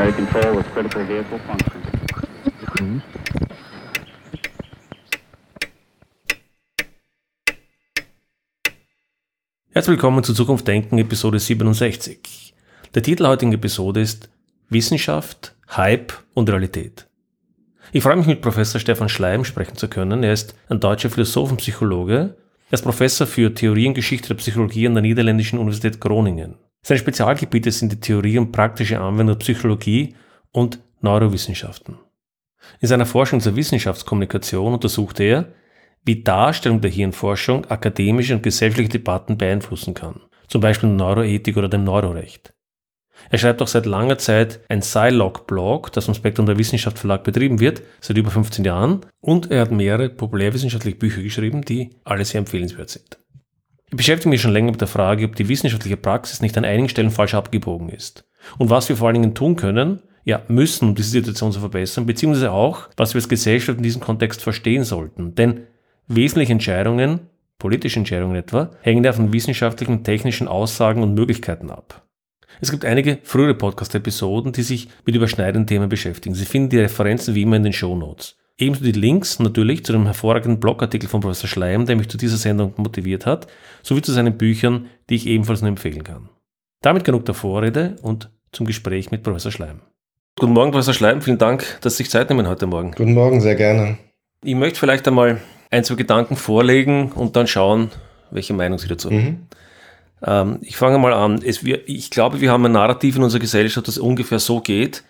primary control with critical vehicle function. Herzlich willkommen zu Zukunft Denken, Episode 67. Der Titel der heutigen Episode ist Wissenschaft, Hype und Realität. Ich freue mich mit Professor Stefan Schleim sprechen zu können. Er ist ein deutscher Philosophenpsychologe. Er ist Professor für Theorie und Geschichte der Psychologie an der Niederländischen Universität Groningen. Seine Spezialgebiete sind die Theorie und praktische Anwendung Psychologie und Neurowissenschaften. In seiner Forschung zur Wissenschaftskommunikation untersuchte er, wie Darstellung der Hirnforschung akademische und gesellschaftliche Debatten beeinflussen kann, zum Beispiel Neuroethik oder dem Neurorecht. Er schreibt auch seit langer Zeit ein Scilog-Blog, das vom Spektrum der Wissenschaft Verlag betrieben wird, seit über 15 Jahren, und er hat mehrere populärwissenschaftliche Bücher geschrieben, die alle sehr empfehlenswert sind. Ich beschäftige mich schon länger mit der Frage, ob die wissenschaftliche Praxis nicht an einigen Stellen falsch abgebogen ist und was wir vor allen Dingen tun können, ja, müssen, um diese Situation zu verbessern, beziehungsweise auch, was wir als Gesellschaft in diesem Kontext verstehen sollten. Denn wesentliche Entscheidungen, politische Entscheidungen etwa, hängen ja von wissenschaftlichen technischen Aussagen und Möglichkeiten ab. Es gibt einige frühere Podcast-Episoden, die sich mit überschneidenden Themen beschäftigen. Sie finden die Referenzen wie immer in den Show Notes. Ebenso die Links natürlich zu dem hervorragenden Blogartikel von Professor Schleim, der mich zu dieser Sendung motiviert hat, sowie zu seinen Büchern, die ich ebenfalls nur empfehlen kann. Damit genug der Vorrede und zum Gespräch mit Professor Schleim. Guten Morgen, Professor Schleim. Vielen Dank, dass Sie sich Zeit nehmen heute Morgen. Guten Morgen, sehr gerne. Ich möchte vielleicht einmal ein, zwei Gedanken vorlegen und dann schauen, welche Meinung Sie dazu haben. Mhm. Ähm, ich fange mal an. Es, wir, ich glaube, wir haben ein Narrativ in unserer Gesellschaft, das ungefähr so geht.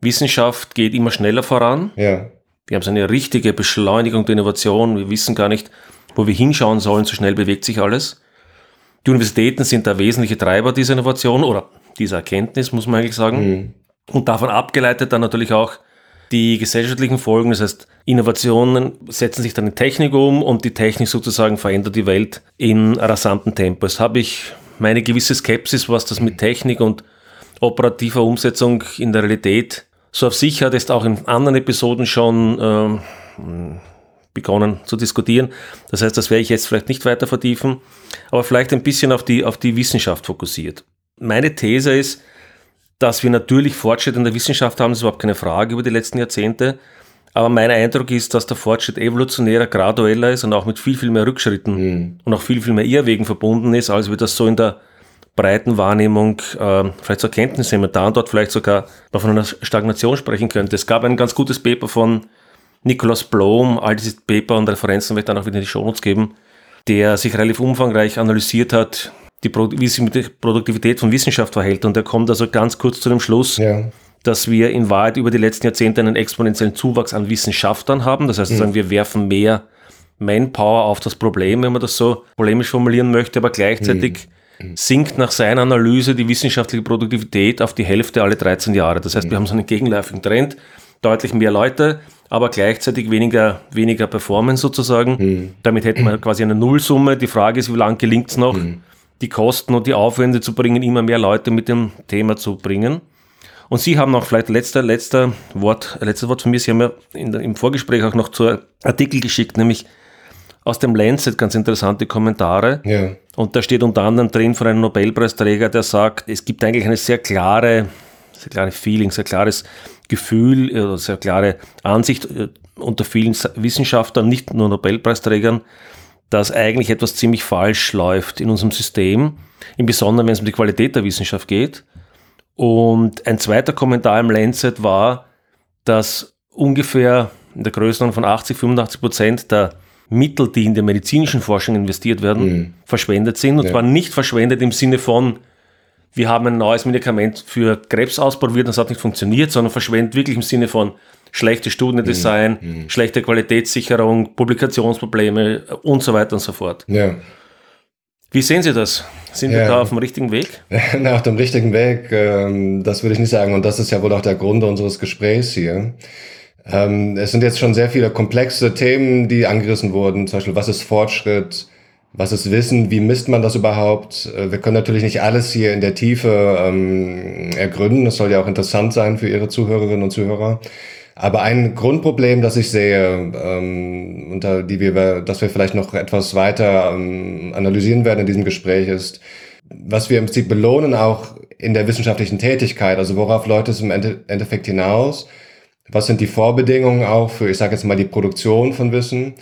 Wissenschaft geht immer schneller voran. Ja. Wir haben so eine richtige Beschleunigung der Innovation. Wir wissen gar nicht, wo wir hinschauen sollen. So schnell bewegt sich alles. Die Universitäten sind der wesentliche Treiber dieser Innovation oder dieser Erkenntnis, muss man eigentlich sagen. Mhm. Und davon abgeleitet dann natürlich auch die gesellschaftlichen Folgen. Das heißt, Innovationen setzen sich dann in Technik um und die Technik sozusagen verändert die Welt in rasantem Tempo. Jetzt habe ich meine gewisse Skepsis, was das mit Technik und operativer Umsetzung in der Realität so auf sich hat, ist auch in anderen Episoden schon ähm, begonnen zu diskutieren. Das heißt, das werde ich jetzt vielleicht nicht weiter vertiefen, aber vielleicht ein bisschen auf die, auf die Wissenschaft fokussiert. Meine These ist, dass wir natürlich Fortschritt in der Wissenschaft haben, das ist überhaupt keine Frage über die letzten Jahrzehnte. Aber mein Eindruck ist, dass der Fortschritt evolutionärer, gradueller ist und auch mit viel, viel mehr Rückschritten mhm. und auch viel, viel mehr Irrwegen verbunden ist, als wir das so in der breiten Wahrnehmung äh, vielleicht zur Kenntnis nehmen, da und dort vielleicht sogar noch von einer Stagnation sprechen könnte. Es gab ein ganz gutes Paper von Nicholas Blom, all diese Paper und Referenzen werde ich dann auch wieder in die Shownotes geben, der sich relativ umfangreich analysiert hat, die, wie sich mit der Produktivität von Wissenschaft verhält. Und er kommt also ganz kurz zu dem Schluss, ja. dass wir in Wahrheit über die letzten Jahrzehnte einen exponentiellen Zuwachs an Wissenschaftlern haben. Das heißt, mhm. wir werfen mehr Manpower auf das Problem, wenn man das so polemisch formulieren möchte, aber gleichzeitig mhm. Sinkt nach seiner Analyse die wissenschaftliche Produktivität auf die Hälfte alle 13 Jahre. Das heißt, mhm. wir haben so einen gegenläufigen Trend, deutlich mehr Leute, aber gleichzeitig weniger, weniger Performance sozusagen. Mhm. Damit hätten wir quasi eine Nullsumme. Die Frage ist, wie lange gelingt es noch, mhm. die Kosten und die Aufwände zu bringen, immer mehr Leute mit dem Thema zu bringen. Und Sie haben auch vielleicht letzter, letzter Wort, letztes Wort von mir, Sie haben ja in, im Vorgespräch auch noch zu Artikel geschickt, nämlich aus dem Lancet ganz interessante Kommentare. Ja. Und da steht unter anderem drin von einem Nobelpreisträger, der sagt, es gibt eigentlich eine sehr klare, sehr klare Feeling, sehr klares Gefühl, äh, sehr klare Ansicht äh, unter vielen Wissenschaftlern, nicht nur Nobelpreisträgern, dass eigentlich etwas ziemlich falsch läuft in unserem System, im Besonderen wenn es um die Qualität der Wissenschaft geht. Und ein zweiter Kommentar im Lancet war, dass ungefähr in der Größenordnung von 80, 85 Prozent der Mittel, die in der medizinischen Forschung investiert werden, mhm. verschwendet sind. Und ja. zwar nicht verschwendet im Sinne von, wir haben ein neues Medikament für Krebs ausprobiert und es hat nicht funktioniert, sondern verschwendet wirklich im Sinne von schlechte Studiendesign, mhm. mhm. schlechte Qualitätssicherung, Publikationsprobleme und so weiter und so fort. Ja. Wie sehen Sie das? Sind ja. wir da auf dem richtigen Weg? Na, auf dem richtigen Weg, ähm, das würde ich nicht sagen. Und das ist ja wohl auch der Grund unseres Gesprächs hier. Ähm, es sind jetzt schon sehr viele komplexe Themen, die angerissen wurden. Zum Beispiel, was ist Fortschritt? Was ist Wissen? Wie misst man das überhaupt? Äh, wir können natürlich nicht alles hier in der Tiefe ähm, ergründen. Das soll ja auch interessant sein für Ihre Zuhörerinnen und Zuhörer. Aber ein Grundproblem, das ich sehe, ähm, unter die wir, das wir vielleicht noch etwas weiter ähm, analysieren werden in diesem Gespräch, ist, was wir im Prinzip belohnen auch in der wissenschaftlichen Tätigkeit? Also worauf läuft es im Endeffekt hinaus? Was sind die Vorbedingungen auch für, ich sage jetzt mal, die Produktion von Wissen?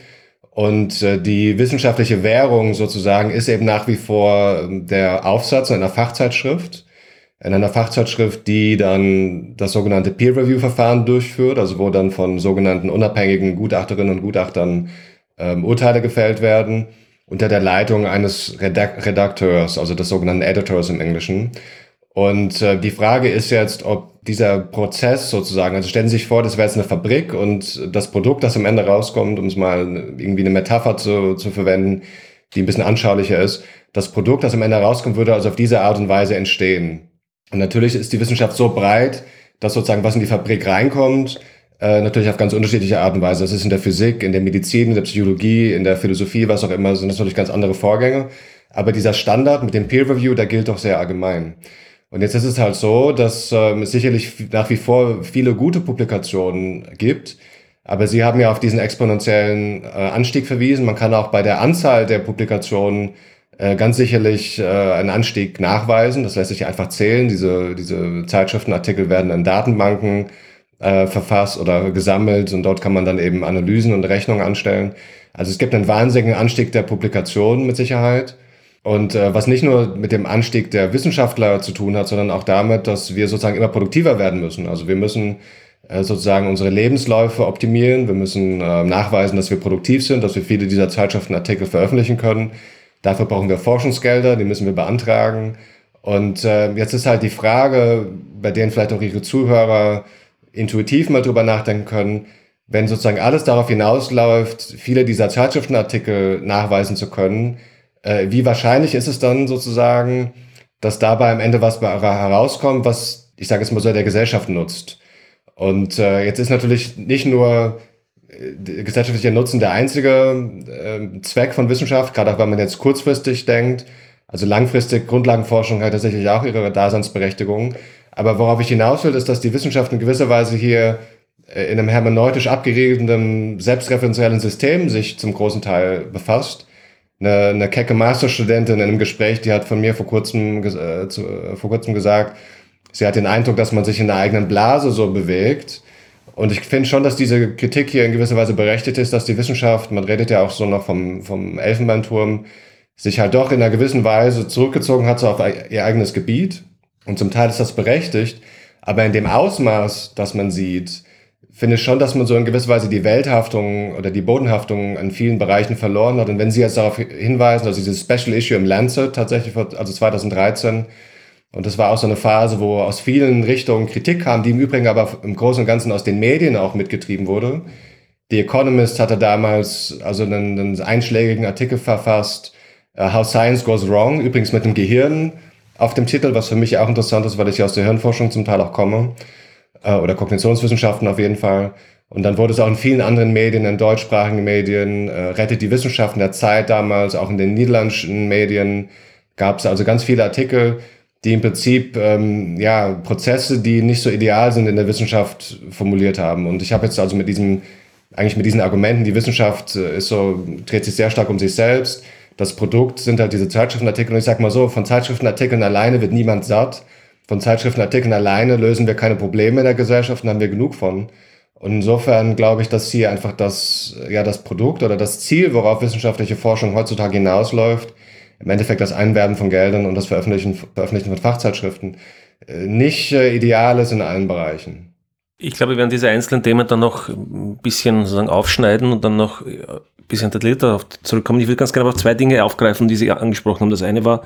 Und äh, die wissenschaftliche Währung sozusagen ist eben nach wie vor ähm, der Aufsatz in einer Fachzeitschrift, in einer Fachzeitschrift, die dann das sogenannte Peer-Review-Verfahren durchführt, also wo dann von sogenannten unabhängigen Gutachterinnen und Gutachtern ähm, Urteile gefällt werden, unter der Leitung eines Redak Redakteurs, also des sogenannten Editors im Englischen. Und äh, die Frage ist jetzt, ob dieser Prozess sozusagen, also stellen Sie sich vor, das wäre jetzt eine Fabrik und das Produkt, das am Ende rauskommt, um es mal irgendwie eine Metapher zu, zu verwenden, die ein bisschen anschaulicher ist, das Produkt, das am Ende rauskommt, würde also auf diese Art und Weise entstehen. Und natürlich ist die Wissenschaft so breit, dass sozusagen, was in die Fabrik reinkommt, äh, natürlich auf ganz unterschiedliche Art und Weise. Das ist in der Physik, in der Medizin, in der Psychologie, in der Philosophie, was auch immer, sind das natürlich ganz andere Vorgänge. Aber dieser Standard mit dem Peer Review, der gilt doch sehr allgemein. Und jetzt ist es halt so, dass ähm, es sicherlich nach wie vor viele gute Publikationen gibt, aber Sie haben ja auf diesen exponentiellen äh, Anstieg verwiesen. Man kann auch bei der Anzahl der Publikationen äh, ganz sicherlich äh, einen Anstieg nachweisen. Das lässt sich einfach zählen. Diese, diese Zeitschriftenartikel werden in Datenbanken äh, verfasst oder gesammelt und dort kann man dann eben Analysen und Rechnungen anstellen. Also es gibt einen wahnsinnigen Anstieg der Publikationen mit Sicherheit. Und äh, was nicht nur mit dem Anstieg der Wissenschaftler zu tun hat, sondern auch damit, dass wir sozusagen immer produktiver werden müssen. Also wir müssen äh, sozusagen unsere Lebensläufe optimieren. Wir müssen äh, nachweisen, dass wir produktiv sind, dass wir viele dieser Zeitschriftenartikel veröffentlichen können. Dafür brauchen wir Forschungsgelder, die müssen wir beantragen. Und äh, jetzt ist halt die Frage, bei denen vielleicht auch Ihre Zuhörer intuitiv mal drüber nachdenken können, wenn sozusagen alles darauf hinausläuft, viele dieser Zeitschriftenartikel nachweisen zu können, äh, wie wahrscheinlich ist es dann sozusagen, dass dabei am Ende was herauskommt, was, ich sage jetzt mal so, der Gesellschaft nutzt. Und äh, jetzt ist natürlich nicht nur äh, gesellschaftlicher Nutzen der einzige äh, Zweck von Wissenschaft, gerade auch wenn man jetzt kurzfristig denkt. Also langfristig Grundlagenforschung hat tatsächlich auch ihre Daseinsberechtigung. Aber worauf ich hinaus will, ist, dass die Wissenschaft in gewisser Weise hier äh, in einem hermeneutisch abgeregelten, selbstreferenziellen System sich zum großen Teil befasst. Eine, eine kecke Masterstudentin in einem Gespräch, die hat von mir vor kurzem, äh, zu, äh, vor kurzem gesagt, sie hat den Eindruck, dass man sich in einer eigenen Blase so bewegt. Und ich finde schon, dass diese Kritik hier in gewisser Weise berechtigt ist, dass die Wissenschaft, man redet ja auch so noch vom, vom Elfenbeinturm, sich halt doch in einer gewissen Weise zurückgezogen hat, so auf ihr eigenes Gebiet und zum Teil ist das berechtigt, aber in dem Ausmaß, das man sieht, finde ich schon, dass man so in gewisser Weise die Welthaftung oder die Bodenhaftung in vielen Bereichen verloren hat. Und wenn Sie jetzt darauf hinweisen, also dieses Special Issue im Lancet tatsächlich, also 2013, und das war auch so eine Phase, wo aus vielen Richtungen Kritik kam, die im Übrigen aber im Großen und Ganzen aus den Medien auch mitgetrieben wurde. The Economist hatte damals also einen, einen einschlägigen Artikel verfasst, uh, How Science Goes Wrong, übrigens mit dem Gehirn auf dem Titel, was für mich auch interessant ist, weil ich ja aus der Hirnforschung zum Teil auch komme, äh, oder Kognitionswissenschaften auf jeden Fall. Und dann wurde es auch in vielen anderen Medien, in deutschsprachigen Medien, äh, rettet die Wissenschaften der Zeit damals, auch in den niederländischen Medien gab es also ganz viele Artikel, die im Prinzip ähm, ja Prozesse, die nicht so ideal sind in der Wissenschaft formuliert haben. Und ich habe jetzt also mit diesem eigentlich mit diesen Argumenten, die Wissenschaft äh, ist so dreht sich sehr stark um sich selbst das Produkt sind halt diese Zeitschriftenartikel. Und ich sag mal so, von Zeitschriftenartikeln alleine wird niemand satt. Von Zeitschriftenartikeln alleine lösen wir keine Probleme in der Gesellschaft und haben wir genug von. Und insofern glaube ich, dass hier einfach das, ja, das Produkt oder das Ziel, worauf wissenschaftliche Forschung heutzutage hinausläuft, im Endeffekt das Einwerben von Geldern und das Veröffentlichen, Veröffentlichen von Fachzeitschriften, äh, nicht äh, ideal ist in allen Bereichen. Ich glaube, wir werden diese einzelnen Themen dann noch ein bisschen sozusagen aufschneiden und dann noch bisschen detaillierter zurückkommen. Ich will ganz gerne auf zwei Dinge aufgreifen, die Sie angesprochen haben. Das eine war,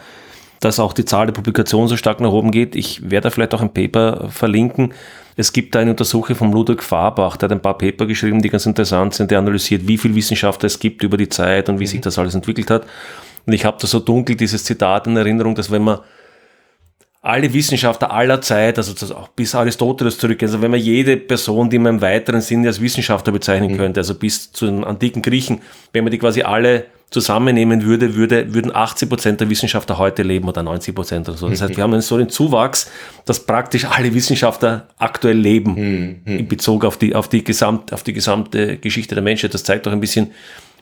dass auch die Zahl der Publikationen so stark nach oben geht. Ich werde da vielleicht auch ein Paper verlinken. Es gibt da eine Untersuchung von Ludwig Farbach, der hat ein paar Paper geschrieben, die ganz interessant sind, der analysiert, wie viel Wissenschaft es gibt über die Zeit und wie sich mhm. das alles entwickelt hat. Und ich habe da so dunkel dieses Zitat in Erinnerung, dass wenn man alle Wissenschaftler aller Zeit, also auch bis Aristoteles zurück, also wenn man jede Person, die man im weiteren Sinne als Wissenschaftler bezeichnen mhm. könnte, also bis zu den antiken Griechen, wenn man die quasi alle zusammennehmen würde, würde würden 80 Prozent der Wissenschaftler heute leben oder 90 Prozent oder so. Das heißt, wir haben einen so einen Zuwachs, dass praktisch alle Wissenschaftler aktuell leben mhm. in Bezug auf die, auf die, gesamt, auf die gesamte Geschichte der Menschheit. Das zeigt doch ein bisschen,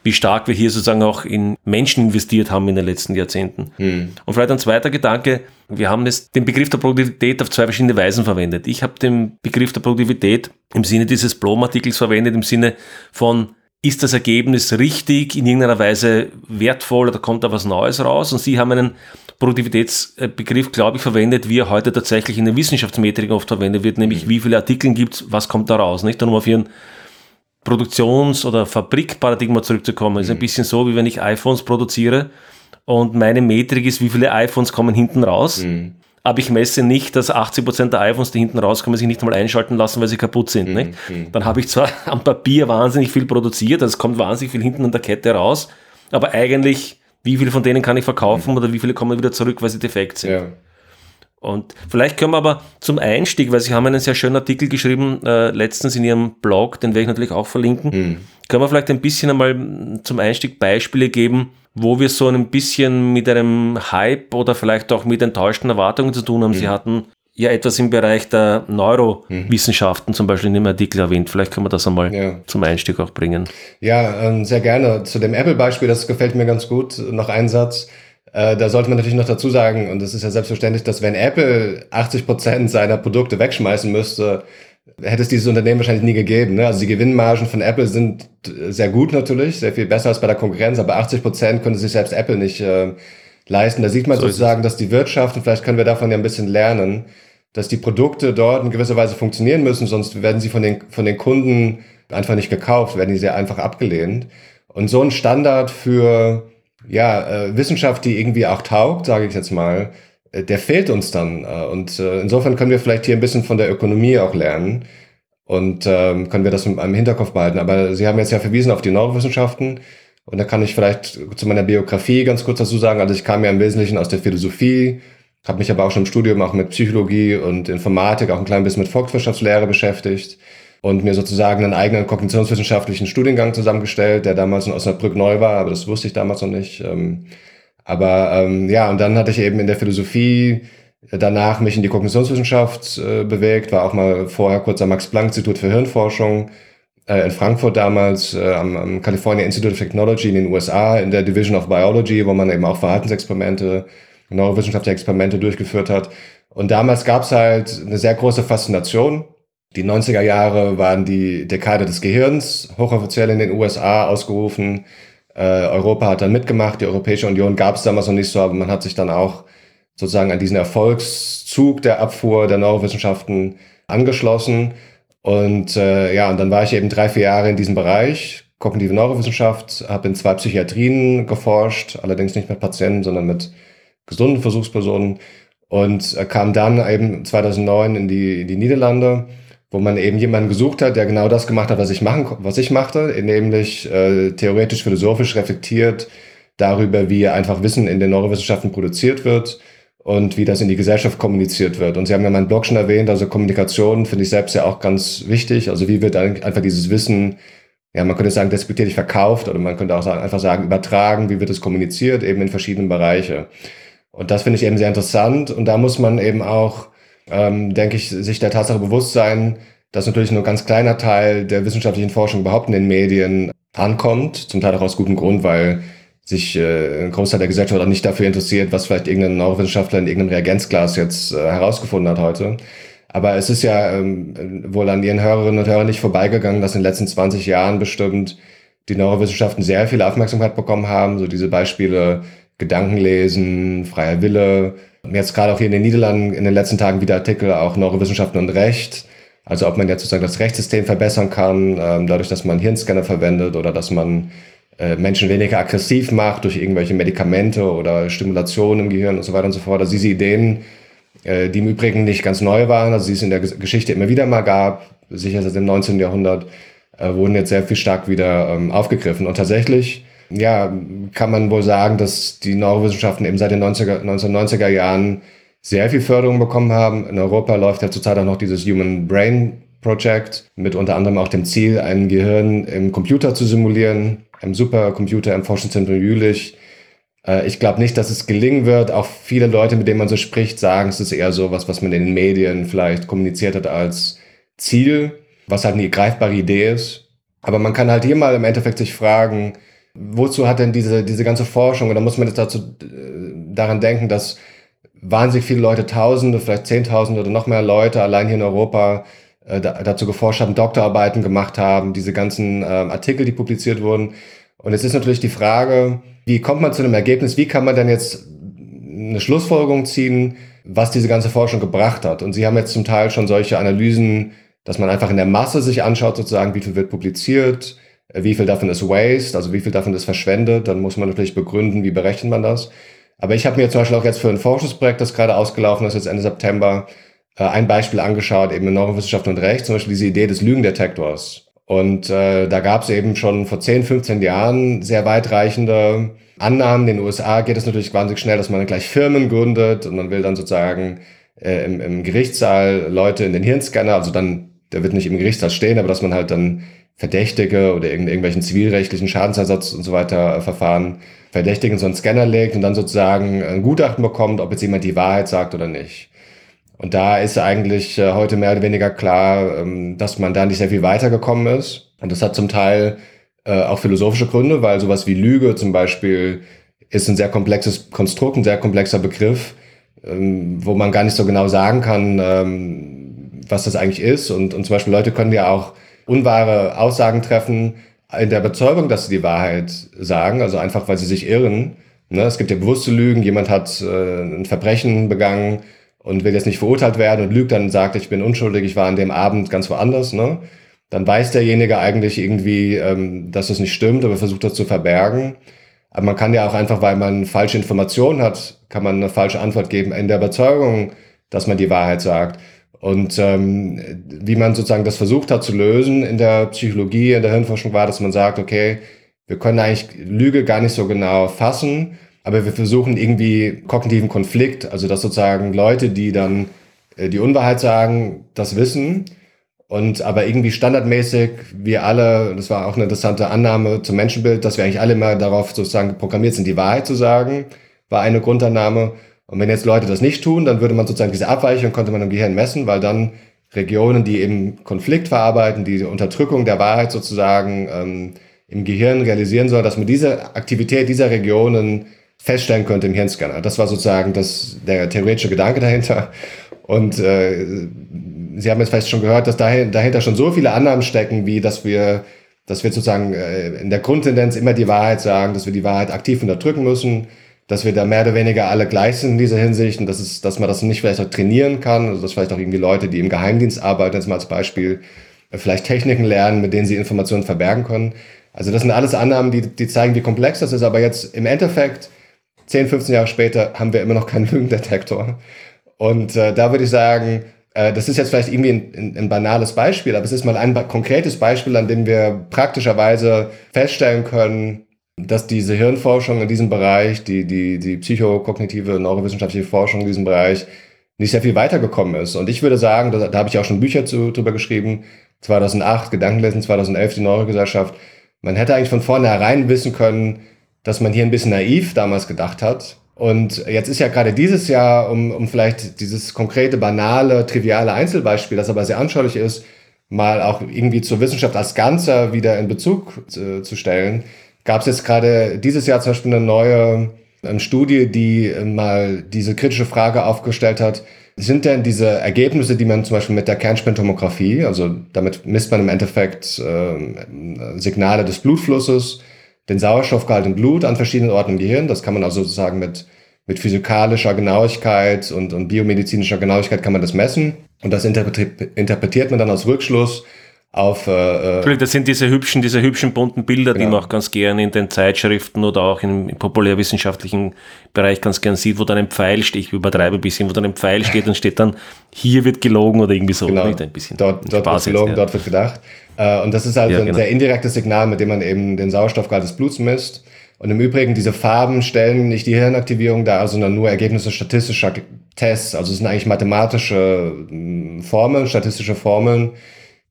wie stark wir hier sozusagen auch in Menschen investiert haben in den letzten Jahrzehnten. Hm. Und vielleicht ein zweiter Gedanke, wir haben jetzt den Begriff der Produktivität auf zwei verschiedene Weisen verwendet. Ich habe den Begriff der Produktivität im Sinne dieses Blom-Artikels verwendet, im Sinne von ist das Ergebnis richtig, in irgendeiner Weise wertvoll oder kommt da was Neues raus? Und Sie haben einen Produktivitätsbegriff, glaube ich, verwendet, wie er heute tatsächlich in den Wissenschaftsmetriken oft verwendet wird, nämlich wie viele Artikel gibt es, was kommt da raus, nicht? Und um auf Ihren Produktions- oder Fabrikparadigma zurückzukommen, ist ein bisschen so, wie wenn ich iPhones produziere und meine Metrik ist, wie viele iPhones kommen hinten raus. Mhm. Aber ich messe nicht, dass 80% der iPhones, die hinten rauskommen, sich nicht einmal einschalten lassen, weil sie kaputt sind. Nicht? Dann habe ich zwar am Papier wahnsinnig viel produziert, also es kommt wahnsinnig viel hinten an der Kette raus, aber eigentlich, wie viele von denen kann ich verkaufen oder wie viele kommen wieder zurück, weil sie defekt sind. Ja. Und vielleicht können wir aber zum Einstieg, weil Sie haben einen sehr schönen Artikel geschrieben, äh, letztens in Ihrem Blog, den werde ich natürlich auch verlinken, können wir vielleicht ein bisschen einmal zum Einstieg Beispiele geben, wo wir so ein bisschen mit einem Hype oder vielleicht auch mit enttäuschten Erwartungen zu tun haben. Sie hatten ja etwas im Bereich der Neurowissenschaften zum Beispiel in dem Artikel erwähnt. Vielleicht können wir das einmal Ja. zum Einstieg auch bringen. Ja, ähm, sehr gerne. Zu dem Apple-Beispiel, das gefällt mir ganz gut. Noch ein Satz. Äh, da sollte man natürlich noch dazu sagen, und es ist ja selbstverständlich, dass wenn Apple 80 Prozent seiner Produkte wegschmeißen müsste, hätte es dieses Unternehmen wahrscheinlich nie gegeben. Ne? Also die Gewinnmargen von Apple sind äh, sehr gut natürlich, sehr viel besser als bei der Konkurrenz, aber 80 Prozent könnte sich selbst Apple nicht äh, leisten. Da sieht man So sozusagen, dass die Wirtschaft, und vielleicht können wir davon ja ein bisschen lernen, dass die Produkte dort in gewisser Weise funktionieren müssen, sonst werden sie von den, von den Kunden einfach nicht gekauft, werden die sehr einfach abgelehnt. Und so ein Standard für ja, äh, Wissenschaft, die irgendwie auch taugt, sage ich jetzt mal, äh, der fehlt uns dann. Äh, und äh, insofern können wir vielleicht hier ein bisschen von der Ökonomie auch lernen und ähm, können wir das im, Hinterkopf behalten. Aber Sie haben jetzt ja verwiesen auf die Neurowissenschaften. Und da kann ich vielleicht zu meiner Biografie ganz kurz dazu sagen. Also ich kam ja im Wesentlichen aus der Philosophie, habe mich aber auch schon im Studium auch mit Psychologie und Informatik, auch ein klein bisschen mit Volkswirtschaftslehre beschäftigt und mir sozusagen einen eigenen kognitionswissenschaftlichen Studiengang zusammengestellt, der damals in Osnabrück neu war, aber das wusste ich damals noch nicht. Ähm, aber ähm, ja, und dann hatte ich eben in der Philosophie danach mich in die Kognitionswissenschaft äh, bewegt, war auch mal vorher kurz am Max-Planck-Institut für Hirnforschung äh, in Frankfurt damals, äh, am, am California Institute of Technology in den USA, in der Division of Biology, wo man eben auch Verhaltensexperimente, neurowissenschaftliche Experimente durchgeführt hat. Und damals gab es halt eine sehr große Faszination. Die 90er Jahre waren die Dekade des Gehirns, hochoffiziell in den USA ausgerufen. Äh, Europa hat dann mitgemacht, die Europäische Union gab es damals noch nicht so, aber man hat sich dann auch sozusagen an diesen Erfolgszug der Abfuhr der Neurowissenschaften angeschlossen. Und äh, ja, und dann war ich eben drei, vier Jahre in diesem Bereich, kognitive Neurowissenschaft, habe in zwei Psychiatrien geforscht, allerdings nicht mit Patienten, sondern mit gesunden Versuchspersonen und äh, kam dann eben 2009 in die, in die Niederlande, wo man eben jemanden gesucht hat, der genau das gemacht hat, was ich machen, was ich machte, nämlich äh, theoretisch philosophisch reflektiert darüber, wie einfach Wissen in den Neurowissenschaften produziert wird und wie das in die Gesellschaft kommuniziert wird. Und Sie haben ja meinen Blog schon erwähnt, also Kommunikation finde ich selbst ja auch ganz wichtig. Also wie wird einfach dieses Wissen, ja, man könnte sagen, despektierlich verkauft oder man könnte auch sagen, einfach sagen, übertragen, wie wird es kommuniziert, eben in verschiedenen Bereiche. Und das finde ich eben sehr interessant. Und da muss man eben auch, ähm, denke ich, sich der Tatsache bewusst sein, dass natürlich nur ein ganz kleiner Teil der wissenschaftlichen Forschung überhaupt in den Medien ankommt. Zum Teil auch aus gutem Grund, weil sich äh, ein Großteil der Gesellschaft auch nicht dafür interessiert, was vielleicht irgendein Neurowissenschaftler in irgendeinem Reagenzglas jetzt äh, herausgefunden hat heute. Aber es ist ja ähm, wohl an Ihren Hörerinnen und Hörern nicht vorbeigegangen, dass in den letzten 20 Jahren bestimmt die Neurowissenschaften sehr viel Aufmerksamkeit bekommen haben. So diese Beispiele Gedankenlesen, freier Wille. Jetzt gerade auch hier in den Niederlanden in den letzten Tagen wieder Artikel auch Neurowissenschaften und Recht. Also ob man jetzt sozusagen das Rechtssystem verbessern kann, ähm, dadurch, dass man Hirnscanner verwendet oder dass man äh, Menschen weniger aggressiv macht durch irgendwelche Medikamente oder Stimulation im Gehirn und so weiter und so fort. Also diese Ideen, äh, die im Übrigen nicht ganz neu waren, also die es in der Geschichte immer wieder mal gab, sicher seit dem 19. Jahrhundert, äh, wurden jetzt sehr viel stark wieder ähm, aufgegriffen. Und tatsächlich, ja, kann man wohl sagen, dass die Neurowissenschaften eben seit den 90er, 1990er Jahren sehr viel Förderung bekommen haben. In Europa läuft ja zurzeit auch noch dieses Human Brain Project mit unter anderem auch dem Ziel, ein Gehirn im Computer zu simulieren, im Supercomputer im Forschungszentrum Jülich. Äh, ich glaube nicht, dass es gelingen wird. Auch viele Leute, mit denen man so spricht, sagen, es ist eher so was, was man in den Medien vielleicht kommuniziert hat als Ziel, was halt eine greifbare Idee ist. Aber man kann halt hier mal im Endeffekt sich fragen, wozu hat denn diese, diese ganze Forschung, oder muss man jetzt dazu, äh, daran denken, dass wahnsinnig viele Leute, Tausende, vielleicht Zehntausende oder noch mehr Leute allein hier in Europa äh, dazu geforscht haben, Doktorarbeiten gemacht haben, diese ganzen äh, Artikel, die publiziert wurden. Und es ist natürlich die Frage, wie kommt man zu einem Ergebnis? Wie kann man denn jetzt eine Schlussfolgerung ziehen, was diese ganze Forschung gebracht hat? Und Sie haben jetzt zum Teil schon solche Analysen, dass man einfach in der Masse sich anschaut, sozusagen, wie viel wird publiziert, wie viel davon ist Waste, also wie viel davon ist verschwendet. Dann muss man natürlich begründen, wie berechnet man das. Aber ich habe mir zum Beispiel auch jetzt für ein Forschungsprojekt, das gerade ausgelaufen ist, jetzt Ende September, äh, ein Beispiel angeschaut, eben in Neurowissenschaft und Recht, zum Beispiel diese Idee des Lügendetektors. Und äh, da gab es eben schon vor 10, 15 Jahren sehr weitreichende Annahmen. In den USA geht es natürlich wahnsinnig schnell, dass man gleich Firmen gründet und man will dann sozusagen äh, im, im Gerichtssaal Leute in den Hirnscanner, also dann, der wird nicht im Gerichtssaal stehen, aber dass man halt dann Verdächtige oder irgendwelchen zivilrechtlichen Schadensersatz und so weiter äh, Verfahren Verdächtigen so einen Scanner legt und dann sozusagen ein Gutachten bekommt, ob jetzt jemand die Wahrheit sagt oder nicht. Und da ist eigentlich äh, heute mehr oder weniger klar, ähm, dass man da nicht sehr viel weitergekommen ist. Und das hat zum Teil äh, auch philosophische Gründe, weil sowas wie Lüge zum Beispiel ist ein sehr komplexes Konstrukt, ein sehr komplexer Begriff, ähm, wo man gar nicht so genau sagen kann, ähm, was das eigentlich ist. Und, und zum Beispiel Leute können ja auch unwahre Aussagen treffen in der Überzeugung, dass sie die Wahrheit sagen, also einfach, weil sie sich irren. Ne? Es gibt ja bewusste Lügen, jemand hat äh, ein Verbrechen begangen und will jetzt nicht verurteilt werden und lügt dann und sagt, ich bin unschuldig, ich war an dem Abend ganz woanders. Ne? Dann weiß derjenige eigentlich irgendwie, ähm, dass das nicht stimmt, aber versucht das zu verbergen. Aber man kann ja auch einfach, weil man falsche Informationen hat, kann man eine falsche Antwort geben in der Überzeugung, dass man die Wahrheit sagt. Und ähm, wie man sozusagen das versucht hat zu lösen in der Psychologie, in der Hirnforschung war, dass man sagt, okay, wir können eigentlich Lüge gar nicht so genau fassen, aber wir versuchen irgendwie kognitiven Konflikt, also dass sozusagen Leute, die dann äh, die Unwahrheit sagen, das wissen und aber irgendwie standardmäßig wir alle, das war auch eine interessante Annahme zum Menschenbild, dass wir eigentlich alle immer darauf sozusagen programmiert sind, die Wahrheit zu sagen, war eine Grundannahme. Und wenn jetzt Leute das nicht tun, dann würde man sozusagen diese Abweichung konnte man im Gehirn messen, weil dann Regionen, die eben Konflikt verarbeiten, die Unterdrückung der Wahrheit sozusagen ähm, im Gehirn realisieren soll, dass man diese Aktivität dieser Regionen feststellen könnte im Hirnscanner. Das war sozusagen das, der theoretische Gedanke dahinter. Und äh, Sie haben jetzt vielleicht schon gehört, dass dahinter schon so viele Annahmen stecken, wie dass wir, dass wir sozusagen äh, in der Grundtendenz immer die Wahrheit sagen, dass wir die Wahrheit aktiv unterdrücken müssen, dass wir da mehr oder weniger alle gleich sind in dieser Hinsicht und dass, es, dass man das nicht vielleicht auch trainieren kann, also dass vielleicht auch irgendwie Leute, die im Geheimdienst arbeiten, jetzt mal als Beispiel, vielleicht Techniken lernen, mit denen sie Informationen verbergen können. Also das sind alles Annahmen, die, die zeigen, wie komplex das ist, aber jetzt im Endeffekt, 10, 15 Jahre später, haben wir immer noch keinen Lügendetektor. Und äh, da würde ich sagen, äh, das ist jetzt vielleicht irgendwie ein, ein, ein, banales Beispiel, aber es ist mal ein konkretes Beispiel, an dem wir praktischerweise feststellen können, dass diese Hirnforschung in diesem Bereich, die, die, die psychokognitive, neurowissenschaftliche Forschung in diesem Bereich nicht sehr viel weitergekommen ist. Und ich würde sagen, da, da habe ich auch schon Bücher zu, drüber geschrieben, 2008 Gedankenlesen, 2011 die Neurogesellschaft. Man hätte eigentlich von vornherein wissen können, dass man hier ein bisschen naiv damals gedacht hat. Und jetzt ist ja gerade dieses Jahr, um, um vielleicht dieses konkrete, banale, triviale Einzelbeispiel, das aber sehr anschaulich ist, mal auch irgendwie zur Wissenschaft als Ganzer wieder in Bezug zu, zu stellen, gab es jetzt gerade dieses Jahr zum Beispiel eine neue ähm, Studie, die mal diese kritische Frage aufgestellt hat, sind denn diese Ergebnisse, die man zum Beispiel mit der Kernspintomographie, also damit misst man im Endeffekt äh, Signale des Blutflusses, den Sauerstoffgehalt im Blut an verschiedenen Orten im Gehirn, das kann man also sozusagen mit, mit physikalischer Genauigkeit und, und biomedizinischer Genauigkeit kann man das messen. Und das interpretiert man dann als Rückschluss auf. Äh, äh das sind diese hübschen, diese hübschen bunten Bilder, genau. die man auch ganz gerne in den Zeitschriften oder auch im, im populärwissenschaftlichen Bereich ganz gern sieht, wo dann ein Pfeil steht, ich übertreibe ein bisschen, wo dann ein Pfeil steht und steht dann, hier wird gelogen oder irgendwie so. Genau. Ein bisschen dort, dort wird gelogen, jetzt, ja. dort wird gedacht. Äh, und das ist also ja, genau. ein sehr indirektes Signal, mit dem man eben den Sauerstoffgehalt des Bluts misst. Und im Übrigen, diese Farben stellen nicht die Hirnaktivierung dar, sondern nur Ergebnisse statistischer Tests. Also es sind eigentlich mathematische Formeln, statistische Formeln,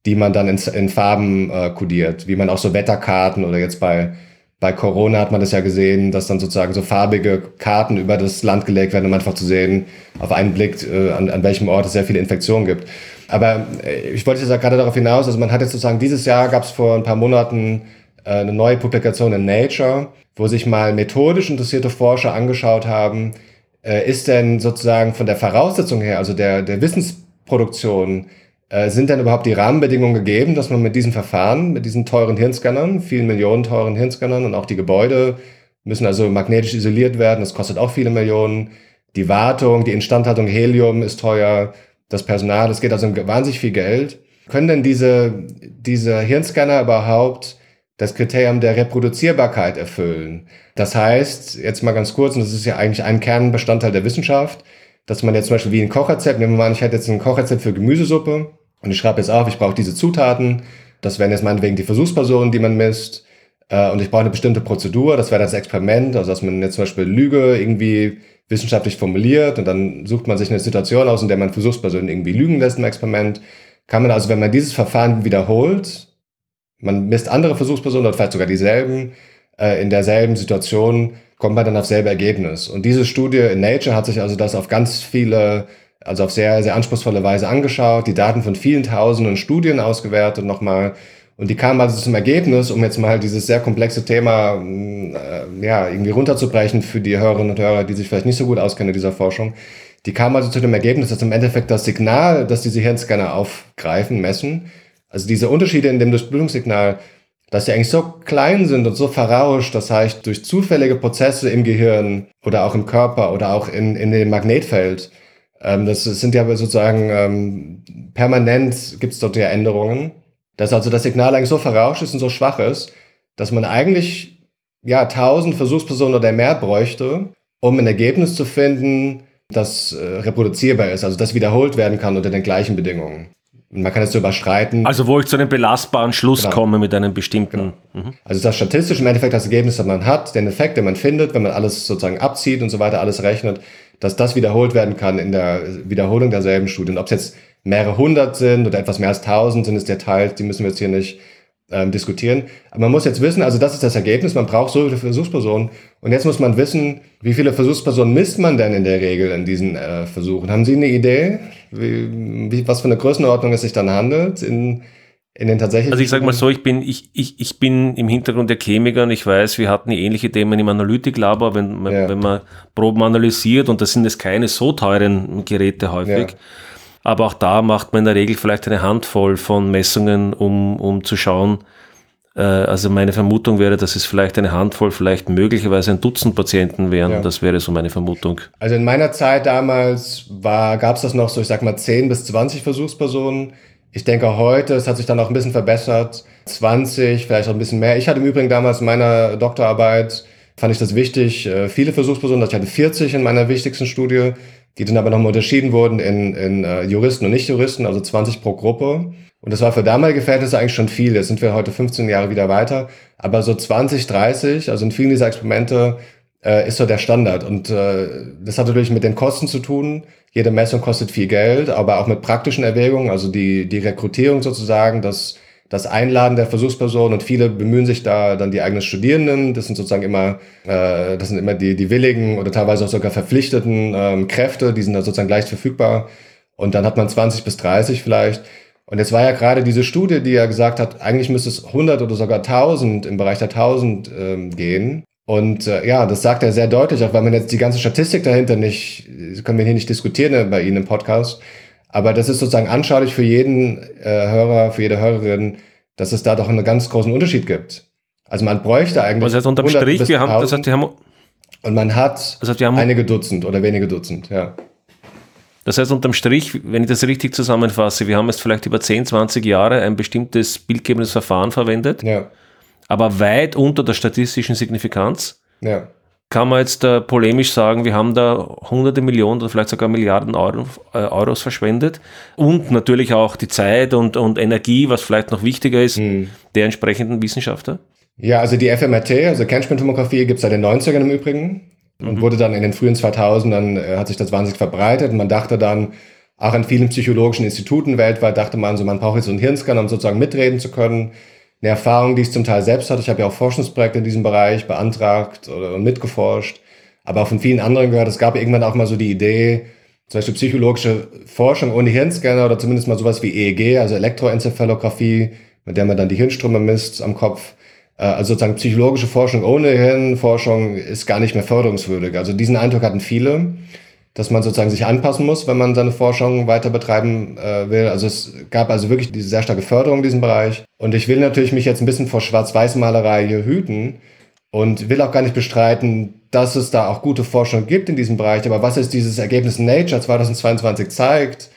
die man dann in, in Farben äh, kodiert, wie man auch so Wetterkarten oder jetzt bei bei Corona hat man das ja gesehen, dass dann sozusagen so farbige Karten über das Land gelegt werden, um einfach zu sehen, auf einen Blick, äh, an, an welchem Ort es sehr viele Infektionen gibt. Aber äh, ich wollte jetzt gerade darauf hinaus, also man hat jetzt sozusagen dieses Jahr gab es vor ein paar Monaten äh, eine neue Publikation in Nature, wo sich mal methodisch interessierte Forscher angeschaut haben, äh, ist denn sozusagen von der Voraussetzung her, also der, der Wissensproduktion, sind denn überhaupt die Rahmenbedingungen gegeben, dass man mit diesen Verfahren, mit diesen teuren Hirnscannern, vielen Millionen teuren Hirnscannern und auch die Gebäude müssen also magnetisch isoliert werden, das kostet auch viele Millionen. Die Wartung, die Instandhaltung Helium ist teuer, das Personal, das geht also um wahnsinnig viel Geld. Können denn diese, diese Hirnscanner überhaupt das Kriterium der Reproduzierbarkeit erfüllen? Das heißt, jetzt mal ganz kurz, und das ist ja eigentlich ein Kernbestandteil der Wissenschaft, dass man jetzt zum Beispiel wie ein Kochrezept, nehmen wir mal an, ich hätte jetzt ein Kochrezept für Gemüsesuppe und ich schreibe jetzt auf, ich brauche diese Zutaten, das wären jetzt meinetwegen die Versuchspersonen, die man misst, äh, und ich brauche eine bestimmte Prozedur, das wäre das Experiment, also dass man jetzt zum Beispiel Lüge irgendwie wissenschaftlich formuliert und dann sucht man sich eine Situation aus, in der man Versuchspersonen irgendwie lügen lässt im Experiment. Kann man also, wenn man dieses Verfahren wiederholt, man misst andere Versuchspersonen oder vielleicht sogar dieselben, äh, in derselben Situation, kommt man dann auf selbe Ergebnis. Und diese Studie in Nature hat sich also das auf ganz viele, also auf sehr, sehr anspruchsvolle Weise angeschaut, die Daten von vielen tausenden Studien ausgewertet nochmal und die kamen also zum Ergebnis, um jetzt mal dieses sehr komplexe Thema äh, ja, irgendwie runterzubrechen für die Hörerinnen und Hörer, die sich vielleicht nicht so gut auskennen in dieser Forschung. Die kamen also zu dem Ergebnis, dass im Endeffekt das Signal, das diese Hirnscanner aufgreifen, messen, also diese Unterschiede in dem Durchblutungssignal, dass die eigentlich so klein sind und so verrauscht, das heißt durch zufällige Prozesse im Gehirn oder auch im Körper oder auch in, in dem Magnetfeld, das sind ja sozusagen ähm, permanent gibt es dort ja Änderungen dass also das Signal eigentlich so verrauscht ist und so schwach ist, dass man eigentlich ja tausend Versuchspersonen oder mehr bräuchte, um ein Ergebnis zu finden, das äh, reproduzierbar ist, also das wiederholt werden kann unter den gleichen Bedingungen. man kann es so überstreiten. Also wo ich zu einem belastbaren Schluss genau. komme mit einem bestimmten. Genau. Mhm. Also das statistisch im Endeffekt das Ergebnis, das man hat, den Effekt, den man findet, wenn man alles sozusagen abzieht und so weiter, alles rechnet, dass das wiederholt werden kann in der Wiederholung derselben Studien. Ob es jetzt mehrere hundert sind oder etwas mehr als tausend sind es Details, die müssen wir jetzt hier nicht ähm, diskutieren. Aber man muss jetzt wissen, also das ist das Ergebnis, man braucht so viele Versuchspersonen. Und jetzt muss man wissen, wie viele Versuchspersonen misst man denn in der Regel in diesen äh, Versuchen? Haben Sie eine Idee, wie, wie, was für eine Größenordnung es sich dann handelt in, in den tatsächlichen? Also ich sage mal so, ich bin, ich, ich, ich bin im Hintergrund der Chemiker und ich weiß, wir hatten ähnliche Themen im Analytiklabor, wenn, ja. wenn man Proben analysiert und das sind es keine so teuren Geräte häufig. Ja aber auch da macht man in der Regel vielleicht eine Handvoll von Messungen, um, um zu schauen. Äh, also meine Vermutung wäre, dass es vielleicht eine Handvoll, vielleicht möglicherweise ein Dutzend Patienten wären. Ja. Das wäre so meine Vermutung. Also in meiner Zeit damals gab es das noch so, ich sag mal, 10 bis 20 Versuchspersonen. Ich denke heute, es hat sich dann auch ein bisschen verbessert. 20, vielleicht auch ein bisschen mehr. Ich hatte im Übrigen damals in meiner Doktorarbeit, fand ich das wichtig, äh, viele Versuchspersonen. Ich hatte 40 in meiner wichtigsten Studie die dann aber nochmal unterschieden wurden in, in äh, Juristen und Nicht-Juristen, also 20 pro Gruppe. Und das war für damalige Verhältnisse eigentlich schon viel. Jetzt sind wir heute 15 Jahre wieder weiter. Aber so 20, 30, also in vielen dieser Experimente äh, ist so der Standard. Und äh, das hat natürlich mit den Kosten zu tun. Jede Messung kostet viel Geld, aber auch mit praktischen Erwägungen, also die, die Rekrutierung sozusagen, das das Einladen der Versuchspersonen und viele bemühen sich da dann die eigenen Studierenden. Das sind sozusagen immer, äh, das sind immer die, die willigen oder teilweise auch sogar verpflichteten ähm, Kräfte, die sind da sozusagen leicht verfügbar. Und dann hat man 20 bis 30 vielleicht. Und jetzt war ja gerade diese Studie, die ja gesagt hat, eigentlich müsste es 100 oder sogar 1000 im Bereich der 1000 ähm, gehen. Und äh, ja, das sagt er sehr deutlich, auch weil man jetzt die ganze Statistik dahinter nicht, können wir hier nicht diskutieren äh, bei Ihnen im Podcast. Aber das ist sozusagen anschaulich für jeden äh, Hörer, für jede Hörerin, dass es da doch einen ganz großen Unterschied gibt. Also man bräuchte eigentlich. Was heißt unterm Strich, wir haben, das heißt, wir haben, und man hat das heißt, wir haben, einige Dutzend oder wenige Dutzend, ja. Das heißt, unterm Strich, wenn ich das richtig zusammenfasse, wir haben jetzt vielleicht über 10, 20 Jahre ein bestimmtes bildgebendes Verfahren verwendet, ja. Aber weit unter der statistischen Signifikanz. Ja kann man jetzt äh, polemisch sagen, wir haben da hunderte Millionen oder vielleicht sogar Milliarden Euro, äh, Euros verschwendet und natürlich auch die Zeit und, und Energie, was vielleicht noch wichtiger ist, hm. der entsprechenden Wissenschaftler? Ja, also die FMRT, also Kernspintomographie, gibt es seit den 90ern im Übrigen und mhm. wurde dann in den frühen 2000ern, äh, hat sich das wahnsinnig verbreitet und man dachte dann, auch an vielen psychologischen Instituten weltweit dachte man so, man braucht jetzt so einen Hirnscanner, um sozusagen mitreden zu können eine Erfahrung, die ich zum Teil selbst hatte. Ich habe ja auch Forschungsprojekte in diesem Bereich beantragt oder mitgeforscht, aber auch von vielen anderen gehört. Es gab irgendwann auch mal so die Idee, zum Beispiel psychologische Forschung ohne Hirnscanner oder zumindest mal sowas wie EEG, also Elektroenzephalographie, mit der man dann die Hirnströme misst am Kopf, Äh, also sozusagen psychologische Forschung ohne Hirnforschung ist gar nicht mehr förderungswürdig. Also diesen Eindruck hatten viele, dass man sozusagen sich anpassen muss, wenn man seine Forschung weiter betreiben äh, will. Also es gab also wirklich diese sehr starke Förderung in diesem Bereich. Und ich will natürlich mich jetzt ein bisschen vor Schwarz-Weiß-Malerei hier hüten und will auch gar nicht bestreiten, dass es da auch gute Forschung gibt in diesem Bereich. Aber was ist dieses Ergebnis Nature 2022 zeigt,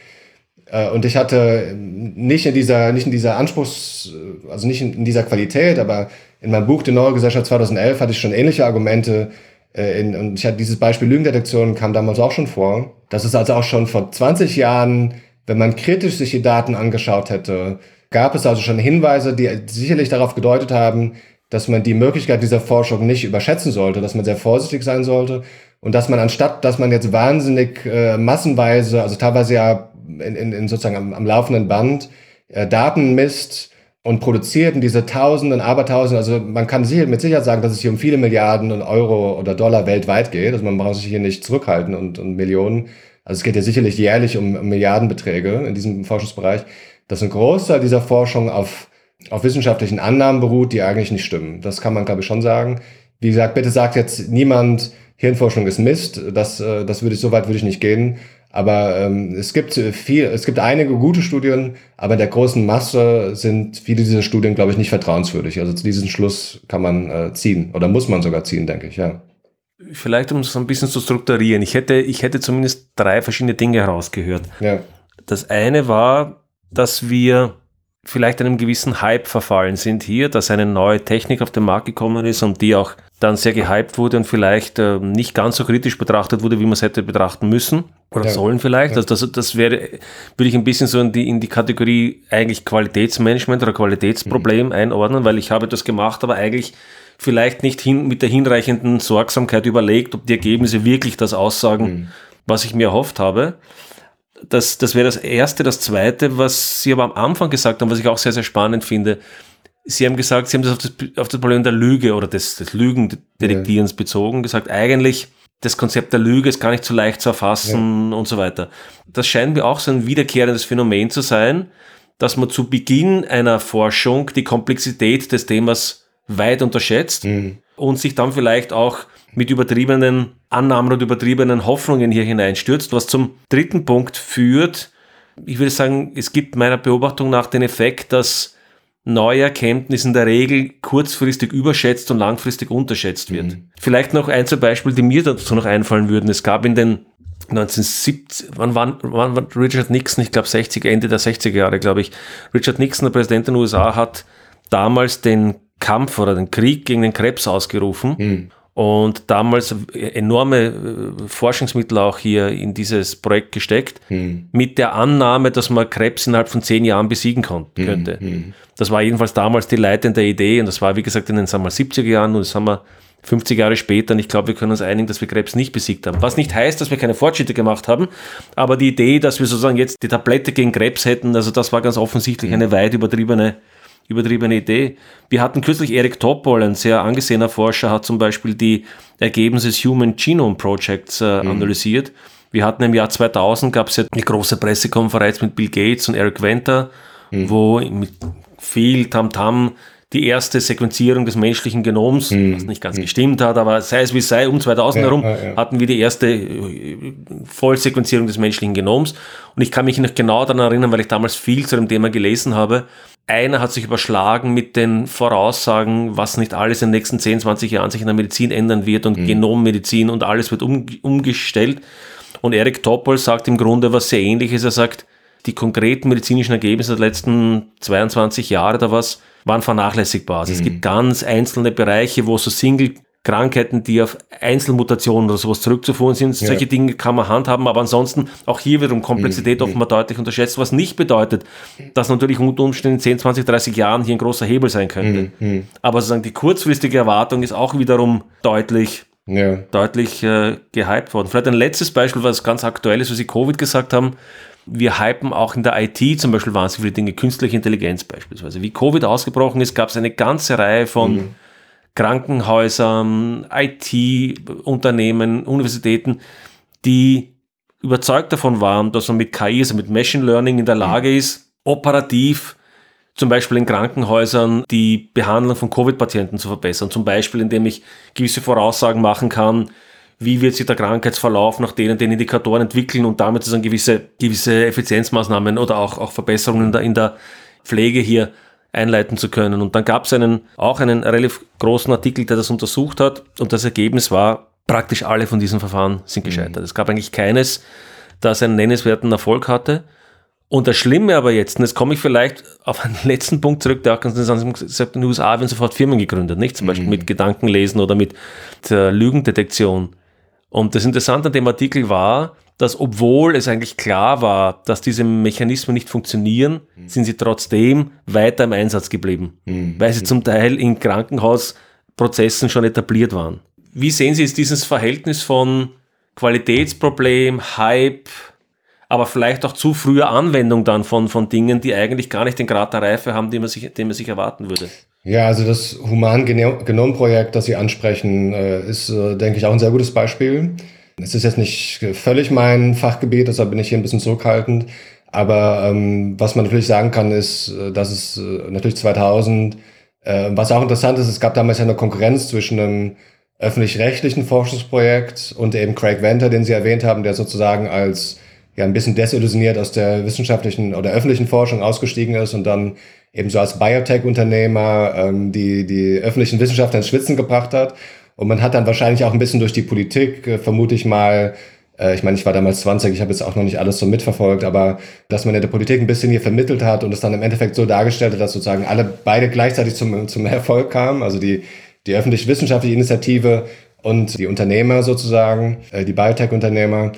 äh, und ich hatte nicht in dieser, nicht in dieser Anspruchs, also nicht in, dieser Qualität, aber in meinem Buch Die Neue Gesellschaft 2011 hatte ich schon ähnliche Argumente. Äh, in, und ich hatte dieses Beispiel Lügendetektion kam damals auch schon vor. Das ist also auch schon vor 20 Jahren, wenn man kritisch sich die Daten angeschaut hätte, gab es also schon Hinweise, die sicherlich darauf gedeutet haben, dass man die Möglichkeit dieser Forschung nicht überschätzen sollte, dass man sehr vorsichtig sein sollte und dass man anstatt, dass man jetzt wahnsinnig äh, massenweise, also teilweise ja in, in, in sozusagen am, am laufenden Band äh, Daten misst und produziert und diese Tausenden, Abertausenden, also man kann sicher, mit Sicherheit sagen, dass es hier um viele Milliarden Euro oder Dollar weltweit geht. Also man braucht sich hier nicht zurückhalten und, und Millionen. Also es geht ja sicherlich jährlich um, um Milliardenbeträge in diesem Forschungsbereich, dass ein Großteil dieser Forschung auf, auf wissenschaftlichen Annahmen beruht, die eigentlich nicht stimmen. Das kann man, glaube ich, schon sagen. Wie gesagt, bitte sagt jetzt niemand, Hirnforschung ist Mist. Das, äh, das würde ich, so weit würde ich nicht gehen. Aber ähm, es gibt viel, es gibt einige gute Studien, aber in der großen Masse sind viele dieser Studien, glaube ich, nicht vertrauenswürdig. Also zu diesem Schluss kann man äh, ziehen oder muss man sogar ziehen, denke ich, ja. Vielleicht um es ein bisschen zu strukturieren. Ich hätte, ich hätte zumindest drei verschiedene Dinge herausgehört. Ja. Das eine war, dass wir vielleicht einem gewissen Hype verfallen sind hier, dass eine neue Technik auf den Markt gekommen ist und die auch dann sehr gehypt wurde und vielleicht äh, nicht ganz so kritisch betrachtet wurde, wie man es hätte betrachten müssen oder ja. sollen vielleicht. Ja. Also das, das wäre, würde ich ein bisschen so in die, in die Kategorie eigentlich Qualitätsmanagement oder Qualitätsproblem mhm. einordnen, weil ich habe das gemacht, aber eigentlich vielleicht nicht hin, mit der hinreichenden Sorgsamkeit überlegt, ob die Ergebnisse wirklich das aussagen, mhm. was ich mir erhofft habe. Das, das wäre das Erste. Das Zweite, was Sie aber am Anfang gesagt haben, was ich auch sehr, sehr spannend finde, Sie haben gesagt, Sie haben das auf das, auf das Problem der Lüge oder des, des Lügendetektierens ja. bezogen, gesagt, eigentlich das Konzept der Lüge ist gar nicht so leicht zu erfassen ja. und so weiter. Das scheint mir auch so ein wiederkehrendes Phänomen zu sein, dass man zu Beginn einer Forschung die Komplexität des Themas weit unterschätzt mhm. und sich dann vielleicht auch mit übertriebenen Annahmen und übertriebenen Hoffnungen hier hineinstürzt, was zum dritten Punkt führt. Ich würde sagen, es gibt meiner Beobachtung nach den Effekt, dass neue Erkenntnis in der Regel kurzfristig überschätzt und langfristig unterschätzt wird. Mhm. Vielleicht noch ein, zwei Beispiele, die mir dazu noch einfallen würden. Es gab in den 1970, wann war, wann war Richard Nixon, ich glaube 60, Ende der 60er Jahre, glaube ich. Richard Nixon, der Präsident der USA, hat damals den Kampf oder den Krieg gegen den Krebs ausgerufen. Mhm und damals enorme äh, Forschungsmittel auch hier in dieses Projekt gesteckt, hm. mit der Annahme, dass man Krebs innerhalb von zehn Jahren besiegen hm. könnte. Hm. Das war jedenfalls damals die leitende Idee und das war, wie gesagt, in den sagen wir, 70er Jahren und das haben wir 50 Jahre später und ich glaube, wir können uns einigen, dass wir Krebs nicht besiegt haben. Was nicht heißt, dass wir keine Fortschritte gemacht haben, aber die Idee, dass wir sozusagen jetzt die Tablette gegen Krebs hätten, also das war ganz offensichtlich eine weit übertriebene übertriebene Idee. Wir hatten kürzlich Eric Topol, ein sehr angesehener Forscher, hat zum Beispiel die Ergebnisse des Human Genome Projects äh, mhm. analysiert. Wir hatten im Jahr 2000 gab es ja eine große Pressekonferenz mit Bill Gates und Eric Venter, mhm. wo mit viel Tamtam -Tam die erste Sequenzierung des menschlichen Genoms, mhm. was nicht ganz mhm. gestimmt hat, aber sei es wie sei, um 2000 ja, herum ja, ja. hatten wir die erste äh, Vollsequenzierung des menschlichen Genoms. Und ich kann mich noch genau daran erinnern, weil ich damals viel zu dem Thema gelesen habe, einer hat sich überschlagen mit den Voraussagen, was nicht alles in den nächsten 10, 20 Jahren sich in der Medizin ändern wird und mhm. Genommedizin und alles wird um, umgestellt. Und Eric Topol sagt im Grunde was sehr ähnliches. Er sagt, die konkreten medizinischen Ergebnisse der letzten 22 Jahre oder was waren vernachlässigbar. Also mhm. es gibt ganz einzelne Bereiche, wo so Single Krankheiten, die auf Einzelmutationen oder sowas zurückzuführen sind. Ja. Solche Dinge kann man handhaben, aber ansonsten auch hier wiederum Komplexität mhm. offenbar deutlich unterschätzt, was nicht bedeutet, dass natürlich unter Umständen in 10, 20, 30 Jahren hier ein großer Hebel sein könnte. Mhm. mhm. Aber sozusagen die kurzfristige Erwartung ist auch wiederum deutlich ja. deutlich äh, gehypt worden. Vielleicht ein letztes Beispiel, was ganz aktuell ist, was Sie Covid gesagt haben. Wir hypen auch in der IT zum Beispiel wahnsinnig viele Dinge, künstliche Intelligenz beispielsweise. Wie Covid ausgebrochen ist, gab es eine ganze Reihe von mhm. Krankenhäusern, IT-Unternehmen, Universitäten, die überzeugt davon waren, dass man mit KI, also mit Machine Learning in der Lage ist, operativ zum Beispiel in Krankenhäusern die Behandlung von Covid-Patienten zu verbessern. Zum Beispiel, indem ich gewisse Voraussagen machen kann, wie wird sich der Krankheitsverlauf nach denen den Indikatoren entwickeln und damit sozusagen gewisse, gewisse Effizienzmaßnahmen oder auch, auch Verbesserungen in der, in der Pflege hier einleiten zu können. Und dann gab es einen, auch einen relativ großen Artikel, der das untersucht hat und das Ergebnis war, praktisch alle von diesen Verfahren sind gescheitert. Mhm. Es gab eigentlich keines, das einen nennenswerten Erfolg hatte. Und das Schlimme aber jetzt, und jetzt komme ich vielleicht auf einen letzten Punkt zurück, der auch ganz interessant ist, in den USA werden sofort Firmen gegründet, nicht? Zum Beispiel mhm. mit Gedankenlesen oder mit der Lügendetektion. Und das Interessante an dem Artikel war, dass obwohl es eigentlich klar war, dass diese Mechanismen nicht funktionieren, mhm. sind sie trotzdem weiter im Einsatz geblieben, mhm. weil sie zum Teil in Krankenhausprozessen schon etabliert waren. Wie sehen Sie jetzt dieses Verhältnis von Qualitätsproblem, Hype, aber vielleicht auch zu früher Anwendung dann von, von Dingen, die eigentlich gar nicht den Grad der Reife haben, den man sich, den man sich erwarten würde. Ja, also das Human-Genom-Projekt, das Sie ansprechen, äh, ist, äh, denke ich, auch ein sehr gutes Beispiel. Es ist jetzt nicht völlig mein Fachgebiet, deshalb bin ich hier ein bisschen zurückhaltend. Aber ähm, was man natürlich sagen kann, ist, äh, dass es äh, natürlich 2000, äh, was auch interessant ist, es gab damals ja eine Konkurrenz zwischen einem öffentlich-rechtlichen Forschungsprojekt und eben Craig Venter, den Sie erwähnt haben, der sozusagen als ja ein bisschen desillusioniert aus der wissenschaftlichen oder öffentlichen Forschung ausgestiegen ist und dann eben so als Biotech-Unternehmer ähm, die, die öffentlichen Wissenschaftler ins Schwitzen gebracht hat. Und man hat dann wahrscheinlich auch ein bisschen durch die Politik, äh, vermute ich mal, äh, ich meine, ich war damals 20, ich habe jetzt auch noch nicht alles so mitverfolgt, aber dass man in der Politik ein bisschen hier vermittelt hat und es dann im Endeffekt so dargestellt hat, dass sozusagen alle beide gleichzeitig zum, zum Erfolg kamen, also die, die öffentlich-wissenschaftliche Initiative und die Unternehmer sozusagen, äh, die Biotech-Unternehmer.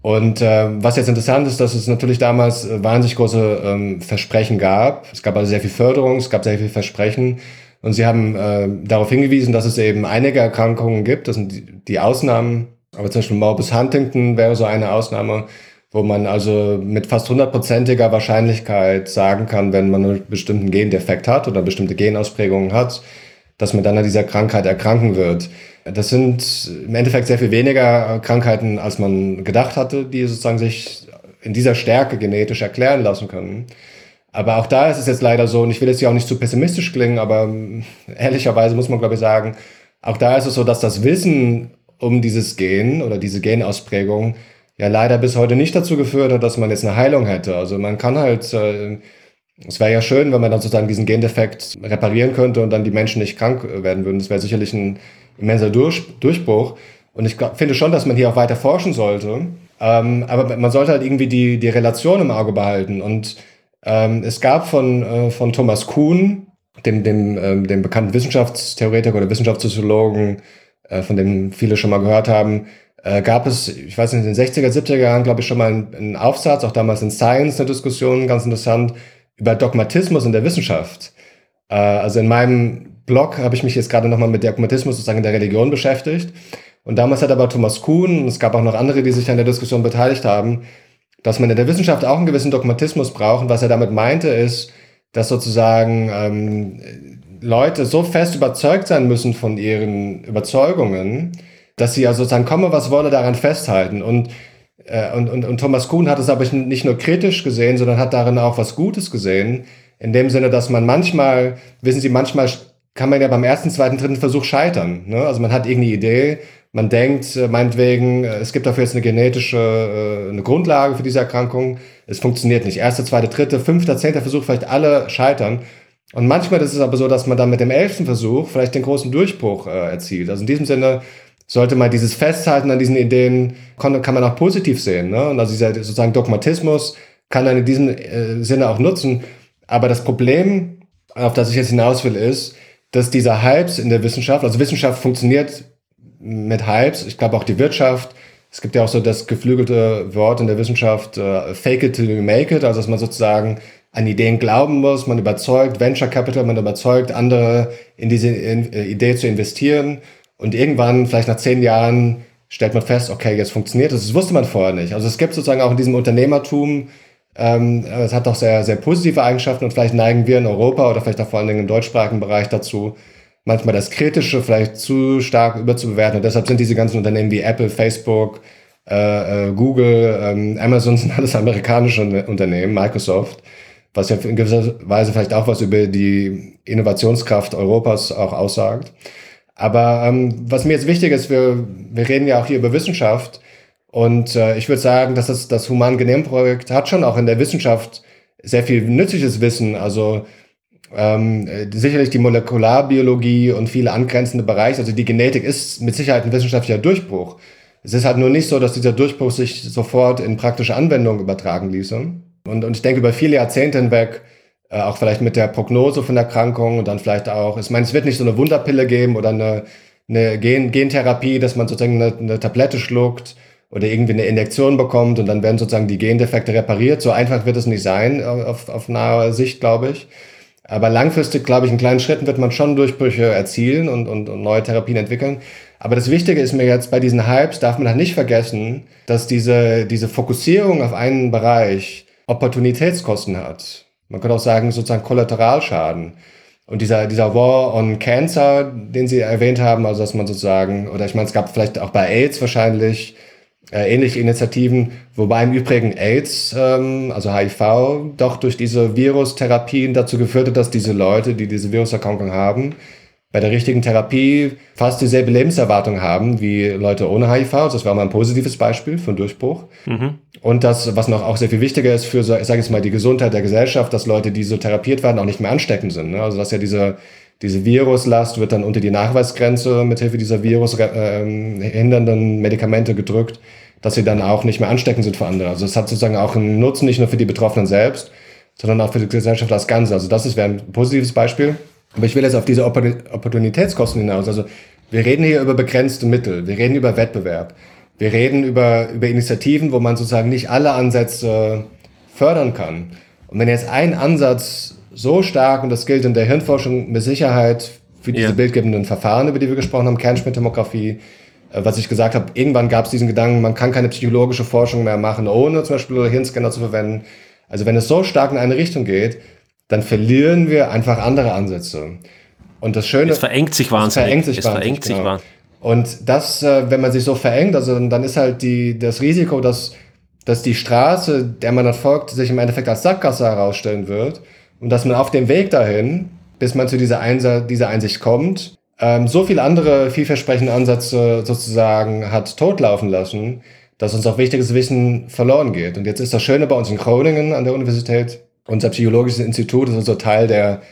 Und äh, was jetzt interessant ist, dass es natürlich damals wahnsinnig große ähm, Versprechen gab. Es gab also sehr viel Förderung, es gab sehr viel Versprechen. Und sie haben äh, darauf hingewiesen, dass es eben einige Erkrankungen gibt. Das sind die, die Ausnahmen. Aber zum Beispiel Morbus Huntington wäre so eine Ausnahme, wo man also mit fast hundertprozentiger Wahrscheinlichkeit sagen kann, wenn man einen bestimmten Gendefekt hat oder bestimmte Genausprägungen hat, dass man dann an dieser Krankheit erkranken wird. Das sind im Endeffekt sehr viel weniger Krankheiten, als man gedacht hatte, die sozusagen sich in dieser Stärke genetisch erklären lassen können. Aber auch da ist es jetzt leider so, und ich will jetzt hier auch nicht zu pessimistisch klingen, aber ähm, ehrlicherweise muss man, glaube ich, sagen, auch da ist es so, dass das Wissen um dieses Gen oder diese Genausprägung ja leider bis heute nicht dazu geführt hat, dass man jetzt eine Heilung hätte. Also man kann halt, äh, es wäre ja schön, wenn man dann sozusagen diesen Gendefekt reparieren könnte und dann die Menschen nicht krank werden würden. Das wäre sicherlich ein immenser Durch, Durchbruch. Und ich finde schon, dass man hier auch weiter forschen sollte. Ähm, aber man sollte halt irgendwie die, die Relation im Auge behalten. Und ähm, es gab von, äh, von Thomas Kuhn, dem, dem, ähm, dem bekannten Wissenschaftstheoretiker oder Wissenschaftssoziologen, äh, von dem viele schon mal gehört haben, äh, gab es, ich weiß nicht, in den 60er, 70er Jahren, glaube ich, schon mal einen, einen Aufsatz, auch damals in Science eine Diskussion, ganz interessant, über Dogmatismus in der Wissenschaft. Äh, also in meinem Blog habe ich mich jetzt gerade nochmal mit Dogmatismus sozusagen in der Religion beschäftigt. Und damals hat aber Thomas Kuhn, und es gab auch noch andere, die sich an der Diskussion beteiligt haben, dass man in der Wissenschaft auch einen gewissen Dogmatismus braucht. Und was er damit meinte, ist, dass sozusagen ähm, Leute so fest überzeugt sein müssen von ihren Überzeugungen, dass sie ja sozusagen komme, was wolle, daran festhalten. Und, äh, und, und, und Thomas Kuhn hat es aber nicht nur kritisch gesehen, sondern hat darin auch was Gutes gesehen. In dem Sinne, dass man manchmal, wissen Sie, manchmal kann man ja beim ersten, zweiten, dritten Versuch scheitern. Ne? Also man hat irgendeine Idee, man denkt äh, meinetwegen, äh, es gibt dafür jetzt eine genetische äh, eine Grundlage für diese Erkrankung. Es funktioniert nicht. Erster, zweiter, dritter, fünfter, zehnter Versuch, vielleicht alle scheitern. Und manchmal ist es aber so, dass man dann mit dem elften Versuch vielleicht den großen Durchbruch äh, erzielt. Also in diesem Sinne sollte man dieses Festhalten an diesen Ideen, kann, kann man auch positiv sehen. Ne? Und also dieser sozusagen Dogmatismus kann man in diesem äh, Sinne auch nutzen. Aber das Problem, auf das ich jetzt hinaus will, ist, dass dieser Hypes in der Wissenschaft, also Wissenschaft funktioniert mit Hypes, ich glaube auch die Wirtschaft, es gibt ja auch so das geflügelte Wort in der Wissenschaft, uh, fake it till you make it, also dass man sozusagen an Ideen glauben muss, man überzeugt Venture Capital, man überzeugt andere in diese in, äh, Idee zu investieren. Und irgendwann, vielleicht nach zehn Jahren, stellt man fest, okay, jetzt funktioniert das. Das wusste man vorher nicht. Also es gibt sozusagen auch in diesem Unternehmertum ähm, es hat doch sehr, sehr positive Eigenschaften. Und vielleicht neigen wir in Europa oder vielleicht auch vor allen Dingen im deutschsprachigen Bereich dazu, manchmal das Kritische vielleicht zu stark überzubewerten. Und deshalb sind diese ganzen Unternehmen wie Apple, Facebook, äh, äh, Google, ähm, Amazon sind alles amerikanische Unternehmen, Microsoft. was ja in gewisser Weise vielleicht auch was über die Innovationskraft Europas auch aussagt. Aber ähm, was mir jetzt wichtig ist, wir, wir reden ja auch hier über Wissenschaft und äh, ich würde sagen, dass das, das Human-Genehm-Projekt hat schon auch in der Wissenschaft sehr viel nützliches Wissen. Also ähm, sicherlich die Molekularbiologie und viele angrenzende Bereiche. Also die Genetik ist mit Sicherheit ein wissenschaftlicher Durchbruch. Es ist halt nur nicht so, dass dieser Durchbruch sich sofort in praktische Anwendung übertragen ließe. Und, und ich denke, über viele Jahrzehnte hinweg, äh, auch vielleicht mit der Prognose von Erkrankungen und dann vielleicht auch, ich meine, es wird nicht so eine Wunderpille geben oder eine, eine Gen Gentherapie, dass man sozusagen eine, eine Tablette schluckt oder irgendwie eine Injektion bekommt und dann werden sozusagen die Gendefekte repariert. So einfach wird es nicht sein auf, auf nahe Sicht, glaube ich. Aber langfristig, glaube ich, in kleinen Schritten wird man schon Durchbrüche erzielen und, und, und neue Therapien entwickeln. Aber das Wichtige ist mir jetzt bei diesen Hypes, darf man halt nicht vergessen, dass diese, diese Fokussierung auf einen Bereich Opportunitätskosten hat. Man könnte auch sagen, sozusagen Kollateralschaden. Und dieser, dieser War on Cancer, den Sie erwähnt haben, also dass man sozusagen, oder ich meine, es gab vielleicht auch bei AIDS wahrscheinlich äh, ähnliche Initiativen, wobei im Übrigen AIDS, ähm, also HIV, doch durch diese Virustherapien dazu geführt hat, dass diese Leute, die diese Viruserkrankung haben, bei der richtigen Therapie fast dieselbe Lebenserwartung haben wie Leute ohne HIV. Also das war mal ein positives Beispiel für einen Durchbruch. Mhm. Und das, was noch auch sehr viel wichtiger ist für, ich sage jetzt mal, die Gesundheit der Gesellschaft, dass Leute, die so therapiert werden, auch nicht mehr ansteckend sind. Ne? Also dass ja diese, diese Viruslast wird dann unter die Nachweisgrenze mithilfe dieser Virus äh, hindernden Medikamente gedrückt dass sie dann auch nicht mehr ansteckend sind für andere. Also es hat sozusagen auch einen Nutzen nicht nur für die Betroffenen selbst, sondern auch für die Gesellschaft als Ganze. Also das wäre ein positives Beispiel. Aber ich will jetzt auf diese Opportunitätskosten hinaus. Also wir reden hier über begrenzte Mittel, wir reden über Wettbewerb, wir reden über, über Initiativen, wo man sozusagen nicht alle Ansätze fördern kann. Und wenn jetzt ein Ansatz so stark, und das gilt in der Hirnforschung mit Sicherheit für diese ja. bildgebenden Verfahren, über die wir gesprochen haben, Kernspintomographie, äh, was ich gesagt habe, irgendwann gab es diesen Gedanken, man kann keine psychologische Forschung mehr machen, ohne zum Beispiel Hirnscanner zu verwenden. Also wenn es so stark in eine Richtung geht, dann verlieren wir einfach andere Ansätze. Und das Schöne... Es verengt sich wahnsinnig. Es verengt sich es wahnsinnig, verengt sich genau. wahnsinnig. Und das, äh, wenn man sich so verengt, also dann ist halt die, das Risiko, dass, dass die Straße, der man dann folgt, sich im Endeffekt als Sackgasse herausstellen wird und dass man auf dem Weg dahin, bis man zu dieser, Einsa dieser Einsicht kommt, ähm, so viele andere vielversprechende Ansätze sozusagen hat totlaufen lassen, dass uns auch wichtiges Wissen verloren geht. Und jetzt ist das Schöne bei uns in Groningen an der Universität, unser psychologisches Institut ist also Teil der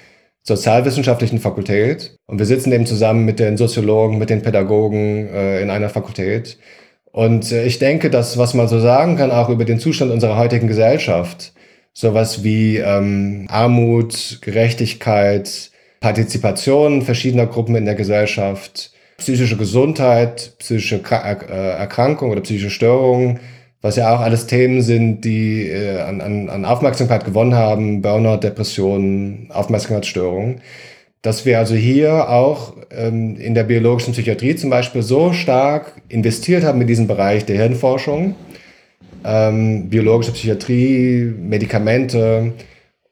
sozialwissenschaftlichen Fakultät. Und wir sitzen eben zusammen mit den Soziologen, mit den Pädagogen äh, in einer Fakultät. Und äh, ich denke, dass was man so sagen kann, auch über den Zustand unserer heutigen Gesellschaft, sowas wie ähm, Armut, Gerechtigkeit, Partizipation verschiedener Gruppen in der Gesellschaft, psychische Gesundheit, psychische äh, Erkrankung oder psychische Störungen, was ja auch alles Themen sind, die äh, an, an, an Aufmerksamkeit gewonnen haben, Burnout, Depressionen, Aufmerksamkeitsstörungen, dass wir also hier auch ähm, in der biologischen Psychiatrie zum Beispiel so stark investiert haben in diesen Bereich der Hirnforschung, ähm, biologische Psychiatrie, Medikamente,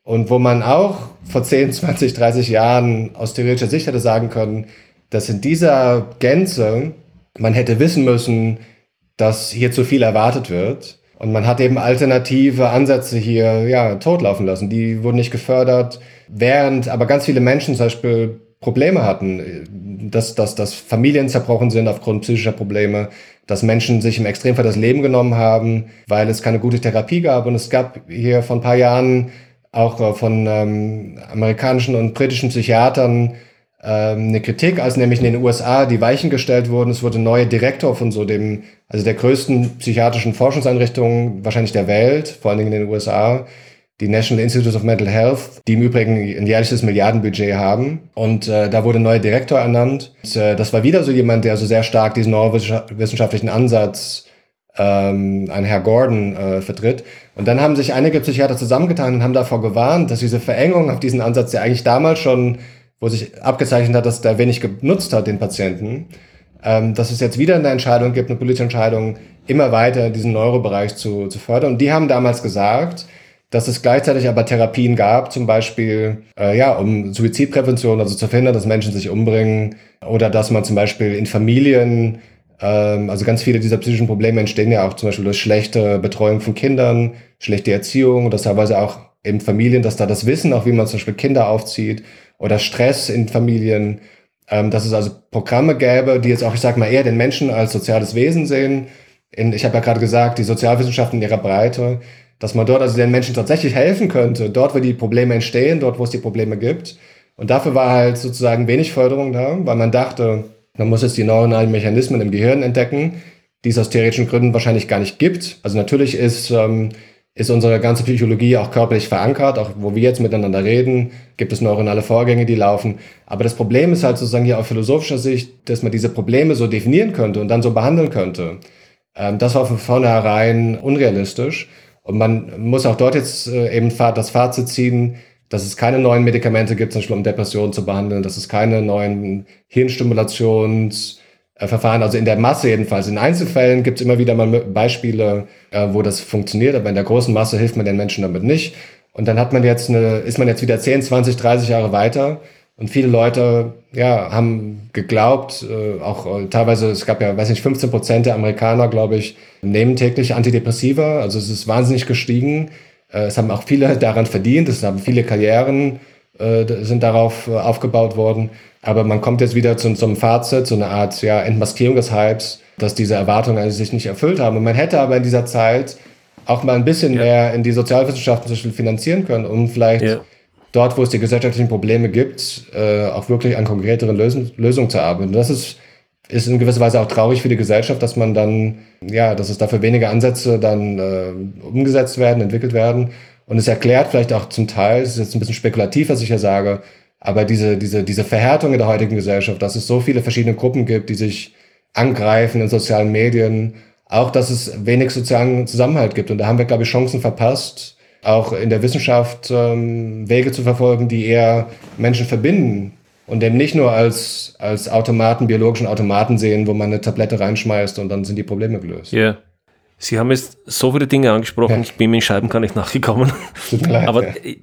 und wo man auch vor 10, 20, 30 Jahren aus theoretischer Sicht hätte sagen können, dass in dieser Gänze man hätte wissen müssen, dass hier zu viel erwartet wird. Und man hat eben alternative Ansätze hier ja, totlaufen lassen. Die wurden nicht gefördert, während aber ganz viele Menschen zum Beispiel Probleme hatten, dass, dass, dass Familien zerbrochen sind aufgrund psychischer Probleme, dass Menschen sich im Extremfall das Leben genommen haben, weil es keine gute Therapie gab. Und es gab hier vor ein paar Jahren auch äh, von ähm, amerikanischen und britischen Psychiatern ähm, eine Kritik, als nämlich in den USA die Weichen gestellt wurden. Es wurde neuer Direktor von so dem, also der größten psychiatrischen Forschungseinrichtung wahrscheinlich der Welt, vor allen Dingen in den USA, die National Institute of Mental Health, die im Übrigen ein jährliches Milliardenbudget haben. Und äh, da wurde ein neuer Direktor ernannt. Und, äh, das war wieder so jemand, der so sehr stark diesen neurowissenschaftlichen Ansatz ähm, ein Herr Gordon äh, vertritt. Und dann haben sich einige Psychiater zusammengetan und haben davor gewarnt, dass diese Verengung auf diesen Ansatz, der eigentlich damals schon, wo sich abgezeichnet hat, dass der wenig genutzt hat, den Patienten, ähm, dass es jetzt wieder eine Entscheidung gibt, eine politische Entscheidung, immer weiter diesen Neurobereich zu, zu fördern. Und die haben damals gesagt, dass es gleichzeitig aber Therapien gab, zum Beispiel äh, ja, um Suizidprävention, also zu verhindern, dass Menschen sich umbringen oder dass man zum Beispiel in Familien ähm, also ganz viele dieser psychischen Probleme entstehen ja auch zum Beispiel durch schlechte Betreuung von Kindern, schlechte Erziehung, dass teilweise auch in Familien, dass da das Wissen, auch wie man zum Beispiel Kinder aufzieht oder Stress in Familien, ähm, dass es also Programme gäbe, die jetzt auch, ich sag mal, eher den Menschen als soziales Wesen sehen. In, ich habe ja gerade gesagt, die Sozialwissenschaften in ihrer Breite, dass man dort also den Menschen tatsächlich helfen könnte, dort, wo die Probleme entstehen, dort, wo es die Probleme gibt. Und dafür war halt sozusagen wenig Förderung da, weil man dachte, man muss jetzt die neuronalen Mechanismen im Gehirn entdecken, die es aus theoretischen Gründen wahrscheinlich gar nicht gibt. Also natürlich ist, ähm, ist unsere ganze Psychologie auch körperlich verankert, auch wo wir jetzt miteinander reden, gibt es neuronale Vorgänge, die laufen. Aber das Problem ist halt sozusagen hier aus philosophischer Sicht, dass man diese Probleme so definieren könnte und dann so behandeln könnte. Ähm, das war von vornherein unrealistisch. Und man muss auch dort jetzt äh, eben das Fazit ziehen, dass es keine neuen Medikamente gibt, zum Beispiel um Depressionen zu behandeln, dass es keine neuen Hirnstimulationsverfahren, also in der Masse jedenfalls. In Einzelfällen gibt es immer wieder mal Beispiele, äh, wo das funktioniert, aber in der großen Masse hilft man den Menschen damit nicht. Und dann hat man jetzt eine, ist man jetzt wieder 10, 20, 30 Jahre weiter und viele Leute ja, haben geglaubt, äh, auch äh, teilweise, es gab ja, weiß nicht, 15 Prozent der Amerikaner, glaube ich, nehmen täglich Antidepressiva. Also es ist wahnsinnig gestiegen. Äh, es haben auch viele daran verdient, es haben viele Karrieren äh, sind darauf äh, aufgebaut worden. Aber man kommt jetzt wieder zu, zum Fazit, zu einer Art ja, Entmaskierung des Hypes, dass diese Erwartungen also sich nicht erfüllt haben. Und man hätte aber in dieser Zeit auch mal ein bisschen ja. mehr in die Sozialwissenschaften finanzieren können, um vielleicht ja. Dort, wo es die gesellschaftlichen Probleme gibt, äh, auch wirklich an konkreteren Lösungen Lösung zu arbeiten. Das ist ist in gewisser Weise auch traurig für die Gesellschaft, dass man dann, ja, dass es dafür weniger Ansätze dann äh, umgesetzt werden, entwickelt werden. Und es erklärt vielleicht auch zum Teil, es ist jetzt ein bisschen spekulativ, was ich hier sage, aber diese, diese, diese Verhärtung in der heutigen Gesellschaft, dass es so viele verschiedene Gruppen gibt, die sich angreifen in sozialen Medien, auch dass es wenig sozialen Zusammenhalt gibt. Und da haben wir, glaube ich, Chancen verpasst, auch in der Wissenschaft ähm, Wege zu verfolgen, die eher Menschen verbinden und dem nicht nur als, als Automaten, biologischen Automaten sehen, wo man eine Tablette reinschmeißt und dann sind die Probleme gelöst. Ja. Yeah. Sie haben jetzt so viele Dinge angesprochen, ja. ich bin mir in Scheiben gar nicht nachgekommen. Tut mir leid, Aber ja. Äh,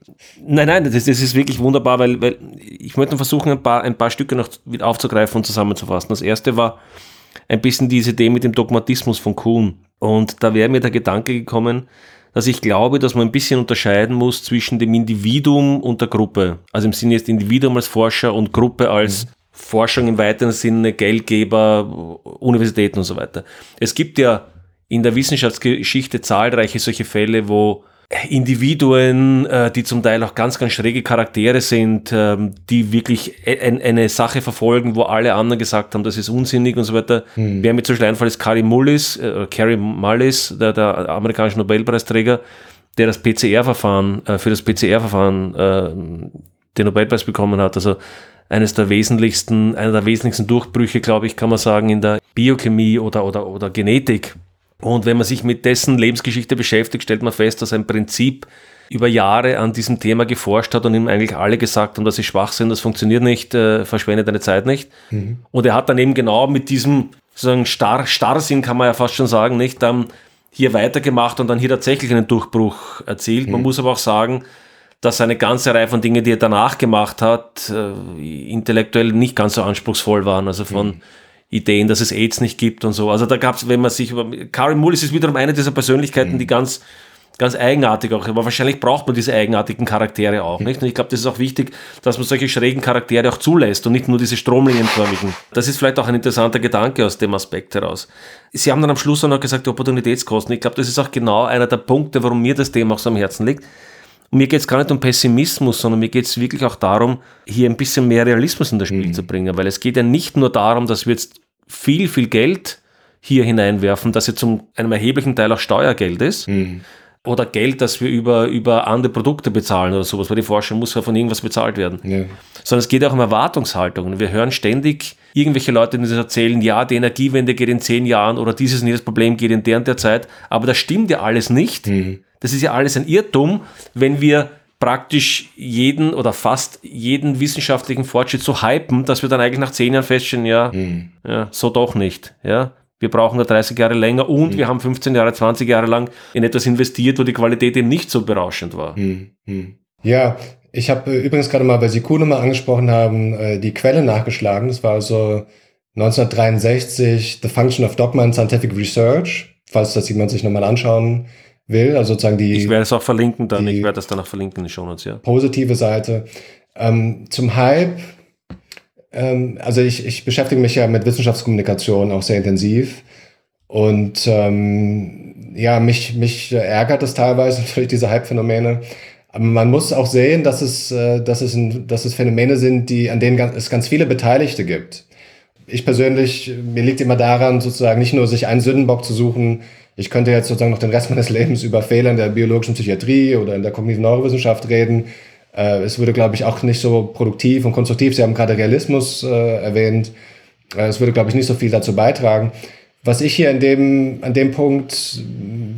nein, nein, das, das, ist wirklich wunderbar, weil, weil ich möchte versuchen, ein paar, ein paar Stücke noch aufzugreifen und zusammenzufassen. Das erste war ein bisschen diese Idee mit dem Dogmatismus von Kuhn. Und da wäre mir der Gedanke gekommen, dass ich glaube, dass man ein bisschen unterscheiden muss zwischen dem Individuum und der Gruppe. Also im Sinne jetzt Individuum als Forscher und Gruppe als mhm. Forschung im weiteren Sinne, Geldgeber, Universitäten und so weiter. Es gibt ja in der Wissenschaftsgeschichte zahlreiche solche Fälle, wo Individuen, äh, die zum Teil auch ganz, ganz schräge Charaktere sind, ähm, die wirklich e-, eine Sache verfolgen, wo alle anderen gesagt haben, das ist unsinnig und so weiter. Hm. Wer mir zum Beispiel einfällt, ist Carrie Mullis, äh, Carrie Mullis, der, der amerikanische Nobelpreisträger, der das PCR-Verfahren, äh, für das PCR-Verfahren äh, den Nobelpreis bekommen hat. Also eines der wesentlichsten, einer der wesentlichsten Durchbrüche, glaube ich, kann man sagen, in der Biochemie oder, oder, oder Genetik. Und wenn man sich mit dessen Lebensgeschichte beschäftigt, stellt man fest, dass er im Prinzip über Jahre an diesem Thema geforscht hat und ihm eigentlich alle gesagt haben, dass sie schwach sind, das funktioniert nicht, äh, verschwende deine Zeit nicht. Mhm. Und er hat dann eben genau mit diesem sozusagen Star Starrsinn, kann man ja fast schon sagen, nicht, dann hier weitergemacht und dann hier tatsächlich einen Durchbruch erzielt. Mhm. Man muss aber auch sagen, dass eine ganze Reihe von Dingen, die er danach gemacht hat, äh, intellektuell nicht ganz so anspruchsvoll waren. Also von mhm Ideen, dass es AIDS nicht gibt und so. Also da gab es, wenn man sich über. Karin Mullis ist wiederum eine dieser Persönlichkeiten, mhm. die ganz, ganz eigenartig auch, aber wahrscheinlich braucht man diese eigenartigen Charaktere auch, mhm. nicht? Und ich glaube, das ist auch wichtig, dass man solche schrägen Charaktere auch zulässt und nicht nur diese stromlinienförmigen. Das ist vielleicht auch ein interessanter Gedanke aus dem Aspekt heraus. Sie haben dann am Schluss auch noch gesagt, Opportunitätskosten. Ich glaube, das ist auch genau einer der Punkte, warum mir das Thema auch so am Herzen liegt. Und mir geht es gar nicht um Pessimismus, sondern mir geht es wirklich auch darum, hier ein bisschen mehr Realismus in das Spiel mhm. zu bringen. Weil es geht ja nicht nur darum, dass wir jetzt viel, viel Geld hier hineinwerfen, das ja zum einem erheblichen Teil auch Steuergeld ist. Mhm. Oder Geld, das wir über, über andere Produkte bezahlen oder sowas, weil die Forschung muss ja von irgendwas bezahlt werden. Ja. Sondern es geht auch um Erwartungshaltungen. Wir hören ständig irgendwelche Leute, die uns erzählen, ja, die Energiewende geht in zehn Jahren oder dieses und jedes Problem geht in der und der Zeit. Aber das stimmt ja alles nicht. Mhm. Das ist ja alles ein Irrtum, wenn wir praktisch jeden oder fast jeden wissenschaftlichen Fortschritt so hypen, dass wir dann eigentlich nach zehn Jahren feststellen, ja, mhm. ja so doch nicht. Ja, wir brauchen da 30 Jahre länger und mhm. wir haben 15 Jahre, 20 Jahre lang in etwas investiert, wo die Qualität eben nicht so berauschend war. Mhm. Ja, ich habe äh, übrigens gerade mal, weil Sie Kuhn mal angesprochen haben, äh, die Quelle nachgeschlagen. Das war also 1963 The Function of Dogma in Scientific Research, falls das jemand sich nochmal anschauen will, also sozusagen die. Ich werde es auch verlinken dann, ich werde das dann auch verlinken in den Shownotes, ja. Positive Seite. Ähm, zum Hype, ähm, also ich, ich beschäftige mich ja mit Wissenschaftskommunikation auch sehr intensiv und ähm, ja, mich, mich ärgert es teilweise natürlich diese Hype-Phänomene. Aber man muss auch sehen, dass es, äh, dass es, ein, dass es Phänomene sind, die, an denen es ganz viele Beteiligte gibt. Ich persönlich, mir liegt immer daran, sozusagen nicht nur sich einen Sündenbock zu suchen, ich könnte jetzt sozusagen noch den Rest meines Lebens über Fehler in der biologischen Psychiatrie oder in der kognitiven Neurowissenschaft reden. Äh, es würde, glaube ich, auch nicht so produktiv und konstruktiv. Sie haben gerade Realismus äh, erwähnt. Äh, es würde, glaube ich, nicht so viel dazu beitragen. Was ich hier in dem, an dem Punkt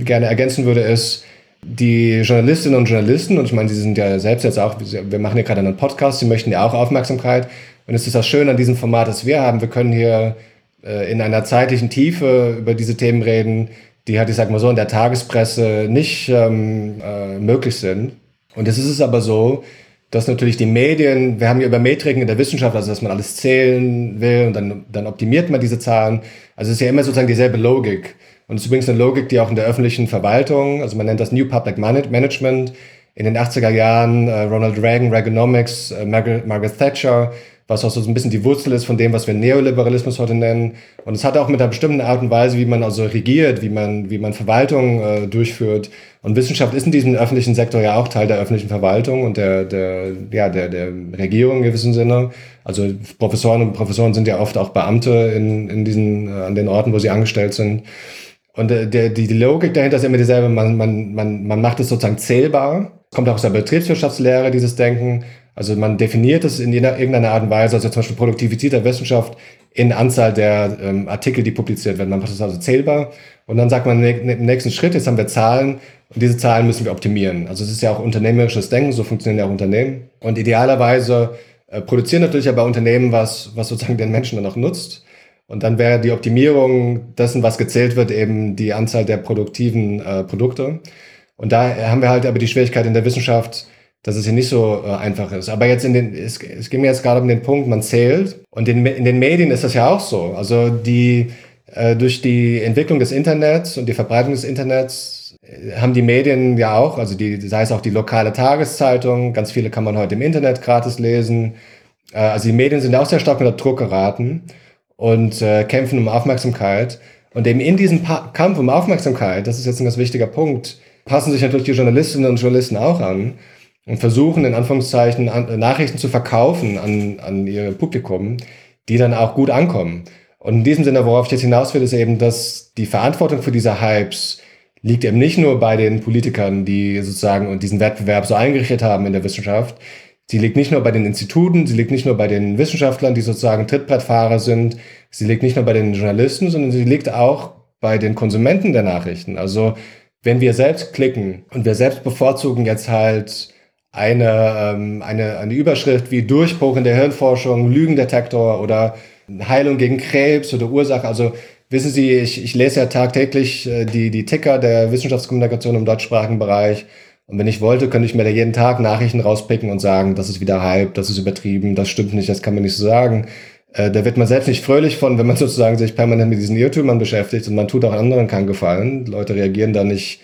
gerne ergänzen würde, ist, die Journalistinnen und Journalisten, und ich meine, sie sind ja selbst jetzt auch, wir machen hier gerade einen Podcast, sie möchten ja auch Aufmerksamkeit. Und es ist das Schöne an diesem Format, das wir haben. Wir können hier äh, in einer zeitlichen Tiefe über diese Themen reden, die halt, ich sag mal so, in der Tagespresse nicht ähm, äh, möglich sind. Und jetzt ist es aber so, dass natürlich die Medien, wir haben ja über Metriken in der Wissenschaft, also dass man alles zählen will und dann, dann optimiert man diese Zahlen. Also es ist ja immer sozusagen dieselbe Logik. Und es ist übrigens eine Logik, die auch in der öffentlichen Verwaltung, also man nennt das New Public Management, in den 80er Jahren äh, Ronald Reagan, Reaganomics, äh, Margaret, Margaret Thatcher, was auch so ein bisschen die Wurzel ist von dem, was wir Neoliberalismus heute nennen. Und es hat auch mit einer bestimmten Art und Weise, wie man also regiert, wie man, wie man Verwaltung äh, durchführt. Und Wissenschaft ist in diesem öffentlichen Sektor ja auch Teil der öffentlichen Verwaltung und der, der, ja, der, der Regierung in gewissem Sinne. Also Professoren und Professoren sind ja oft auch Beamte in, in diesen, äh, an den Orten, wo sie angestellt sind. Und äh, der, die, die Logik dahinter ist immer dieselbe. Man, man, man, man macht es sozusagen zählbar. Kommt auch aus der Betriebswirtschaftslehre, dieses Denken. Also man definiert es in irgendeiner Art und Weise, also zum Beispiel Produktivität der Wissenschaft in Anzahl der ähm, Artikel, die publiziert werden. Man macht das also zählbar und dann sagt man im nächsten Schritt, jetzt haben wir Zahlen und diese Zahlen müssen wir optimieren. Also es ist ja auch unternehmerisches Denken, so funktionieren ja auch Unternehmen. Und idealerweise äh, produzieren natürlich aber Unternehmen was, was sozusagen den Menschen dann auch nutzt. Und dann wäre die Optimierung dessen, was gezählt wird, eben die Anzahl der produktiven äh, Produkte. Und da haben wir halt aber die Schwierigkeit in der Wissenschaft, dass es hier nicht so äh, einfach ist. Aber jetzt in den, es, es geht mir jetzt gerade um den Punkt, man zählt. Und in, in den Medien ist das ja auch so. Also die, äh, durch die Entwicklung des Internets und die Verbreitung des Internets äh, haben die Medien ja auch, also die, sei es auch die lokale Tageszeitung, ganz viele kann man heute im Internet gratis lesen. Äh, also die Medien sind ja auch sehr stark unter Druck geraten und äh, kämpfen um Aufmerksamkeit. Und eben in diesem pa Kampf um Aufmerksamkeit, das ist jetzt ein ganz wichtiger Punkt, passen sich natürlich die Journalistinnen und Journalisten auch an und versuchen in Anführungszeichen an, Nachrichten zu verkaufen an, an ihr Publikum, die dann auch gut ankommen. Und in diesem Sinne, worauf ich jetzt hinaus will, ist eben, dass die Verantwortung für diese Hypes liegt eben nicht nur bei den Politikern, die sozusagen und diesen Wettbewerb so eingerichtet haben in der Wissenschaft. Sie liegt nicht nur bei den Instituten, sie liegt nicht nur bei den Wissenschaftlern, die sozusagen Trittbrettfahrer sind. Sie liegt nicht nur bei den Journalisten, sondern sie liegt auch bei den Konsumenten der Nachrichten. Also wenn wir selbst klicken und wir selbst bevorzugen jetzt halt eine, ähm, eine, eine Überschrift wie Durchbruch in der Hirnforschung, Lügendetektor oder Heilung gegen Krebs oder Ursache. Also wissen Sie, ich, ich lese ja tagtäglich äh, die, die Ticker der Wissenschaftskommunikation im deutschsprachigen Bereich. Und wenn ich wollte, könnte ich mir da jeden Tag Nachrichten rauspicken und sagen, das ist wieder Hype, das ist übertrieben, das stimmt nicht, das kann man nicht so sagen. Äh, da wird man selbst nicht fröhlich von, wenn man sozusagen sich permanent mit diesen Irrtümern beschäftigt und man tut auch anderen keinen Gefallen. Leute reagieren da nicht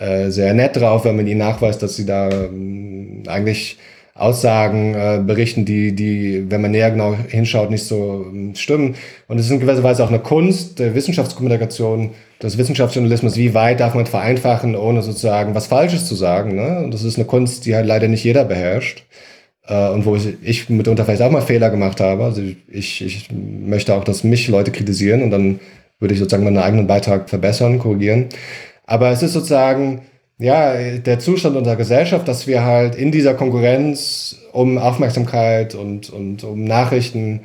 äh, sehr nett drauf, wenn man ihnen nachweist, dass sie da ähm, eigentlich Aussagen äh, berichten, die, die, wenn man näher genau hinschaut, nicht so ähm, stimmen. Und es ist in gewisser Weise auch eine Kunst der Wissenschaftskommunikation, des Wissenschaftsjournalismus, wie weit darf man vereinfachen, ohne sozusagen was Falsches zu sagen. Ne? Und das ist eine Kunst, die halt leider nicht jeder beherrscht. Äh, und wo ich, ich mitunter vielleicht auch mal Fehler gemacht habe. Also ich, ich möchte auch, dass mich Leute kritisieren und dann würde ich sozusagen meinen eigenen Beitrag verbessern, korrigieren. Aber es ist sozusagen, ja, der Zustand unserer Gesellschaft, dass wir halt in dieser Konkurrenz um Aufmerksamkeit und, und um Nachrichten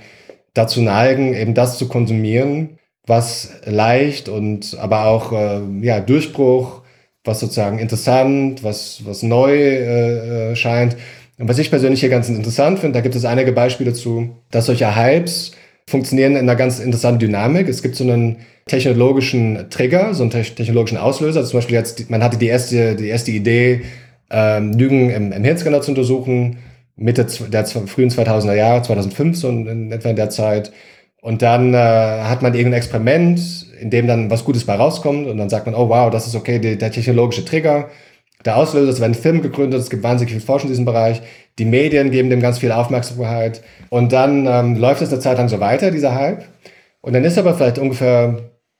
dazu neigen, eben das zu konsumieren, was leicht und aber auch äh, ja, Durchbruch, was sozusagen interessant, was, was neu äh, äh scheint. Und was ich persönlich hier ganz interessant finde, da gibt es einige Beispiele zu, dass solche Hypes funktionieren in einer ganz interessanten Dynamik. Es gibt so einen technologischen Trigger, so einen technologischen Auslöser. Also zum Beispiel jetzt, man hatte die erste, die erste Idee, ähm, Lügen im, im Hirnscanner zu untersuchen, Mitte der frühen 2000er Jahre, 2005 so in, etwa in der Zeit. Und dann äh, hat man irgendein Experiment, in dem dann was Gutes bei rauskommt und dann sagt man, oh wow, das ist okay, die, der technologische Trigger, der Auslöser, es werden Firmen gegründet, es gibt wahnsinnig viel Forschung in diesem Bereich, die Medien geben dem ganz viel Aufmerksamkeit und dann ähm, läuft es eine Zeit lang so weiter, dieser Hype. Und dann ist aber vielleicht ungefähr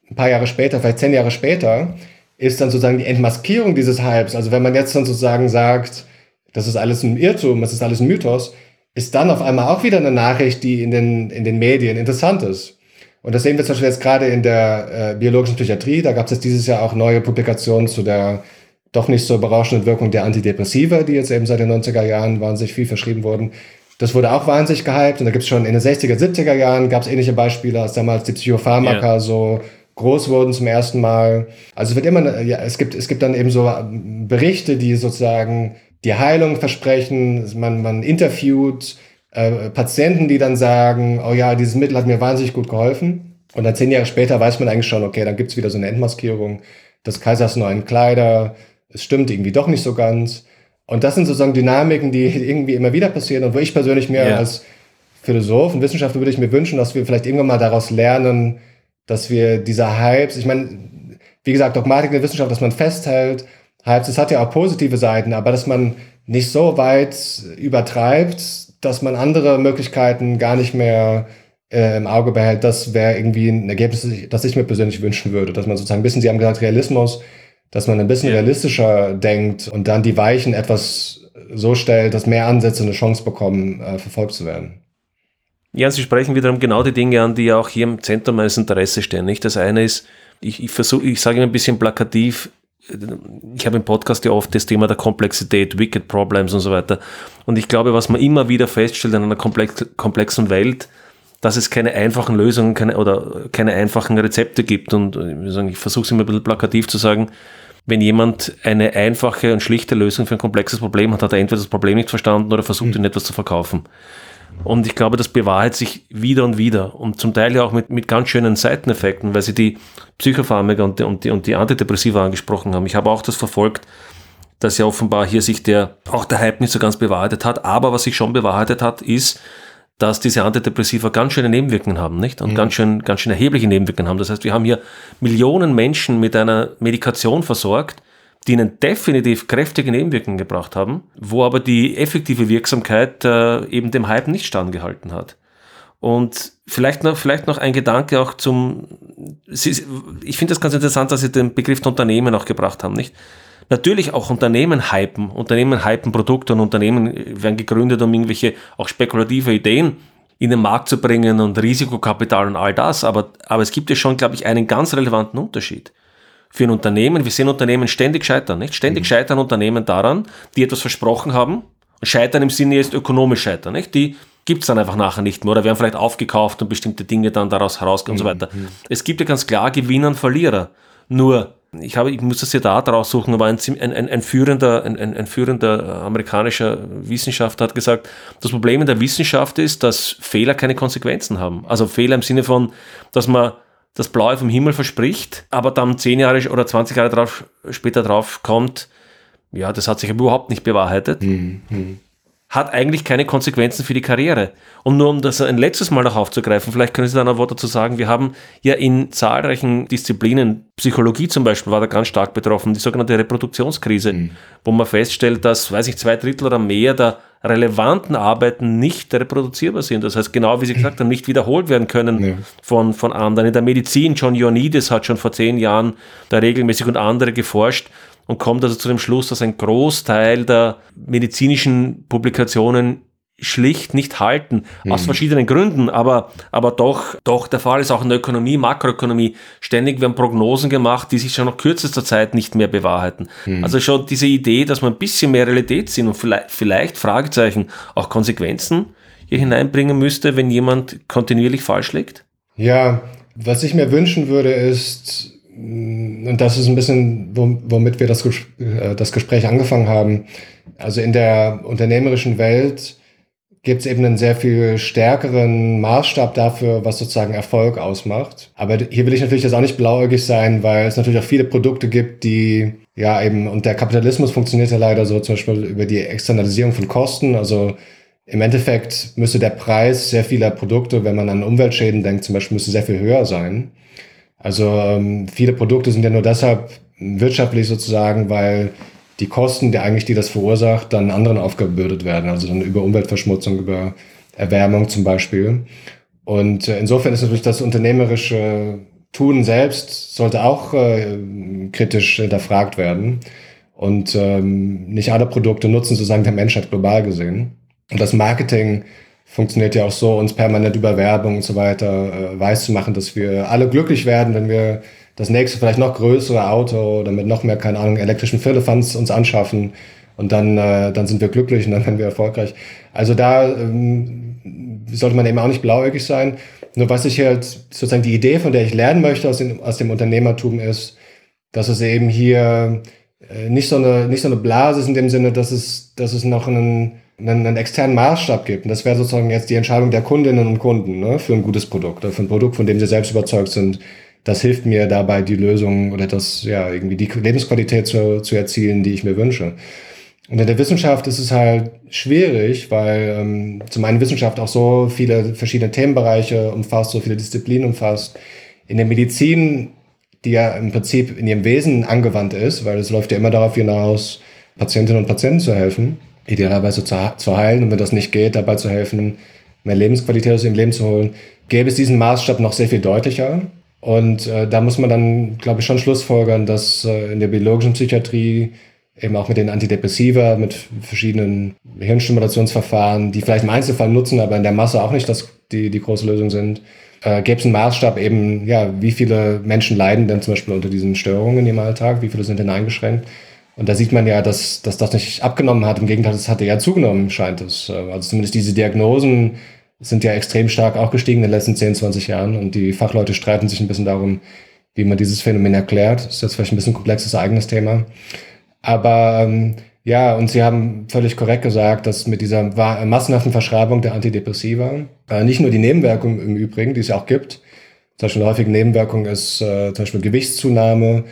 ein paar Jahre später, vielleicht zehn Jahre später, ist dann sozusagen die Entmaskierung dieses Hypes. Also wenn man jetzt dann sozusagen sagt, das ist alles ein Irrtum, das ist alles ein Mythos, ist dann auf einmal auch wieder eine Nachricht, die in den, in den Medien interessant ist. Und das sehen wir zum Beispiel jetzt gerade in der äh, biologischen Psychiatrie. Da gab es jetzt dieses Jahr auch neue Publikationen zu der doch nicht so berauschenden Wirkung der Antidepressiva, die jetzt eben seit den 90er Jahren wahnsinnig viel verschrieben wurden. Das wurde auch wahnsinnig gehypt und da gibt es schon in den 60er, 70er Jahren gab es ähnliche Beispiele, als damals die Psychopharmaka yeah. so groß wurden zum ersten Mal. Also es wird immer, ja, es gibt, es gibt dann eben so Berichte, die sozusagen die Heilung versprechen. Man, man interviewt äh, Patienten, die dann sagen, oh ja, dieses Mittel hat mir wahnsinnig gut geholfen. Und dann zehn Jahre später weiß man eigentlich schon, okay, dann gibt's wieder so eine Entmaskierung des Kaisers neuen Kleider. Es stimmt irgendwie doch nicht so ganz. Und das sind sozusagen Dynamiken, die irgendwie immer wieder passieren und wo ich persönlich mir ja. als Philosoph und Wissenschaftler würde ich mir wünschen, dass wir vielleicht irgendwann mal daraus lernen, dass wir diese Hypes, ich meine, wie gesagt, Dogmatik in der Wissenschaft, dass man festhält Hypes, es hat ja auch positive Seiten, aber dass man nicht so weit übertreibt, dass man andere Möglichkeiten gar nicht mehr äh, im Auge behält, das wäre irgendwie ein Ergebnis, das ich mir persönlich wünschen würde. Dass man sozusagen ein bisschen, Sie haben gesagt, Realismus, dass man ein bisschen ja. realistischer denkt und dann die Weichen etwas so stellt, dass mehr Ansätze eine Chance bekommen, äh, verfolgt zu werden. Ja, Sie sprechen wiederum genau die Dinge an, die ja auch hier im Zentrum meines Interesses stehen. Nicht? Das eine ist, ich, ich versuche, ich sage immer ein bisschen plakativ, ich habe im Podcast ja oft das Thema der Komplexität, Wicked Problems und so weiter. Und ich glaube, was man immer wieder feststellt in einer komplex, komplexen Welt, dass es keine einfachen Lösungen keine, oder keine einfachen Rezepte gibt. Und ich, versuche es immer ein bisschen plakativ zu sagen, wenn jemand eine einfache und schlichte Lösung für ein komplexes Problem hat, hat er entweder das Problem nicht verstanden oder versucht, mhm. ihn etwas zu verkaufen. Und ich glaube, das bewahrheit sich wieder und wieder und zum Teil ja auch mit, mit ganz schönen Seiteneffekten, weil Sie die Psychopharmaka und die, und, die, und die Antidepressiva angesprochen haben. Ich habe auch das verfolgt, dass ja offenbar hier sich der, auch der Hype nicht so ganz bewahrheitet hat. Aber was sich schon bewahrheitet hat, ist, dass diese Antidepressiva ganz schöne Nebenwirkungen haben, nicht? Und mhm. ganz schön, ganz schön erhebliche Nebenwirkungen haben. Das heißt, wir haben hier Millionen Menschen mit einer Medikation versorgt, die ihnen definitiv kräftige Nebenwirkungen gebracht haben, wo aber die effektive Wirksamkeit äh, eben dem Hype nicht standgehalten hat. Und vielleicht noch, vielleicht noch ein Gedanke auch zum, ich finde das ganz interessant, dass Sie den Begriff Unternehmen auch gebracht haben, nicht? Natürlich auch Unternehmen hypen, Unternehmen hypen Produkte und Unternehmen werden gegründet, um irgendwelche auch spekulative Ideen in den Markt zu bringen und Risikokapital und all das, aber, aber es gibt ja schon, glaube ich, einen ganz relevanten Unterschied für ein Unternehmen. Wir sehen Unternehmen ständig scheitern, nicht? Ständig mhm. scheitern Unternehmen daran, die etwas versprochen haben. Scheitern im Sinne ist ökonomisch scheitern, nicht? Die gibt es dann einfach nachher nicht mehr oder werden vielleicht aufgekauft und bestimmte Dinge dann daraus herausgehen mhm. und so mhm. weiter. Mhm. Es gibt ja ganz klar Gewinner und Verlierer. Nur, ich, habe, ich muss das Zitat raussuchen, aber ein, ein, ein, führender, ein, ein, führender amerikanischer Wissenschaftler hat gesagt, das Problem in der Wissenschaft ist, dass Fehler keine Konsequenzen haben. Also Fehler im Sinne von, dass man das Blaue vom Himmel verspricht, aber dann zehn Jahre oder 20 Jahre drauf, später drauf kommt, ja, das hat sich überhaupt nicht bewahrheitet. Mhm. Hat eigentlich keine Konsequenzen für die Karriere. Und nur um das ein letztes Mal noch aufzugreifen, vielleicht können Sie da noch ein Wort dazu sagen, wir haben ja in zahlreichen Disziplinen, Psychologie zum Beispiel war da ganz stark betroffen, die sogenannte Reproduktionskrise, mhm. wo man feststellt, dass, weiß ich, zwei Drittel oder mehr der relevanten Arbeiten nicht reproduzierbar sind. Das heißt, genau wie Sie gesagt haben, nicht wiederholt werden können ja. von, von anderen. In der Medizin, John Ioannidis hat schon vor zehn Jahren da regelmäßig und andere geforscht und kommt also zu dem Schluss, dass ein Großteil der medizinischen Publikationen schlicht nicht halten, mhm. aus verschiedenen Gründen, aber, aber doch, doch der Fall ist auch in der Ökonomie, Makroökonomie. Ständig werden Prognosen gemacht, die sich schon nach kürzester Zeit nicht mehr bewahrheiten. Mhm. Also schon diese Idee, dass man ein bisschen mehr Realität sehen und vielleicht, vielleicht Fragezeichen, auch Konsequenzen hier hineinbringen müsste, wenn jemand kontinuierlich falsch liegt? Ja, was ich mir wünschen würde, ist, und das ist ein bisschen, womit wir das, äh, das Gespräch angefangen haben, also in der unternehmerischen Welt, gibt es eben einen sehr viel stärkeren Maßstab dafür, was sozusagen Erfolg ausmacht. Aber hier will ich natürlich jetzt auch nicht blauäugig sein, weil es natürlich auch viele Produkte gibt, die ja eben, und der Kapitalismus funktioniert ja leider so zum Beispiel über die Externalisierung von Kosten. Also im Endeffekt müsste der Preis sehr vieler Produkte, wenn man an Umweltschäden denkt, zum Beispiel, müsste sehr viel höher sein. Also ähm, viele Produkte sind ja nur deshalb wirtschaftlich sozusagen, weil die Kosten, die eigentlich die das verursacht, dann anderen aufgebürdet werden. Also dann über Umweltverschmutzung, über Erwärmung zum Beispiel. Und äh, insofern ist natürlich das unternehmerische Tun selbst sollte auch äh, kritisch hinterfragt werden. Und ähm, nicht alle Produkte nutzen sozusagen der Menschheit global gesehen. Und das Marketing funktioniert ja auch so, uns permanent über Werbung und so weiter äh, weiß zu machen, dass wir alle glücklich werden, wenn wir das nächste vielleicht noch größere Auto oder mit noch mehr, keine Ahnung, elektrischen Firlefanz uns anschaffen und dann, äh, dann sind wir glücklich und dann werden wir erfolgreich. Also da ähm, sollte man eben auch nicht blauäugig sein. Nur was ich halt sozusagen die Idee, von der ich lernen möchte aus dem, aus dem Unternehmertum ist, dass es eben hier äh, nicht so eine, nicht so eine Blase ist in dem Sinne, dass es, dass es noch einen, einen, einen externen Maßstab gibt. Und das wäre sozusagen jetzt die Entscheidung der Kundinnen und Kunden ne, für ein gutes Produkt oder für ein Produkt, von dem sie selbst überzeugt sind. Das hilft mir dabei, die Lösung oder das, ja, irgendwie die Lebensqualität zu, zu erzielen, die ich mir wünsche. Und in der Wissenschaft ist es halt schwierig, weil ähm, zum einen Wissenschaft auch so viele verschiedene Themenbereiche umfasst, so viele Disziplinen umfasst. In der Medizin, die ja im Prinzip in ihrem Wesen angewandt ist, weil es läuft ja immer darauf hinaus, Patientinnen und Patienten zu helfen, idealerweise zu, zu heilen und wenn das nicht geht, dabei zu helfen, mehr Lebensqualität aus ihrem Leben zu holen, gäbe es diesen Maßstab noch sehr viel deutlicher. Und äh, da muss man dann, glaube ich, schon schlussfolgern, dass äh, in der biologischen Psychiatrie eben auch mit den Antidepressiva, mit verschiedenen Hirnstimulationsverfahren, die vielleicht im Einzelfall nutzen, aber in der Masse auch nicht das, die, die große Lösung sind, äh, gäbe es einen Maßstab eben, ja, wie viele Menschen leiden denn zum Beispiel unter diesen Störungen im Alltag, wie viele sind denn eingeschränkt? Und da sieht man ja, dass, dass das nicht abgenommen hat. Im Gegenteil, es hatte ja zugenommen, scheint es. Äh, also zumindest diese Diagnosen sind ja extrem stark auch gestiegen in den letzten 10, 20 Jahren. Und die Fachleute streiten sich ein bisschen darum, wie man dieses Phänomen erklärt. Das ist jetzt vielleicht ein bisschen komplexes eigenes Thema. Aber ähm, ja, und Sie haben völlig korrekt gesagt, dass mit dieser massenhaften Verschreibung der Antidepressiva äh, nicht nur die Nebenwirkungen im Übrigen, die es ja auch gibt, zum Beispiel eine häufige Nebenwirkung ist äh, zum Beispiel Gewichtszunahme,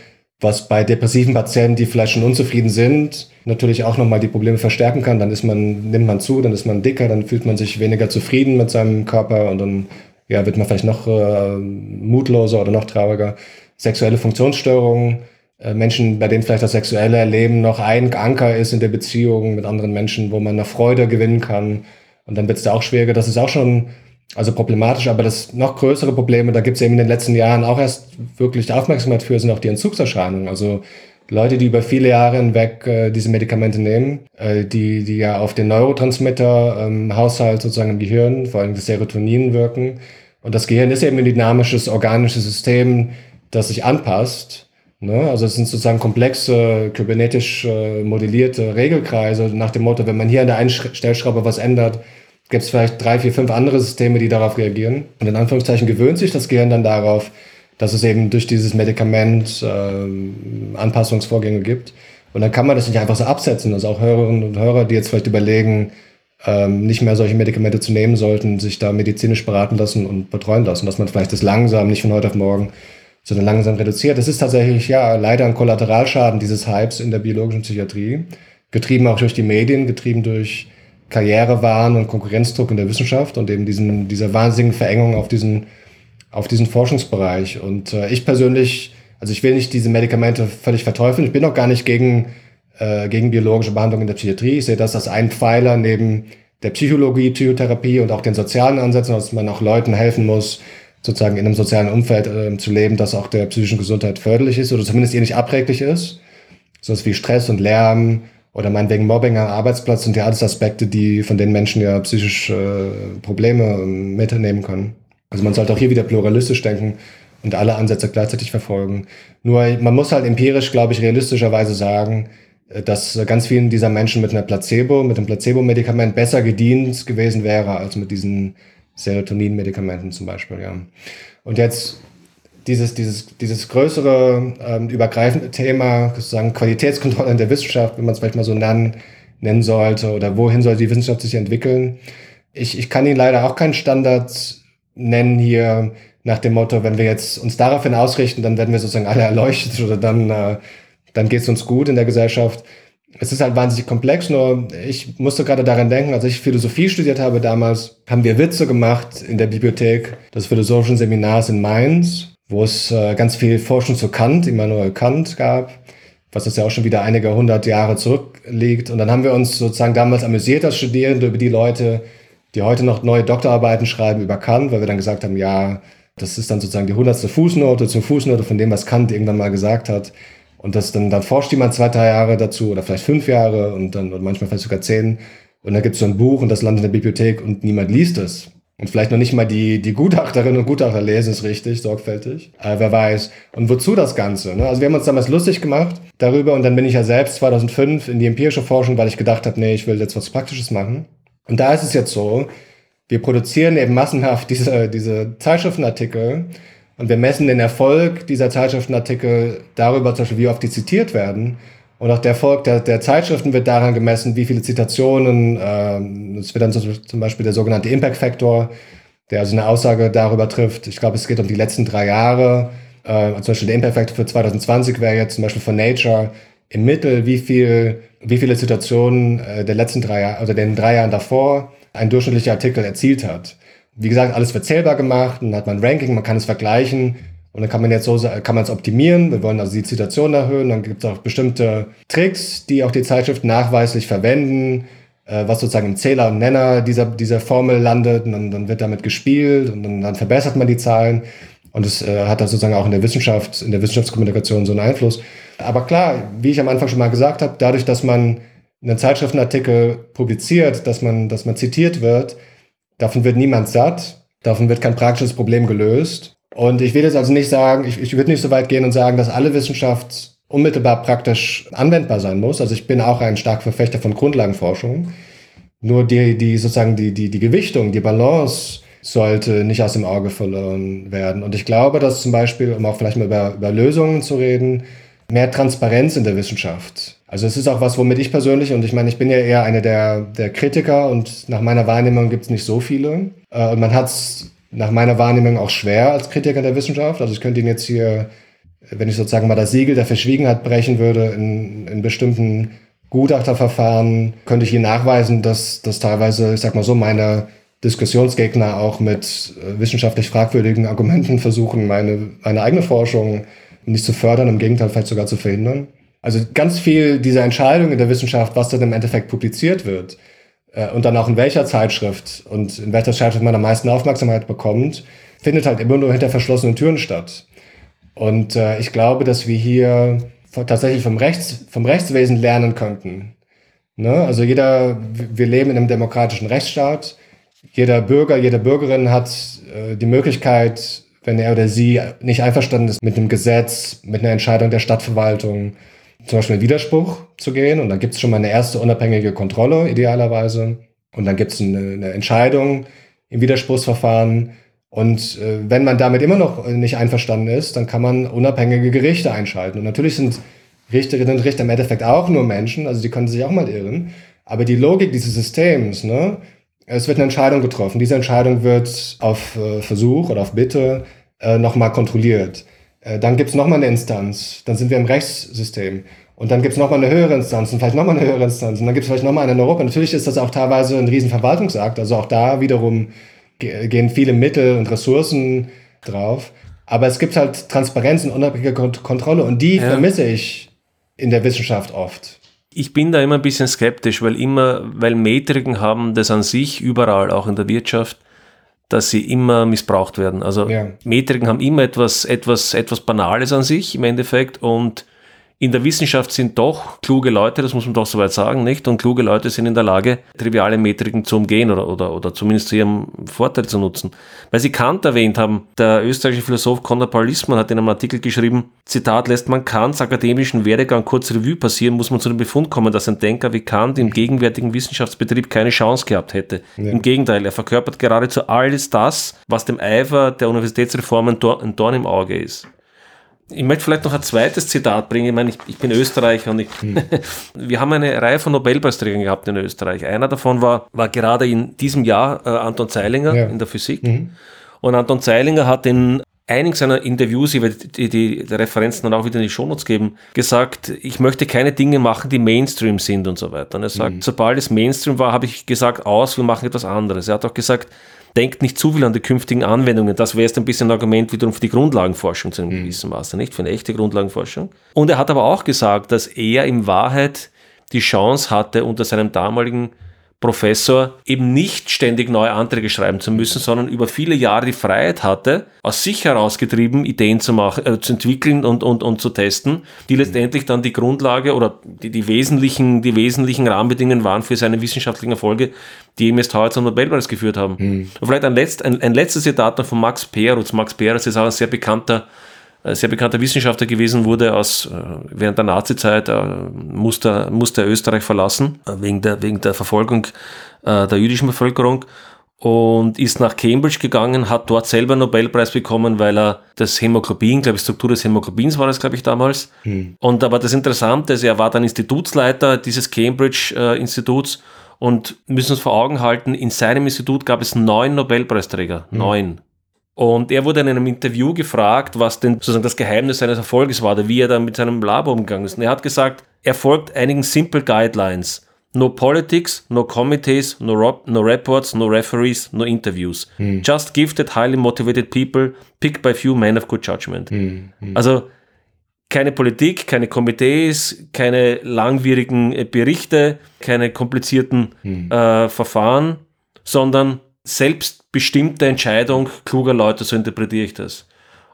was bei depressiven Patienten, die vielleicht schon unzufrieden sind, natürlich auch nochmal die Probleme verstärken kann. Dann ist man, nimmt man zu, dann ist man dicker, dann fühlt man sich weniger zufrieden mit seinem Körper und dann ja, wird man vielleicht noch äh, mutloser oder noch trauriger. Sexuelle Funktionsstörungen, äh, Menschen, bei denen vielleicht das sexuelle Erleben noch ein Anker ist in der Beziehung mit anderen Menschen, wo man eine Freude gewinnen kann. Und dann wird es da auch schwieriger. Das ist auch schon also problematisch, aber das noch größere Probleme, da gibt es eben in den letzten Jahren auch erst wirklich Aufmerksamkeit für, sind auch die Entzugserscheinungen. Also Leute, die über viele Jahre hinweg äh, diese Medikamente nehmen, äh, die, die ja auf den Neurotransmitter-Haushalt ähm, sozusagen im Gehirn, vor allem das Serotonin wirken. Und das Gehirn ist eben ein dynamisches, organisches System, das sich anpasst Ne? Also es sind sozusagen komplexe, kybernetisch äh, modellierte Regelkreise nach dem Motto, wenn man hier an der einen Stellschraube was ändert, gibt es vielleicht drei, vier, fünf andere Systeme, die darauf reagieren. Und in Anführungszeichen gewöhnt sich das Gehirn dann darauf, dass es eben durch dieses Medikament äh, Anpassungsvorgänge gibt. Und dann kann man das nicht einfach so absetzen. Also auch Hörerinnen und Hörer, die jetzt vielleicht überlegen, ähm, nicht mehr solche Medikamente zu nehmen sollten, sich da medizinisch beraten lassen und betreuen lassen, dass man vielleicht das langsam, nicht von heute auf morgen sondern langsam reduziert. Das ist tatsächlich ja leider ein Kollateralschaden dieses Hypes in der biologischen Psychiatrie, getrieben auch durch die Medien, getrieben durch Karrierewahn und Konkurrenzdruck in der Wissenschaft und eben diesen, dieser wahnsinnigen Verengung auf diesen, auf diesen Forschungsbereich. Und äh, ich persönlich, also ich will nicht diese Medikamente völlig verteufeln. Ich bin auch gar nicht gegen, äh, gegen biologische Behandlung in der Psychiatrie. Ich sehe das als ein Pfeiler neben der Psychologie, Psychotherapie und auch den sozialen Ansätzen, dass man auch Leuten helfen muss, sozusagen in einem sozialen Umfeld äh, zu leben, das auch der psychischen Gesundheit förderlich ist oder zumindest ihr nicht abträglich ist. So wie Stress und Lärm oder meinetwegen Mobbing am Arbeitsplatz sind ja alles Aspekte, die von den Menschen ja psychisch äh, Probleme äh, mitnehmen können. Also man sollte auch hier wieder pluralistisch denken und alle Ansätze gleichzeitig verfolgen. Nur man muss halt empirisch, glaube ich, realistischerweise sagen, äh, dass ganz vielen dieser Menschen mit einer Placebo, mit einem Placebo-Medikament besser gedient gewesen wäre als mit diesen Serotonin-Medikamenten zum Beispiel, ja. Und jetzt dieses, dieses, dieses größere, ähm, übergreifende Thema, sozusagen Qualitätskontrolle in der Wissenschaft, wenn man es vielleicht mal so nennen, nennen sollte, oder wohin soll die Wissenschaft sich entwickeln. Ich, ich kann Ihnen leider auch keinen Standard nennen hier nach dem Motto, wenn wir jetzt uns daraufhin ausrichten, dann werden wir sozusagen alle erleuchtet oder dann, äh, dann geht es uns gut in der Gesellschaft. es ist halt wahnsinnig komplex, nur ich musste gerade daran denken, als ich Philosophie studiert habe damals, haben wir Witze gemacht in der Bibliothek des philosophischen Seminars in Mainz, wo es äh, ganz viel Forschung zu Kant, Immanuel Kant gab, was das ja auch schon wieder einige hundert Jahre zurückliegt. Und dann haben wir uns sozusagen damals amüsiert als Studierende über die Leute, die heute noch neue Doktorarbeiten schreiben über Kant, weil wir dann gesagt haben, ja, das ist dann sozusagen die hundertste Fußnote zur Fußnote von dem, was Kant irgendwann mal gesagt hat. Und das dann, dann forscht jemand zwei, drei Jahre dazu oder vielleicht fünf Jahre und dann und manchmal vielleicht sogar zehn. Und dann gibt es so ein Buch und das landet in der Bibliothek und niemand liest es. Und vielleicht noch nicht mal die, die Gutachterinnen und Gutachter lesen es richtig, sorgfältig. Aber wer weiß. Und wozu das Ganze? Ne? Also wir haben uns damals lustig gemacht darüber und dann bin ich ja selbst 2005 in die empirische Forschung, weil ich gedacht habe, nee, ich will jetzt was Praktisches machen. Und da ist es jetzt so, wir produzieren eben massenhaft diese, diese Zeitschriftenartikel und wir messen den Erfolg dieser Zeitschriftenartikel darüber, zum Beispiel, wie oft die zitiert werden. Und auch der Erfolg der, der Zeitschriften wird daran gemessen, wie viele Zitationen, ähm, es wird dann zum Beispiel der sogenannte Impact Factor, der also eine Aussage darüber trifft. Ich glaube, es geht um die letzten drei Jahre. Äh, zum Beispiel der Impact Factor für 2020 wäre jetzt zum Beispiel von Nature im Mittel, wie viel, wie viele Zitationen äh, der letzten drei Jahre, also den drei Jahren davor ein durchschnittlicher Artikel erzielt hat. Wie gesagt, alles wird zählbar gemacht, dann hat man ein Ranking, man kann es vergleichen und dann kann man jetzt so, kann man es optimieren. Wir wollen also die Zitationen erhöhen. Dann gibt es auch bestimmte Tricks, die auch die Zeitschrift nachweislich verwenden, äh, was sozusagen im Zähler und Nenner dieser, dieser Formel landet. Und dann, dann wird damit gespielt und dann, dann verbessert man die Zahlen. Und es äh, hat dann sozusagen auch in der Wissenschaft, in der Wissenschaftskommunikation so einen Einfluss. Aber klar, wie ich am Anfang schon mal gesagt habe, dadurch, dass man einen Zeitschriftenartikel publiziert, dass man, dass man zitiert wird, davon wird niemand satt, davon wird kein praktisches Problem gelöst. Und ich will jetzt also nicht sagen, ich, ich würde nicht so weit gehen und sagen, dass alle Wissenschaft unmittelbar praktisch anwendbar sein muss. Also ich bin auch ein starker Verfechter von Grundlagenforschung. Nur die, die sozusagen die, die, die Gewichtung, die Balance sollte nicht aus dem Auge verloren werden. Und ich glaube, dass zum Beispiel, um auch vielleicht mal über, über Lösungen zu reden, mehr Transparenz in der Wissenschaft. Also es ist auch was, womit ich persönlich, und ich meine, ich bin ja eher einer der, der Kritiker und nach meiner Wahrnehmung gibt es nicht so viele. Äh, und man hat es nach meiner Wahrnehmung auch schwer als Kritiker der Wissenschaft. Also ich könnte ihn jetzt hier, wenn ich sozusagen mal das Siegel der Verschwiegenheit brechen würde, in, in bestimmten Gutachterverfahren, könnte ich Ihnen nachweisen, dass, dass teilweise, ich sag mal so, meine Diskussionsgegner auch mit äh, wissenschaftlich fragwürdigen Argumenten versuchen, meine, meine eigene Forschung nicht zu fördern, im Gegenteil vielleicht sogar zu verhindern. Also ganz viel dieser Entscheidungen in der Wissenschaft, was dann im Endeffekt publiziert wird, äh, und dann auch in welcher Zeitschrift und in welcher Zeitschrift man am meisten Aufmerksamkeit bekommt, findet halt immer nur hinter verschlossenen Türen statt. Und äh, ich glaube, dass wir hier tatsächlich vom, Rechts, vom Rechtswesen lernen könnten. Ne? Also jeder, wir leben in einem demokratischen Rechtsstaat. Jeder Bürger, jede Bürgerin hat äh, die Möglichkeit, wenn er oder sie nicht einverstanden ist mit einem Gesetz, mit einer Entscheidung der Stadtverwaltung, zum Beispiel in Widerspruch zu gehen. Und dann gibt es schon mal eine erste unabhängige Kontrolle, idealerweise. Und dann gibt es eine, eine, Entscheidung im Widerspruchsverfahren. Und äh, wenn man damit immer noch nicht einverstanden ist, dann kann man unabhängige Gerichte einschalten. Und natürlich sind Richterinnen und Richter im Endeffekt auch nur Menschen, also die können sich auch mal irren. Aber die Logik dieses Systems, ne, es wird eine Entscheidung getroffen. Diese Entscheidung wird auf äh, Versuch oder auf Bitte äh, nochmal kontrolliert. Äh, dann gibt es nochmal eine Instanz, dann sind wir im Rechtssystem. Und dann gibt es nochmal eine höhere Instanz und vielleicht nochmal eine höhere Instanz und dann gibt es vielleicht nochmal eine in Europa. Natürlich ist das auch teilweise ein Riesenverwaltungsakt, also auch da wiederum gehen viele Mittel und Ressourcen drauf. Aber es gibt halt Transparenz und unabhängige Kontrolle und die ja. vermisse ich in der Wissenschaft oft. Ich bin da immer ein bisschen skeptisch, weil immer, weil Metriken haben das an sich überall, auch in der Wirtschaft, dass sie immer missbraucht werden. Also ja. Metriken haben immer etwas, etwas, etwas Banales an sich im Endeffekt und in der Wissenschaft sind doch kluge Leute, das muss man doch soweit sagen, nicht? Und kluge Leute sind in der Lage, triviale Metriken zu umgehen oder, oder, oder zumindest zu ihrem Vorteil zu nutzen. Weil Sie Kant erwähnt haben, der österreichische Philosoph Conrad Paul Lissmann hat in einem Artikel geschrieben, Zitat, lässt man Kants akademischen Werdegang kurz Revue passieren, muss man zu dem Befund kommen, dass ein Denker wie Kant im gegenwärtigen Wissenschaftsbetrieb keine Chance gehabt hätte. Ja. Im Gegenteil, er verkörpert geradezu alles das, was dem Eifer der Universitätsreform ein Dorn im Auge ist. Ich möchte vielleicht noch ein zweites Zitat bringen. Ich meine, ich, ich bin Österreicher und ich, hm. wir haben eine Reihe von Nobelpreisträgern gehabt in Österreich. Einer davon war, war gerade in diesem Jahr äh, Anton Zeilinger ja. in der Physik. Mhm. Und Anton Zeilinger hat in einigen seiner Interviews, ich werde die, die, die Referenzen dann auch wieder in die Shownotes geben, gesagt, ich möchte keine Dinge machen, die Mainstream sind und so weiter. Und er sagt, mhm. sobald es Mainstream war, habe ich gesagt, aus, wir machen etwas anderes. Er hat auch gesagt, denkt nicht zu viel an die künftigen Anwendungen. Das wäre jetzt ein bisschen ein Argument wiederum für die Grundlagenforschung zu einem mhm. gewissen Maße, nicht für eine echte Grundlagenforschung. Und er hat aber auch gesagt, dass er in Wahrheit die Chance hatte, unter seinem damaligen Professor eben nicht ständig neue Anträge schreiben zu müssen, sondern über viele Jahre die Freiheit hatte, aus sich herausgetrieben Ideen zu machen, äh, zu entwickeln und, und, und zu testen, die letztendlich dann die Grundlage oder die, die, wesentlichen, die wesentlichen Rahmenbedingungen waren für seine wissenschaftlichen Erfolge, die ihm jetzt heute zum Nobelpreis geführt haben. Mhm. Und vielleicht ein, letzt, ein, ein letztes Zitat noch von Max Perutz. Max Perutz ist auch ein sehr bekannter sehr bekannter Wissenschaftler gewesen, wurde aus, äh, während der Nazizeit, äh, musste, musste Österreich verlassen, äh, wegen der, wegen der Verfolgung der jüdischen Bevölkerung und ist nach Cambridge gegangen, hat dort selber einen Nobelpreis bekommen, weil er das Hämoglobin, glaube ich, Struktur des Hämoglobins war das, glaube ich, damals. Hm. Und aber das Interessante ist, er war dann Institutsleiter dieses Cambridge-Instituts und müssen uns vor Augen halten, in seinem Institut gab es neun Nobelpreisträger. Hm. Neun. Und er wurde in einem Interview gefragt, was denn sozusagen das Geheimnis seines Erfolges war, oder wie er da mit seinem Labor umgegangen ist. Und er hat gesagt, er folgt einigen simple Guidelines. No politics, no committees, no, no reports, no referees, no interviews. Hm. Just gifted, highly motivated people, picked by few men of good judgment. Hm. Hm. Also keine Politik, keine Komitees, keine langwierigen Berichte, keine komplizierten hm. äh, Verfahren, sondern selbstbestimmte Entscheidung kluger Leute, so interpretiere ich das.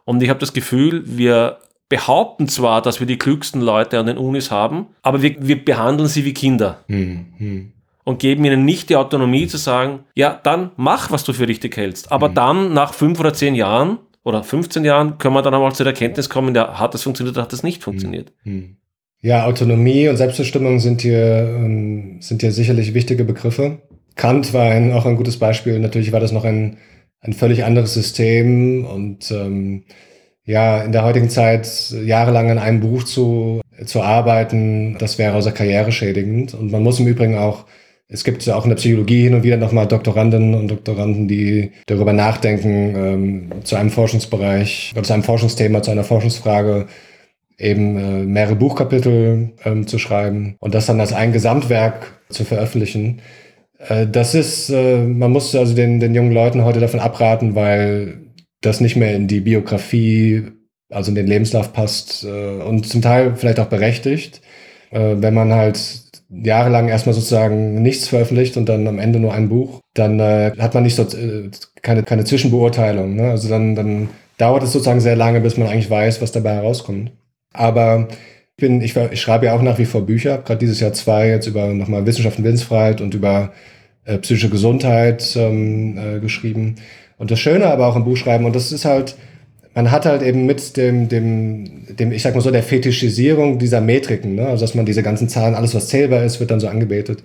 Und ich habe das Gefühl, wir behaupten zwar, dass wir die klügsten Leute an den Unis haben, aber wir, wir behandeln sie wie Kinder. Hm, hm. Und geben ihnen nicht die Autonomie zu sagen, ja, dann mach, was du für richtig hältst. Aber hm. dann, nach fünf oder zehn Jahren oder 15 Jahren, können wir dann einmal zu der Erkenntnis kommen, ja, hat das funktioniert oder hat das nicht funktioniert. Hm, hm. Ja, Autonomie und Selbstbestimmung sind hier, ähm, sind hier sicherlich wichtige Begriffe. Kant war ein, auch ein gutes Beispiel. Natürlich war das noch ein, ein völlig anderes System und ähm, ja, in der heutigen Zeit jahrelang an einem Buch zu, zu arbeiten, das wäre außer Karriere schädigend. Und man muss im Übrigen auch, es gibt ja auch in der Psychologie hin und wieder nochmal Doktorandinnen und Doktoranden, die darüber nachdenken, ähm, zu einem Forschungsbereich zu einem Forschungsthema, zu einer Forschungsfrage eben äh, mehrere Buchkapitel ähm, zu schreiben und das dann als ein Gesamtwerk zu veröffentlichen. Äh, das ist, äh, man muss also den, den jungen Leuten heute davon abraten, weil das nicht mehr in die Biografie, also in den Lebenslauf passt äh, und zum Teil vielleicht auch berechtigt. Wenn man halt jahrelang erstmal sozusagen nichts veröffentlicht und dann am Ende nur ein Buch, dann hat man nicht so keine, keine Zwischenbeurteilung. Ne? Also dann, dann dauert es sozusagen sehr lange, bis man eigentlich weiß, was dabei herauskommt. Aber bin, ich, ich schreibe ja auch nach wie vor Bücher, gerade dieses Jahr zwei jetzt über nochmal Wissenschaft und Willensfreiheit und über äh, psychische Gesundheit ähm, äh, geschrieben. Und das Schöne aber auch im Buch schreiben, und das ist halt, man hat halt eben mit dem, dem, dem, ich sag mal so, der Fetischisierung dieser Metriken, ne? also dass man diese ganzen Zahlen, alles was zählbar ist, wird dann so angebetet,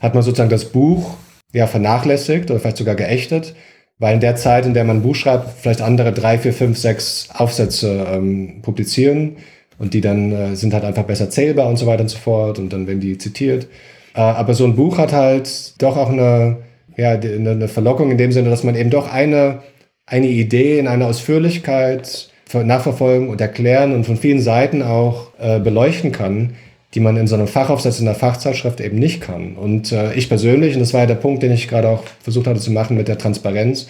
hat man sozusagen das Buch ja vernachlässigt oder vielleicht sogar geächtet, weil in der Zeit, in der man ein Buch schreibt, vielleicht andere drei, vier, fünf, sechs Aufsätze ähm, publizieren und die dann äh, sind halt einfach besser zählbar und so weiter und so fort und dann werden die zitiert. Äh, aber so ein Buch hat halt doch auch eine, ja, eine Verlockung in dem Sinne, dass man eben doch eine, eine Idee in einer Ausführlichkeit nachverfolgen und erklären und von vielen Seiten auch äh, beleuchten kann, die man in so einem Fachaufsatz in der Fachzeitschrift eben nicht kann. Und äh, ich persönlich, und das war ja der Punkt, den ich gerade auch versucht hatte zu machen mit der Transparenz,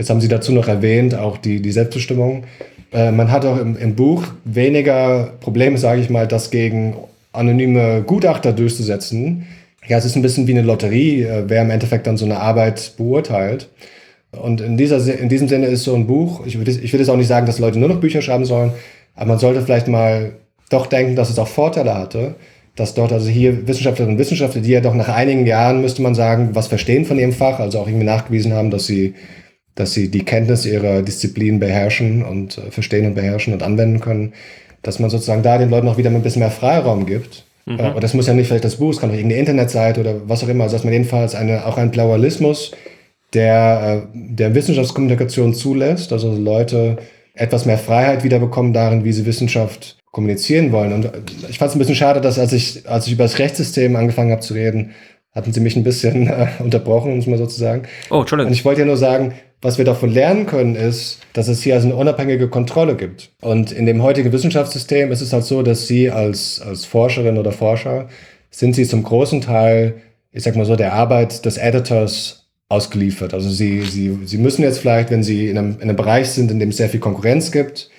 jetzt haben Sie dazu noch erwähnt, auch die, die Selbstbestimmung. Äh, man hat auch im, im Buch weniger Probleme, sage ich mal, das gegen anonyme Gutachter durchzusetzen, ja, es ist ein bisschen wie eine Lotterie, äh, wer im Endeffekt dann so eine Arbeit beurteilt. Und in, dieser, in diesem Sinne ist so ein Buch, ich würde ich will jetzt auch nicht sagen, dass Leute nur noch Bücher schreiben sollen, aber man sollte vielleicht mal doch denken, dass es auch Vorteile hatte, dass dort also hier Wissenschaftlerinnen und Wissenschaftler, die ja doch nach einigen Jahren, müsste man sagen, was verstehen von ihrem Fach, also auch irgendwie nachgewiesen haben, dass sie, dass sie die Kenntnis ihrer Disziplin beherrschen und äh, verstehen und beherrschen und anwenden können, dass man sozusagen da den Leuten auch wieder ein bisschen mehr Freiraum gibt Mhm. Äh, und das muss ja nicht vielleicht das Buch, es kann auch irgendeine Internetseite oder was auch immer. Also dass man jedenfalls eine, auch einen Pluralismus der, äh, der Wissenschaftskommunikation zulässt, also Leute etwas mehr Freiheit wiederbekommen darin, wie sie Wissenschaft kommunizieren wollen. Und ich fand es ein bisschen schade, dass als ich, als ich über das Rechtssystem angefangen habe zu reden, hatten Sie mich ein bisschen äh, unterbrochen, muss man sozusagen. Oh, Entschuldigung. Und ich wollte ja nur sagen, was wir davon lernen können, ist, dass es hier also eine unabhängige Kontrolle gibt. Und in dem heutigen Wissenschaftssystem ist es halt so, dass Sie als, als Forscherin oder Forscher sind Sie zum großen Teil, ich sag mal so, der Arbeit des Editors ausgeliefert. Also Sie, Sie, Sie müssen jetzt vielleicht, wenn Sie in einem, in einem Bereich sind, in dem es sehr viel Konkurrenz gibt,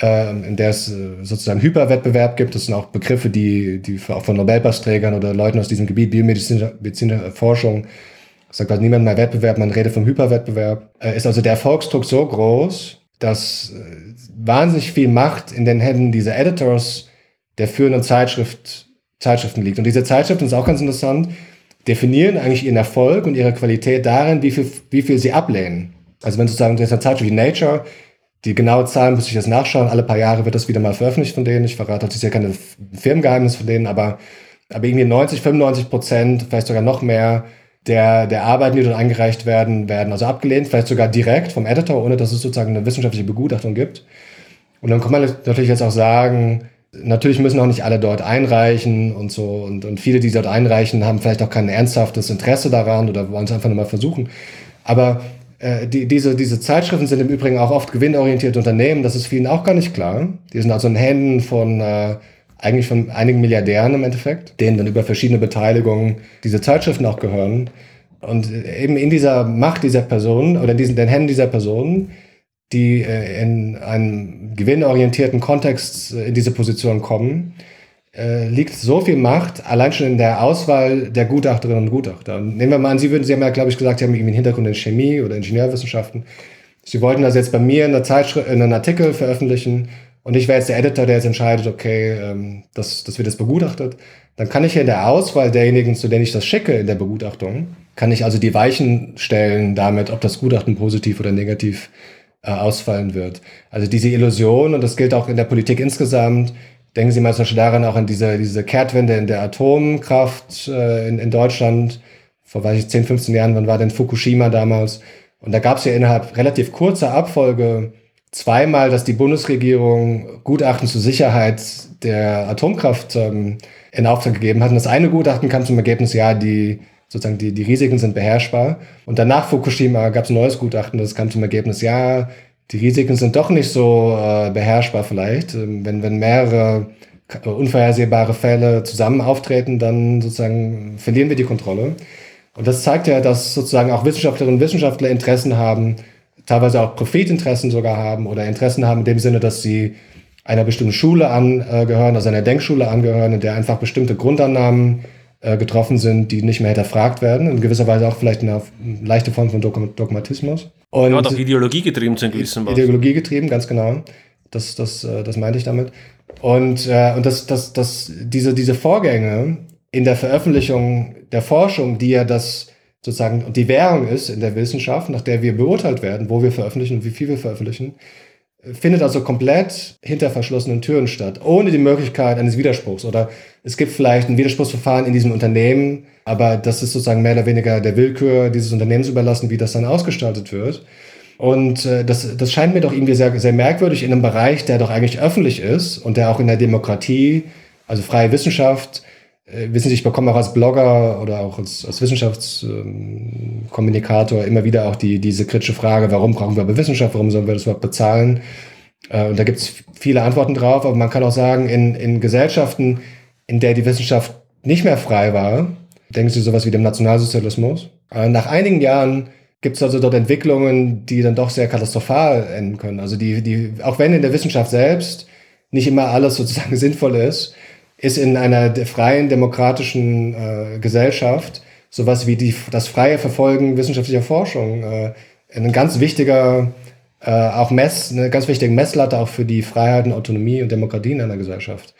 in der es äh, sozusagen Hyperwettbewerb gibt, das sind auch Begriffe, die, die auch von Nobelpreisträgern oder Leuten aus diesem Gebiet biomedizinischer Forschung sagt halt niemand mehr Wettbewerb, man redet vom Hyperwettbewerb, äh, ist also der Erfolgsdruck so groß, dass äh, wahnsinnig viel Macht in den Händen dieser Editors der führenden Zeitschrift, Zeitschriften liegt. Und diese Zeitschriften, ist auch ganz interessant, definieren eigentlich ihren Erfolg und ihre Qualität darin, wie viel, wie viel sie ablehnen. Also wenn sozusagen das ist eine Zeitschrift wie Nature, die genaue Zahlen muss ich jetzt nachschauen, alle paar Jahre wird das wieder mal veröffentlicht von denen. Ich verrate, ist ja keine Firmengeheimnis von denen, aber, aber irgendwie 90, 95 Prozent, vielleicht sogar noch mehr der, der Arbeiten, die dort eingereicht werden, werden also abgelehnt, vielleicht sogar direkt vom Editor, ohne dass es sozusagen eine wissenschaftliche Begutachtung gibt. Und dann kann man natürlich jetzt auch sagen, natürlich müssen auch nicht alle dort einreichen und so. Und, und viele, die dort einreichen, haben vielleicht auch kein ernsthaftes Interesse daran oder wollen es einfach nur mal versuchen. Aber äh, die, diese, diese Zeitschriften sind im Übrigen auch oft gewinnorientierte Unternehmen. Das ist vielen auch gar nicht klar. Die sind also in Händen von äh, eigentlich von einigen Milliardären im Endeffekt, denen dann über verschiedene Beteiligungen diese Zeitschriften auch gehören. Und eben in dieser Macht dieser Person oder in diesen, den Händen dieser Person, die äh, in einem gewinnorientierten Kontext äh, in diese Position kommen, äh, liegt so viel Macht allein schon in der Auswahl der Gutachterinnen und Gutachter. Und nehmen wir mal an, Sie würden, Sie haben ja, glaube ich, gesagt, Sie haben irgendwie einen Hintergrund in Chemie oder Ingenieurwissenschaften. Sie wollten das jetzt bei mir in, einer Zeitschrift, in einem Artikel veröffentlichen und ich wäre jetzt der Editor, der jetzt entscheidet, okay, ähm, das, das wird jetzt begutachtet, dann kann ich hier in der Auswahl derjenigen, zu denen ich das schicke in der Begutachtung, kann ich also die Weichen stellen damit, ob das Gutachten positiv oder negativ äh, ausfallen wird. Also diese Illusion, und das gilt auch in der Politik insgesamt, denken Sie mal zum Beispiel daran auch an diese, diese Kehrtwende in der Atomkraft äh, in, in Deutschland, vor weiß ich, 10, 15 Jahren, wann war denn Fukushima damals? Und da gab es ja innerhalb relativ kurzer Abfolge zweimal, dass die Bundesregierung Gutachten zur Sicherheit der Atomkraft ähm, in Auftrag gegeben hat. Und das eine Gutachten kam zum Ergebnis, ja, die sozusagen die, die Risiken sind beherrschbar. Und danach Fukushima gab es ein neues Gutachten, das kam zum Ergebnis, ja, die Risiken sind doch nicht so äh, beherrschbar vielleicht. Ähm, wenn, wenn mehrere unvorhersehbare Fälle zusammen auftreten, dann sozusagen verlieren wir die Kontrolle. Und das zeigt ja, dass sozusagen auch Wissenschaftlerinnen und Wissenschaftler Interessen haben, teilweise auch Profitinteressen sogar haben oder Interessen haben in dem Sinne, dass sie einer bestimmten Schule angehören, also einer Denkschule angehören, in der einfach bestimmte Grundannahmen äh, getroffen sind, die nicht mehr hinterfragt werden. In gewisser Weise auch vielleicht eine, leichte Form von Dogmatismus. Und ja, doch Ideologie getrieben zu gewissen Ideologie getrieben, ganz genau. Das, das, äh, das meinte ich damit. Und, äh, und das, das, das, diese, diese Vorgänge in der Veröffentlichung der Forschung, die ja das sozusagen die Währung ist in der Wissenschaft, nach der wir beurteilt werden, wo wir veröffentlichen und wie viel wir veröffentlichen, findet also komplett hinter verschlossenen Türen statt, ohne die Möglichkeit eines Widerspruchs. Oder es gibt vielleicht ein Widerspruchsverfahren in diesem Unternehmen, aber das ist sozusagen mehr oder weniger der Willkür dieses Unternehmens überlassen, wie das dann ausgestaltet wird. Und äh, das, das scheint mir doch irgendwie sehr, sehr merkwürdig in einem Bereich, der doch eigentlich öffentlich ist und der auch in der Demokratie, also freie Wissenschaft, wissen Sie, ich bekomme auch als Blogger oder auch als, als Wissenschaftskommunikator ähm, immer wieder auch die, diese kritische Frage, warum brauchen wir aber Wissenschaft, warum sollen wir das überhaupt bezahlen? Äh, und da gibt es viele Antworten drauf, aber man kann auch sagen, in, in Gesellschaften, in der die Wissenschaft nicht mehr frei war, denken Sie sowas wie dem Nationalsozialismus, äh, nach einigen Jahren gibt es also dort Entwicklungen, die dann doch sehr katastrophal enden können. Also die, die, auch wenn in der Wissenschaft selbst nicht immer alles sozusagen sinnvoll ist, ist in einer freien, demokratischen äh, Gesellschaft sowas wie die, das freie Verfolgen wissenschaftlicher Forschung äh, ein ganz wichtiger, äh, auch Mess, eine ganz wichtige Messlatte auch für die Freiheit und Autonomie und Demokratie in einer Gesellschaft.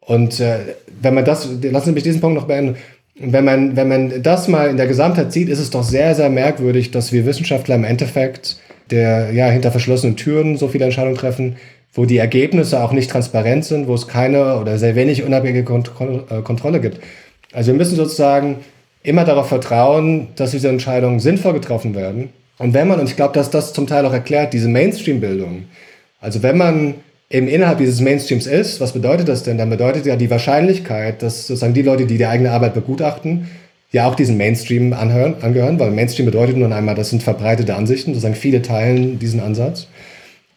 Und äh, wenn man das, lassen Sie mich diesen Punkt noch beenden, wenn man, wenn man das mal in der Gesamtheit sieht, ist es doch sehr, sehr merkwürdig, dass wir Wissenschaftler im Endeffekt, der ja hinter verschlossenen Türen so viele Entscheidungen treffen, wo die Ergebnisse auch nicht transparent sind, wo es keine oder sehr wenig unabhängige Kont äh, Kontrolle gibt. Also wir müssen sozusagen immer darauf vertrauen, dass diese Entscheidungen sinnvoll getroffen werden. Und wenn man, und ich glaube, dass das zum Teil auch erklärt, diese Mainstream-Bildung, also wenn man eben innerhalb dieses Mainstreams ist, was bedeutet das denn? Dann bedeutet ja die Wahrscheinlichkeit, dass sozusagen die Leute, die die eigene Arbeit begutachten, ja auch diesen Mainstream anhören, angehören, weil Mainstream bedeutet nun einmal, das sind verbreitete Ansichten, sozusagen viele teilen diesen Ansatz.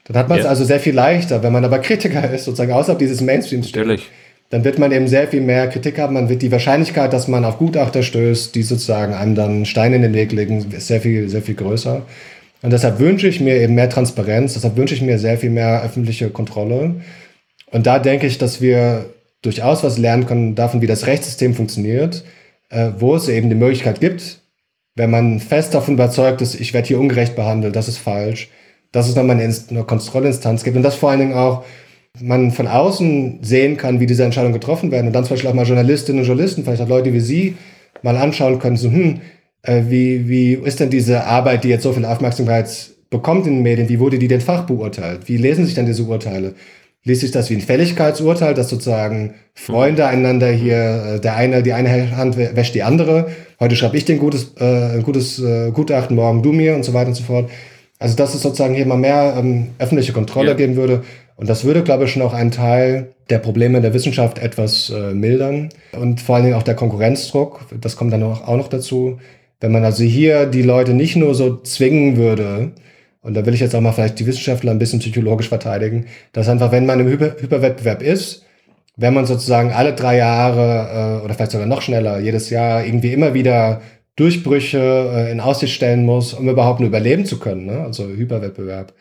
Dann hat man es Ja. also sehr viel leichter, wenn man aber Kritiker ist, sozusagen außerhalb dieses Mainstreams steht, dann wird man eben sehr viel mehr Kritik haben. Man wird die Wahrscheinlichkeit, dass man auf Gutachter stößt, die sozusagen einem dann Steine in den Weg legen, ist sehr viel, sehr viel größer. Und deshalb wünsche ich mir eben mehr Transparenz, deshalb wünsche ich mir sehr viel mehr öffentliche Kontrolle. Und da denke ich, dass wir durchaus was lernen können davon, wie das Rechtssystem funktioniert, äh, wo es eben die Möglichkeit gibt, wenn man fest davon überzeugt ist, ich werde hier ungerecht behandelt, das ist falsch, dass es nochmal eine, eine Kontrollinstanz gibt und dass vor allen Dingen auch man von außen sehen kann, wie diese Entscheidungen getroffen werden und dann zum Beispiel auch mal Journalistinnen und Journalisten, vielleicht auch Leute wie Sie, mal anschauen können, so, hm, äh, wie, wie ist denn diese Arbeit, die jetzt so viel Aufmerksamkeit bekommt in den Medien, wie wurde die denn fachbeurteilt? Wie lesen sich denn diese Urteile? Liest sich das wie ein Fälligkeitsurteil, dass sozusagen Freunde einander hier, äh, der eine, die eine Hand wä- wäscht die andere. Heute schreibe ich dir ein gutes, äh, ein gutes äh, Gutachten, morgen du mir und so weiter und so fort. Also dass es sozusagen hier mal mehr ähm, öffentliche Kontrolle Ja. geben würde. Und das würde, glaube ich, schon auch einen Teil der Probleme der Wissenschaft etwas äh, mildern. Und vor allen Dingen auch der Konkurrenzdruck, das kommt dann auch, auch noch dazu. Wenn man also hier die Leute nicht nur so zwingen würde, und da will ich jetzt auch mal vielleicht die Wissenschaftler ein bisschen psychologisch verteidigen, dass einfach, wenn man im Hyper Hyperwettbewerb ist, wenn man sozusagen alle drei Jahre äh, oder vielleicht sogar noch schneller, jedes Jahr irgendwie immer wieder Durchbrüche äh, in Aussicht stellen muss, um überhaupt nur überleben zu können, ne? also Hyperwettbewerb,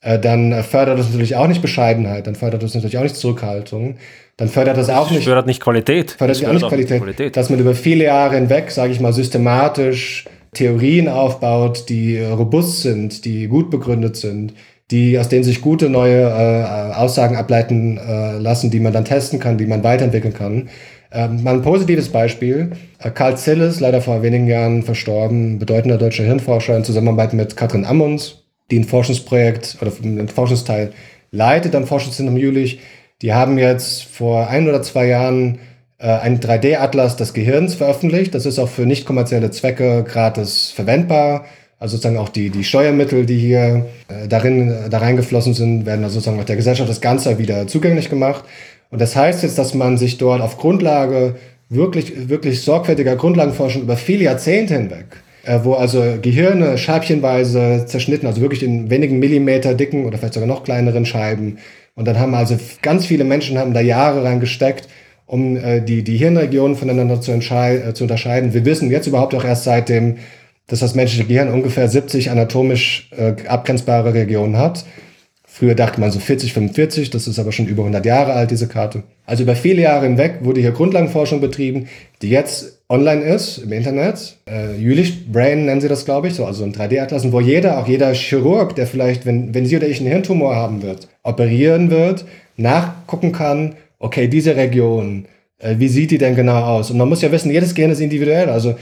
äh, dann äh, fördert das natürlich auch nicht Bescheidenheit, dann fördert das natürlich auch nicht Zurückhaltung, dann fördert das auch Das nicht fördert nicht Qualität. fördert Das auch nicht fördert Qualität, dass man über viele Jahre hinweg, sage ich mal, systematisch Theorien aufbaut, die äh, robust sind, die gut begründet sind, die aus denen sich gute neue äh, Aussagen ableiten äh, lassen, die man dann testen kann, die man weiterentwickeln kann. Ähm, mal ein positives Beispiel. Äh, Karl Zilles, leider vor wenigen Jahren verstorben, bedeutender deutscher Hirnforscher in Zusammenarbeit mit Katrin Ammunds, die ein Forschungsprojekt oder einen Forschungsteil leitet am Forschungszentrum Jülich. Die haben jetzt vor ein oder zwei Jahren äh, einen 3D-Atlas des Gehirns veröffentlicht. Das ist auch für nicht kommerzielle Zwecke gratis verwendbar. Also sozusagen auch die, die Steuermittel, die hier äh, darin, da reingeflossen sind, werden also sozusagen auch der Gesellschaft das Ganze wieder zugänglich gemacht. Und das heißt jetzt, dass man sich dort auf Grundlage wirklich, wirklich sorgfältiger Grundlagenforschung über viele Jahrzehnte hinweg, äh, wo also Gehirne scheibchenweise zerschnitten, also wirklich in wenigen Millimeter dicken oder vielleicht sogar noch kleineren Scheiben. Und dann haben also ganz viele Menschen haben da Jahre reingesteckt, um äh, die, die Hirnregionen voneinander zu, äh, zu unterscheiden. Wir wissen jetzt überhaupt auch erst seitdem, dass das menschliche Gehirn ungefähr 70 anatomisch äh, abgrenzbare Regionen hat. Früher dachte man so 40, 45, das ist aber schon über 100 Jahre alt, diese Karte. Also über viele Jahre hinweg wurde hier Grundlagenforschung betrieben, die jetzt online ist, im Internet. Äh, Jülich Brain nennen sie das, glaube ich, so, also ein 3D-Atlas, wo jeder, auch jeder Chirurg, der vielleicht, wenn, wenn sie oder ich einen Hirntumor haben wird, operieren wird, nachgucken kann, okay, diese Region, äh, wie sieht die denn genau aus? Und man muss ja wissen, jedes Gehirn ist individuell, also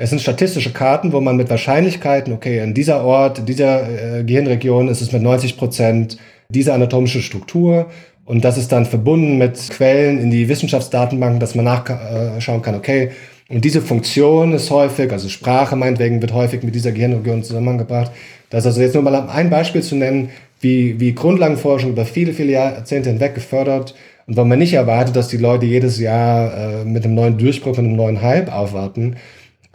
es sind statistische Karten, wo man mit Wahrscheinlichkeiten, okay, in dieser Ort, in dieser äh, Gehirnregion ist es mit 90 Prozent diese anatomische Struktur. Und das ist dann verbunden mit Quellen in die Wissenschaftsdatenbanken, dass man nachschauen kann, okay, und diese Funktion ist häufig, also Sprache meinetwegen wird häufig mit dieser Gehirnregion zusammengebracht. Das ist also jetzt nur mal ein Beispiel zu nennen, wie, wie Grundlagenforschung über viele, viele Jahrzehnte hinweg gefördert und weil man nicht erwartet, dass die Leute jedes Jahr äh, mit einem neuen Durchbruch, mit einem neuen Hype aufwarten,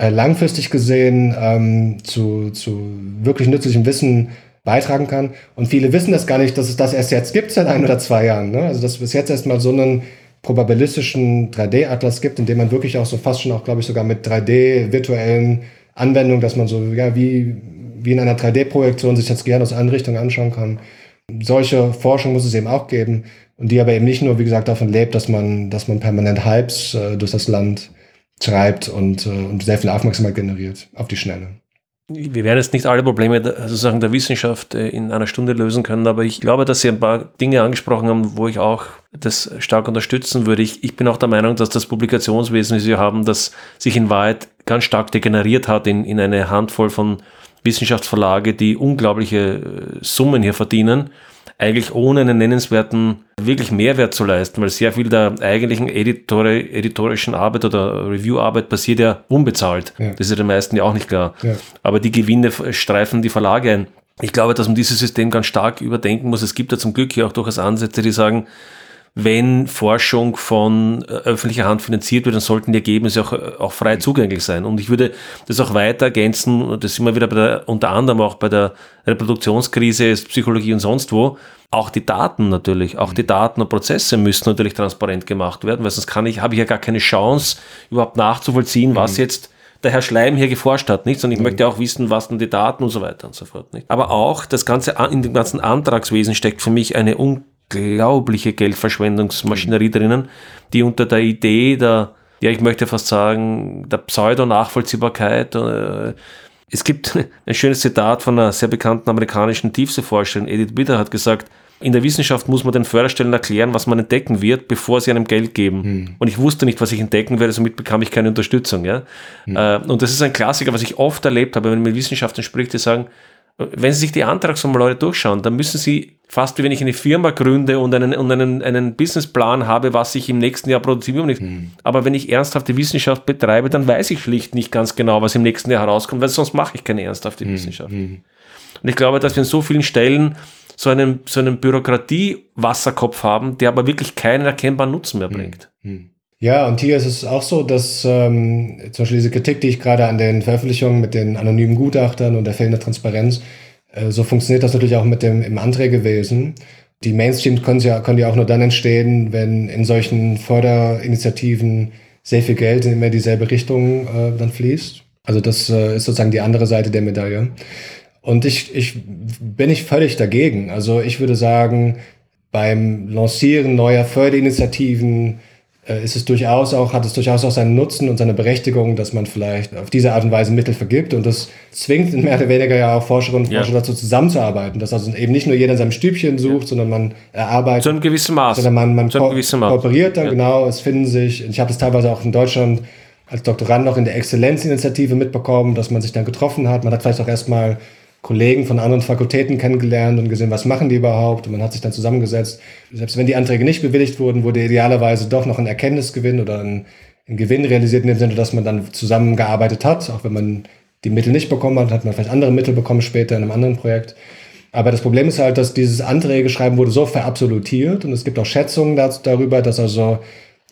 langfristig gesehen ähm, zu, zu wirklich nützlichem Wissen beitragen kann. Und viele wissen das gar nicht, dass es das erst jetzt gibt seit ein oder zwei Jahren. Ne? Also dass es bis jetzt erstmal so einen probabilistischen 3D-Atlas gibt, in dem man wirklich auch so fast schon auch, glaube ich, sogar mit 3D-virtuellen Anwendungen, dass man so, ja, wie, wie in einer 3D-Projektion sich das Gehirn aus allen Richtungen anschauen kann. Solche Forschung muss es eben auch geben und die aber eben nicht nur, wie gesagt, davon lebt, dass man, dass man permanent Hypes äh, durch das Land treibt und, äh, und sehr viel Aufmerksamkeit generiert auf die Schnelle. Wir werden jetzt nicht alle Probleme der, sozusagen der Wissenschaft äh, in einer Stunde lösen können, aber ich glaube, dass Sie ein paar Dinge angesprochen haben, wo ich auch das stark unterstützen würde. Ich, ich bin auch der Meinung, dass das Publikationswesen, wie Sie haben, das sich in Wahrheit ganz stark degeneriert hat in, in eine Handvoll von Wissenschaftsverlage, die unglaubliche äh, Summen hier verdienen, eigentlich ohne einen nennenswerten wirklich Mehrwert zu leisten, weil sehr viel der eigentlichen Editore, editorischen Arbeit oder Reviewarbeit passiert ja unbezahlt. Ja. Das ist ja den meisten ja auch nicht klar. Ja. Aber die Gewinne streifen die Verlage ein. Ich glaube, dass man dieses System ganz stark überdenken muss. Es gibt ja zum Glück hier auch durchaus Ansätze, die sagen, wenn Forschung von äh, öffentlicher Hand finanziert wird, dann sollten die Ergebnisse auch, äh, auch frei zugänglich sein. Und ich würde das auch weiter ergänzen, das sind wir wieder bei der, unter anderem auch bei der Reproduktionskrise, Psychologie und sonst wo, auch die Daten natürlich, auch die Daten und Prozesse müssen natürlich transparent gemacht werden, weil sonst kann ich, habe ich ja gar keine Chance, überhaupt nachzuvollziehen, was mhm. jetzt der Herr Schleim hier geforscht hat, nicht? Sondern ich mhm. möchte auch wissen, was denn die Daten und so weiter und so fort, nicht? Aber auch das ganze, in dem ganzen Antragswesen steckt für mich eine unglaubliche Geldverschwendungsmaschinerie drinnen, die unter der Idee der, ja, ich möchte fast sagen, der Pseudo-Nachvollziehbarkeit, äh, es gibt ein schönes Zitat von einer sehr bekannten amerikanischen Tiefseeforscherin, Edith Bitter hat gesagt, in der Wissenschaft muss man den Förderstellen erklären, was man entdecken wird, bevor sie einem Geld geben. Hm. Und ich wusste nicht, was ich entdecken werde, somit bekam ich keine Unterstützung. Ja? Hm. Äh, und das ist ein Klassiker, was ich oft erlebt habe, wenn man mit Wissenschaftlern spricht, die sagen, wenn Sie sich die Antragsformulare durchschauen, dann müssen Sie fast wie wenn ich eine Firma gründe und einen, und einen, einen Businessplan habe, was ich im nächsten Jahr produziere. Hm. Aber wenn ich ernsthafte Wissenschaft betreibe, dann weiß ich schlicht nicht ganz genau, was im nächsten Jahr herauskommt, weil sonst mache ich keine ernsthafte hm. Wissenschaft. Hm. Und ich glaube, dass wir in so vielen Stellen so einen, so einen Bürokratie-Wasserkopf haben, der aber wirklich keinen erkennbaren Nutzen mehr hm. bringt. Hm. Ja, und hier ist es auch so, dass ähm, zum Beispiel diese Kritik, die ich gerade an den Veröffentlichungen mit den anonymen Gutachtern und der fehlenden Transparenz, so funktioniert das natürlich auch mit dem im Anträgewesen. Die Mainstreams können ja, können ja auch nur dann entstehen, wenn in solchen Förderinitiativen sehr viel Geld in immer dieselbe Richtung äh, dann fließt. Also das äh, ist sozusagen die andere Seite der Medaille. Und ich, ich bin nicht völlig dagegen. Also ich würde sagen, beim Lancieren neuer Förderinitiativen äh, ist es durchaus auch, hat es durchaus auch seinen Nutzen und seine Berechtigung, dass man vielleicht auf diese Art und Weise Mittel vergibt. Und das zwingt mehr oder weniger ja auch Forscherinnen und Forscher ja. dazu zusammenzuarbeiten. Dass also eben nicht nur jeder in seinem Stübchen sucht, ja. sondern man erarbeitet. Zu einem gewissen Maß. Sondern man, man ko kooperiert dann, ja. genau. Es finden sich, ich habe das teilweise auch in Deutschland als Doktorand noch in der Exzellenzinitiative mitbekommen, dass man sich dann getroffen hat. Man hat vielleicht auch erstmal Kollegen von anderen Fakultäten kennengelernt und gesehen, was machen die überhaupt. Und man hat sich dann zusammengesetzt. Selbst wenn die Anträge nicht bewilligt wurden, wurde idealerweise doch noch ein Erkenntnisgewinn oder ein, ein Gewinn realisiert in dem Sinne, dass man dann zusammengearbeitet hat. Auch wenn man die Mittel nicht bekommen hat, hat man vielleicht andere Mittel bekommen später in einem anderen Projekt. Aber das Problem ist halt, dass dieses Anträge schreiben wurde so verabsolutiert und es gibt auch Schätzungen darüber, dass also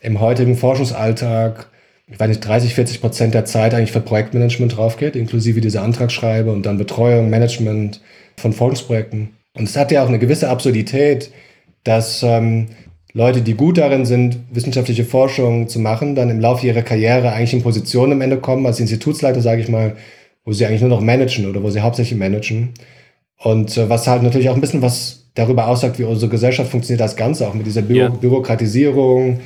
im heutigen Forschungsalltag ich weiß nicht, 30, 40 Prozent der Zeit eigentlich für Projektmanagement drauf geht, inklusive diese Antragsschreibe und dann Betreuung, Management von Forschungsprojekten. Und es hat ja auch eine gewisse Absurdität, dass ähm, Leute, die gut darin sind, wissenschaftliche Forschung zu machen, dann im Laufe ihrer Karriere eigentlich in Positionen am Ende kommen, als Institutsleiter, sage ich mal, wo sie eigentlich nur noch managen oder wo sie hauptsächlich managen. Und äh, was halt natürlich auch ein bisschen was darüber aussagt, wie unsere Gesellschaft funktioniert als Ganze, auch mit dieser Büro ja. Bürokratisierung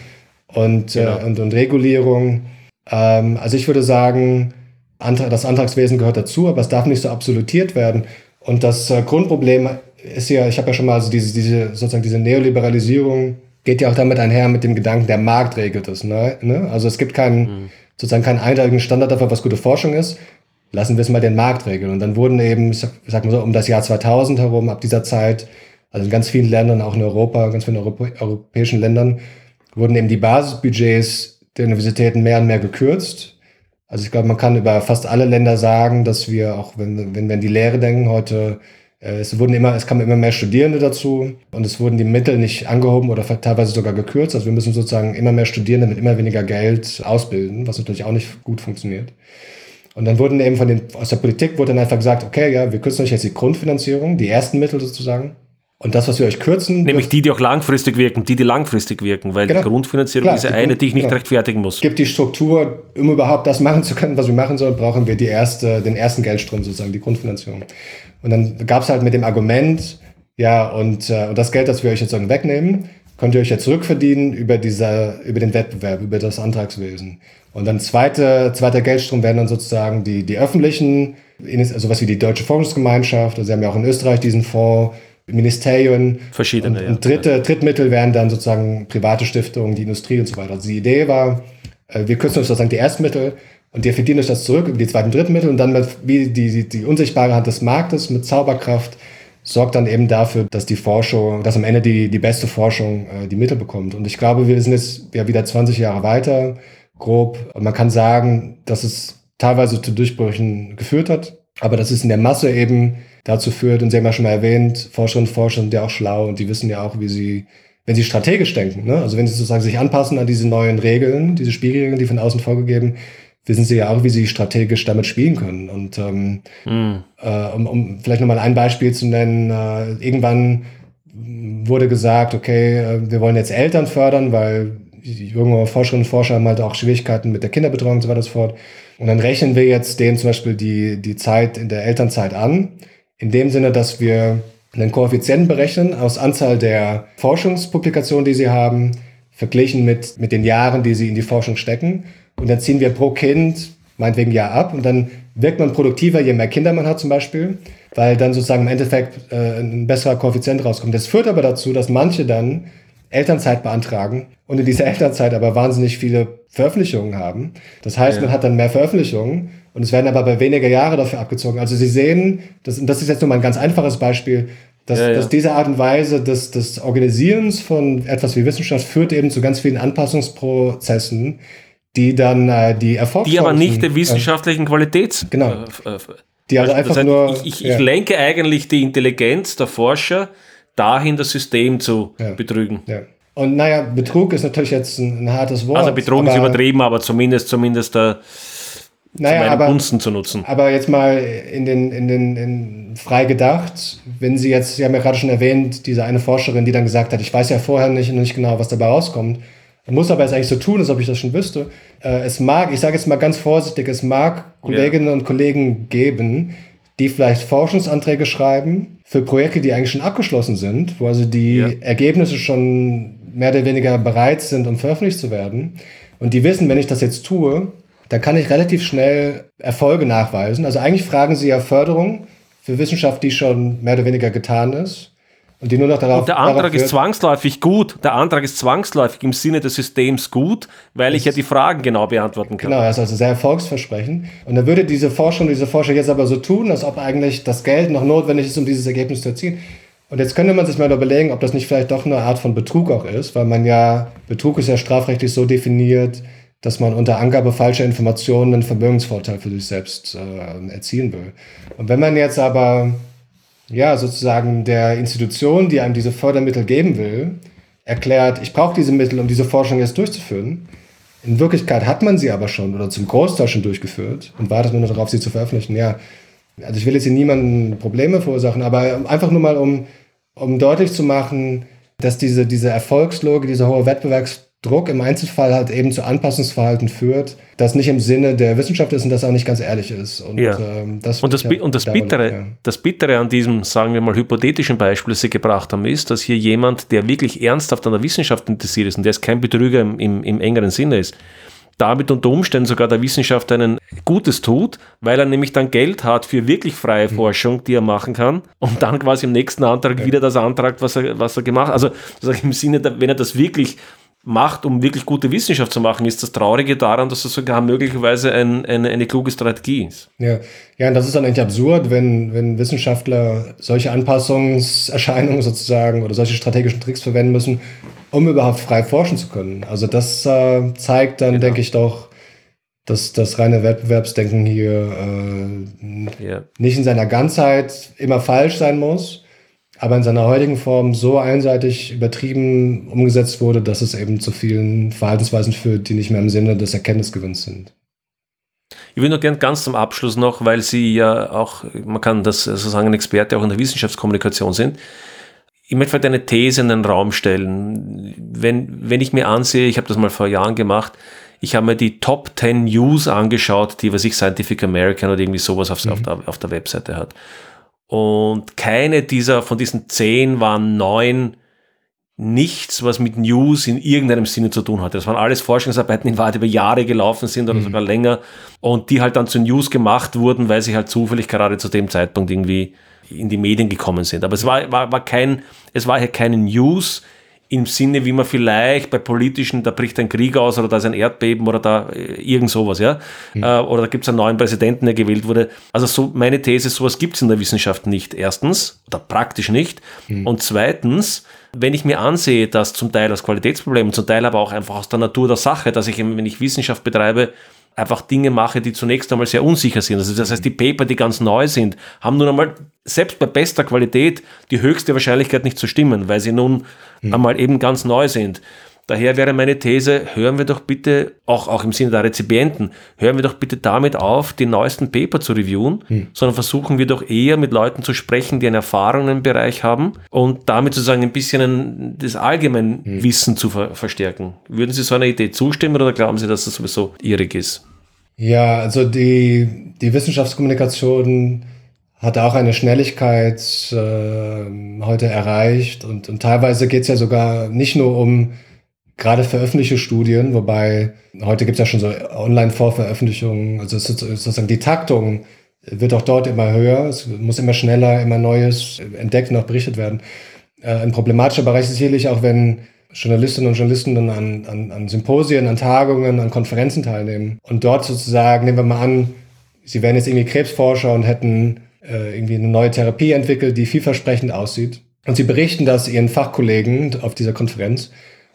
und, äh, genau. äh, und, und Regulierung. Ähm, also ich würde sagen, das Antragswesen gehört dazu, aber es darf nicht so absolutiert werden. Und das äh, Grundproblem ist ja, ich habe ja schon mal also diese, diese, sozusagen diese Neoliberalisierung geht ja auch damit einher mit dem Gedanken, der Markt regelt es. Ne? ne? Also es gibt keinen, mhm. sozusagen keinen eindeutigen Standard dafür, was gute Forschung ist. Lassen wir es mal den Markt regeln. Und dann wurden eben, ich sag mal so, um das Jahr 2000 herum, ab dieser Zeit, also in ganz vielen Ländern, auch in Europa, ganz vielen Europä europäischen Ländern, wurden eben die Basisbudgets der Universitäten mehr und mehr gekürzt. Also ich glaube, man kann über fast alle Länder sagen, dass wir auch, wenn, wenn wir an die Lehre denken, heute, äh, es wurden immer, es kamen immer mehr Studierende dazu und es wurden die Mittel nicht angehoben oder teilweise sogar gekürzt. Also wir müssen sozusagen immer mehr Studierende mit immer weniger Geld ausbilden, was natürlich auch nicht gut funktioniert. Und dann wurden eben von den, aus der Politik wurde dann einfach gesagt, okay, ja, wir kürzen euch jetzt die Grundfinanzierung, die ersten Mittel sozusagen. Und das, was wir euch kürzen. Nämlich die, die auch langfristig wirken, die, die langfristig wirken, weil genau. die Grundfinanzierung Klar, ist ja eine, die ich nicht genau. rechtfertigen muss. Gibt die Struktur, um überhaupt das machen zu können, was wir machen sollen, brauchen wir die erste, den ersten Geldstrom sozusagen, die Grundfinanzierung. Und dann gab es halt mit dem Argument, ja, und, äh, und das Geld, das wir euch jetzt sozusagen wegnehmen, könnt ihr euch ja zurückverdienen über, dieser, über den Wettbewerb, über das Antragswesen. Und dann zweite, zweiter Geldstrom werden dann sozusagen die, die öffentlichen, also was wie die Deutsche Forschungsgemeinschaft, also sie haben ja auch in Österreich diesen Fonds, Ministerien. Verschiedene, und, und dritte, ja. Drittmittel wären dann sozusagen private Stiftungen, die Industrie und so weiter. Also die Idee war, äh, wir kürzen uns sozusagen die Erstmittel und wir verdienen euch das zurück über die zweiten Drittmittel und dann mit, wie die, die, die unsichtbare Hand des Marktes mit Zauberkraft sorgt dann eben dafür, dass die Forschung, dass am Ende die, die beste Forschung äh, die Mittel bekommt. Und ich glaube, wir sind jetzt ja wieder 20 Jahre weiter, grob. Und man kann sagen, dass es teilweise zu Durchbrüchen geführt hat, aber das ist in der Masse eben dazu führt, und Sie haben ja schon mal erwähnt, Forscherinnen und Forscher sind ja auch schlau und die wissen ja auch, wie sie wenn sie strategisch denken, ne? also wenn sie sozusagen sich anpassen an diese neuen Regeln, diese Spielregeln, die von außen vorgegeben, wissen sie ja auch, wie sie strategisch damit spielen können. Und ähm, mm. äh, um, um vielleicht nochmal ein Beispiel zu nennen, äh, irgendwann wurde gesagt, okay, äh, wir wollen jetzt Eltern fördern, weil junge Forscherinnen und Forscher haben halt auch Schwierigkeiten mit der Kinderbetreuung und so weiter und so fort. Und dann rechnen wir jetzt denen zum Beispiel die, die Zeit in der Elternzeit an, in dem Sinne, dass wir einen Koeffizienten berechnen aus Anzahl der Forschungspublikationen, die sie haben, verglichen mit, mit den Jahren, die sie in die Forschung stecken. Und dann ziehen wir pro Kind meinetwegen Jahr ab und dann wirkt man produktiver, je mehr Kinder man hat zum Beispiel, weil dann sozusagen im Endeffekt äh, ein besserer Koeffizient rauskommt. Das führt aber dazu, dass manche dann Elternzeit beantragen und in dieser Elternzeit aber wahnsinnig viele Veröffentlichungen haben. Das heißt, ja. man hat dann mehr Veröffentlichungen und es werden aber bei weniger Jahre dafür abgezogen. Also Sie sehen, das, das ist jetzt nur mal ein ganz einfaches Beispiel, dass, ja, ja. dass diese Art und Weise des, des Organisierens von etwas wie Wissenschaft führt eben zu ganz vielen Anpassungsprozessen, die dann äh, die Erfolgschancen... Die aber nicht der wissenschaftlichen äh, Qualität... Genau. Äh, die also, also einfach heißt, nur... Ich, ich, ja. ich, lenke eigentlich die Intelligenz der Forscher dahin, das System zu betrügen. Ja. Und naja, Betrug ist natürlich jetzt ein, ein hartes Wort. Also Betrug ist übertrieben, aber zumindest, zumindest der naja, zu aber, Gunsten zu nutzen. Aber jetzt mal in den, in den in frei gedacht, wenn Sie jetzt, Sie haben ja gerade schon erwähnt, diese eine Forscherin, die dann gesagt hat, ich weiß ja vorher nicht, nicht genau, was dabei rauskommt, muss aber jetzt eigentlich so tun, als ob ich das schon wüsste. Äh, es mag, ich sage jetzt mal ganz vorsichtig, es mag Kolleginnen ja. und Kollegen geben, die vielleicht Forschungsanträge schreiben für Projekte, die eigentlich schon abgeschlossen sind, wo also die ja. Ergebnisse schon mehr oder weniger bereit sind, um veröffentlicht zu werden. Und die wissen, wenn ich das jetzt tue, dann kann ich relativ schnell Erfolge nachweisen. Also eigentlich fragen sie ja Förderung für Wissenschaft, die schon mehr oder weniger getan ist. Und die nur noch darauf. Und der Antrag ist zwangsläufig gut. Der Antrag ist zwangsläufig im Sinne des Systems gut, weil ich ja die Fragen genau beantworten kann. Genau, das ist also sehr erfolgsversprechend. Und dann würde diese Forschung, diese Forscher jetzt aber so tun, als ob eigentlich das Geld noch notwendig ist, um dieses Ergebnis zu erzielen. Und jetzt könnte man sich mal überlegen, ob das nicht vielleicht doch eine Art von Betrug auch ist, weil man ja, Betrug ist ja strafrechtlich so definiert, dass man unter Angabe falscher Informationen einen Vermögensvorteil für sich selbst äh, erzielen will. Und wenn man jetzt aber ja sozusagen der Institution, die einem diese Fördermittel geben will, erklärt, ich brauche diese Mittel, um diese Forschung jetzt durchzuführen, in Wirklichkeit hat man sie aber schon oder zum Großteil schon durchgeführt und wartet nur noch darauf, sie zu veröffentlichen. Ja, also ich will jetzt hier niemanden Probleme verursachen, aber einfach nur mal, um, um deutlich zu machen, dass diese, diese Erfolgslogik, dieser hohe Wettbewerbs Druck im Einzelfall halt eben zu Anpassungsverhalten führt, das nicht im Sinne der Wissenschaft ist und das auch nicht ganz ehrlich ist. Und, ja. ähm, das, und, das, und das, Bittere, ja. das Bittere an diesem, sagen wir mal, hypothetischen Beispiel, das Sie gebracht haben, ist, dass hier jemand, der wirklich ernsthaft an der Wissenschaft interessiert ist und der ist kein Betrüger im, im, im engeren Sinne ist, damit unter Umständen sogar der Wissenschaft ein Gutes tut, weil er nämlich dann Geld hat für wirklich freie mhm. Forschung, die er machen kann und dann quasi im nächsten Antrag ja. wieder das antragt, was er, was er gemacht hat. Also im Sinne, wenn er das wirklich macht, um wirklich gute Wissenschaft zu machen, ist das Traurige daran, dass es sogar möglicherweise ein, eine, eine kluge Strategie ist. Ja. ja, und das ist dann eigentlich absurd, wenn, wenn Wissenschaftler solche Anpassungserscheinungen sozusagen oder solche strategischen Tricks verwenden müssen, um überhaupt frei forschen zu können. Also das äh, zeigt dann, genau. denke ich doch, dass das reine Wettbewerbsdenken hier äh, ja. nicht in seiner Ganzheit immer falsch sein muss aber in seiner heutigen Form so einseitig übertrieben umgesetzt wurde, dass es eben zu vielen Verhaltensweisen führt, die nicht mehr im Sinne des Erkenntnisgewinns sind. Ich will nur gerne ganz zum Abschluss noch, weil Sie ja auch, man kann das sozusagen ein Experte auch in der Wissenschaftskommunikation sind. Ich möchte vielleicht eine These in den Raum stellen. Wenn, wenn ich mir ansehe, ich habe das mal vor Jahren gemacht, ich habe mir die Top 10 News angeschaut, die, was ich Scientific American oder irgendwie sowas auf, mhm. auf, der, auf der Webseite hat. Und keine dieser von diesen zehn waren neun nichts, was mit News in irgendeinem Sinne zu tun hatte. Das waren alles Forschungsarbeiten, die weit über Jahre gelaufen sind oder mhm. sogar länger und die halt dann zu News gemacht wurden, weil sie halt zufällig gerade zu dem Zeitpunkt irgendwie in die Medien gekommen sind. Aber es war, war, war kein, es war hier keine News, im Sinne, wie man vielleicht bei politischen, da bricht ein Krieg aus oder da ist ein Erdbeben oder da äh, irgend sowas, ja. Mhm. Äh, oder da gibt es einen neuen Präsidenten, der gewählt wurde. Also so meine These, sowas gibt es in der Wissenschaft nicht. Erstens, oder praktisch nicht. Mhm. Und zweitens, wenn ich mir ansehe, dass zum Teil das Qualitätsproblem, zum Teil aber auch einfach aus der Natur der Sache, dass ich, wenn ich Wissenschaft betreibe, einfach Dinge mache, die zunächst einmal sehr unsicher sind. Also das heißt, die Paper, die ganz neu sind, haben nun einmal selbst bei bester Qualität die höchste Wahrscheinlichkeit nicht zu stimmen, weil sie nun mhm. einmal eben ganz neu sind. Daher wäre meine These, hören wir doch bitte, auch, auch im Sinne der Rezipienten, hören wir doch bitte damit auf, die neuesten Paper zu reviewen, hm. sondern versuchen wir doch eher mit Leuten zu sprechen, die eine Erfahrung im Bereich haben und damit sozusagen ein bisschen das allgemeine hm. Wissen zu ver verstärken. Würden Sie so einer Idee zustimmen oder glauben Sie, dass das sowieso irrig ist? Ja, also die, die Wissenschaftskommunikation hat auch eine Schnelligkeit äh, heute erreicht. Und, und teilweise geht es ja sogar nicht nur um gerade veröffentlichte Studien, wobei heute gibt es ja schon so Online-Vorveröffentlichungen, also sozusagen die Taktung wird auch dort immer höher, es muss immer schneller, immer Neues entdeckt und auch berichtet werden. Äh, ein problematischer Bereich ist sicherlich auch, wenn Journalistinnen und Journalisten dann an, an, an Symposien, an Tagungen, an Konferenzen teilnehmen. Und dort sozusagen, nehmen wir mal an, sie wären jetzt irgendwie Krebsforscher und hätten äh, irgendwie eine neue Therapie entwickelt, die vielversprechend aussieht. Und sie berichten das ihren Fachkollegen auf dieser Konferenz.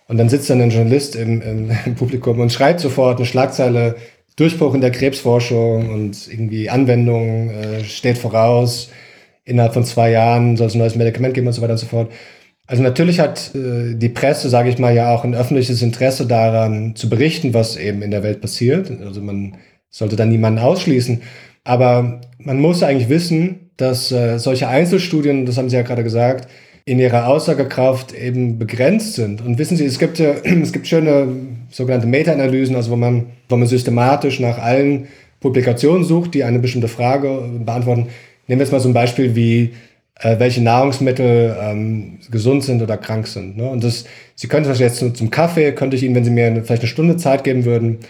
Und dann sitzt dann ein Journalist im, im, im Publikum und schreibt sofort eine Schlagzeile, Durchbruch in der Krebsforschung und irgendwie Anwendung äh, steht voraus. Innerhalb von zwei Jahren soll es ein neues Medikament geben und so weiter und so fort. Also natürlich hat äh, die Presse, sage ich mal, ja auch ein öffentliches Interesse daran zu berichten, was eben in der Welt passiert. Also man sollte da niemanden ausschließen. Aber man muss eigentlich wissen, dass äh, solche Einzelstudien, das haben Sie ja gerade gesagt, in ihrer Aussagekraft eben begrenzt sind. Und wissen Sie, es gibt, ja, es gibt schöne sogenannte Meta-Analysen, also wo man, wo man systematisch nach allen Publikationen sucht, die eine bestimmte Frage beantworten. Nehmen wir jetzt mal so ein Beispiel wie, äh, welche Nahrungsmittel ähm, gesund sind oder krank sind. Ne? Und das, Sie könnten jetzt zum Kaffee, könnte ich Ihnen, wenn Sie mir vielleicht eine Stunde Zeit geben würden, äh,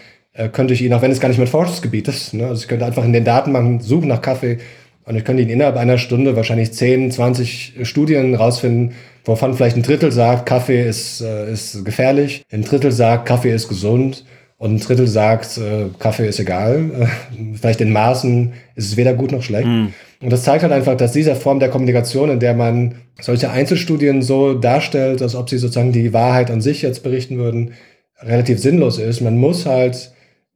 könnte ich Ihnen, auch wenn es gar nicht mein Forschungsgebiet ist, ne? also ich könnte einfach in den Datenbanken suchen nach Kaffee und ich könnte Ihnen innerhalb einer Stunde wahrscheinlich 10, 20 Studien rausfinden, wovon vielleicht ein Drittel sagt, Kaffee ist, äh, ist gefährlich, ein Drittel sagt, Kaffee ist gesund und ein Drittel sagt, äh, Kaffee ist egal. Äh, vielleicht in Maßen ist es weder gut noch schlecht. Mm. Und das zeigt halt einfach, dass diese Form der Kommunikation, in der man solche Einzelstudien so darstellt, als ob sie sozusagen die Wahrheit an sich jetzt berichten würden, relativ sinnlos ist. Man muss halt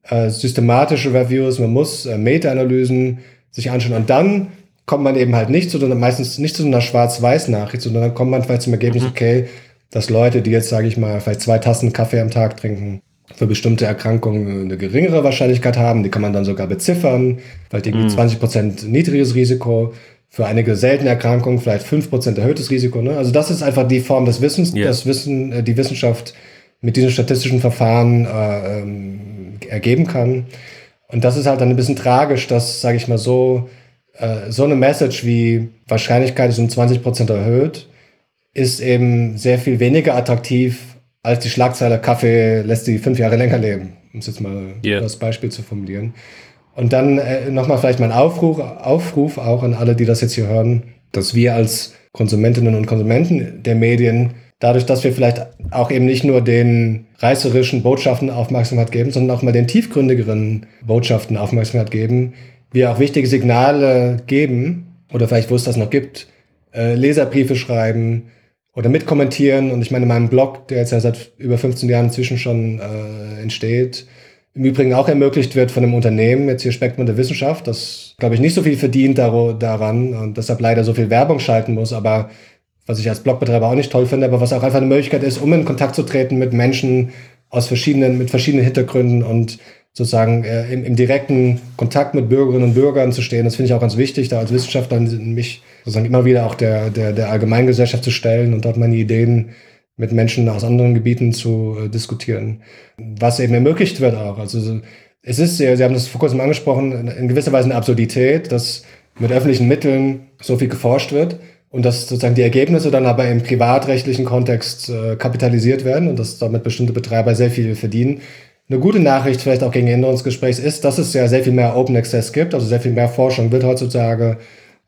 äh, systematische Reviews, man muss äh, Meta-Analysen sich anschauen. Und dann kommt man eben halt nicht zu so, meistens nicht zu einer Schwarz-Weiß-Nachricht, sondern dann kommt man vielleicht zum Ergebnis, mhm. okay, dass Leute, die jetzt, sage ich mal, vielleicht zwei Tassen Kaffee am Tag trinken, für bestimmte Erkrankungen eine geringere Wahrscheinlichkeit haben. Die kann man dann sogar beziffern, vielleicht irgendwie mhm. 20 Prozent niedriges Risiko. Für einige seltene Erkrankungen vielleicht 5 Prozent erhöhtes Risiko. Ne? Also das ist einfach die Form des Wissens, yeah. das Wissen, äh, die Wissenschaft mit diesen statistischen Verfahren äh, ähm, ergeben kann. Und das ist halt dann ein bisschen tragisch, dass, sage ich mal so, äh, so eine Message wie Wahrscheinlichkeit ist um 20% erhöht, ist eben sehr viel weniger attraktiv als die Schlagzeile Kaffee lässt sie fünf Jahre länger leben, um es jetzt mal yeah. das Beispiel zu formulieren. Und dann äh, nochmal vielleicht mein Aufruf, Aufruf auch an alle, die das jetzt hier hören, dass wir als Konsumentinnen und Konsumenten der Medien dadurch, dass wir vielleicht auch eben nicht nur den reißerischen Botschaften Aufmerksamkeit geben, sondern auch mal den tiefgründigeren Botschaften Aufmerksamkeit geben, wir auch wichtige Signale geben, oder vielleicht, wo es das noch gibt, äh, Leserbriefe schreiben oder mitkommentieren. Und ich meine, in meinem Blog, der jetzt ja seit über 15 Jahren inzwischen schon äh, entsteht, im Übrigen auch ermöglicht wird von einem Unternehmen, jetzt hier Spektrum der Wissenschaft, das, glaube ich, nicht so viel verdient daran und deshalb leider so viel Werbung schalten muss, aber was ich als Blogbetreiber auch nicht toll finde, aber was auch einfach eine Möglichkeit ist, um in Kontakt zu treten mit Menschen aus verschiedenen, mit verschiedenen Hintergründen und sozusagen äh, im, im, direkten Kontakt mit Bürgerinnen und Bürgern zu stehen. Das finde ich auch ganz wichtig, da als Wissenschaftler mich sozusagen immer wieder auch der, der, der Allgemeingesellschaft zu stellen und dort meine Ideen mit Menschen aus anderen Gebieten zu äh, diskutieren. Was eben ermöglicht wird auch. Also es ist, Sie haben das vor kurzem angesprochen, in gewisser Weise eine Absurdität, dass mit öffentlichen Mitteln so viel geforscht wird und dass sozusagen die Ergebnisse dann aber im privatrechtlichen Kontext äh, kapitalisiert werden und dass damit bestimmte Betreiber sehr viel verdienen. Eine gute Nachricht vielleicht auch gegen Ende unseres Gesprächs ist, dass es ja sehr viel mehr Open Access gibt, also sehr viel mehr Forschung wird heutzutage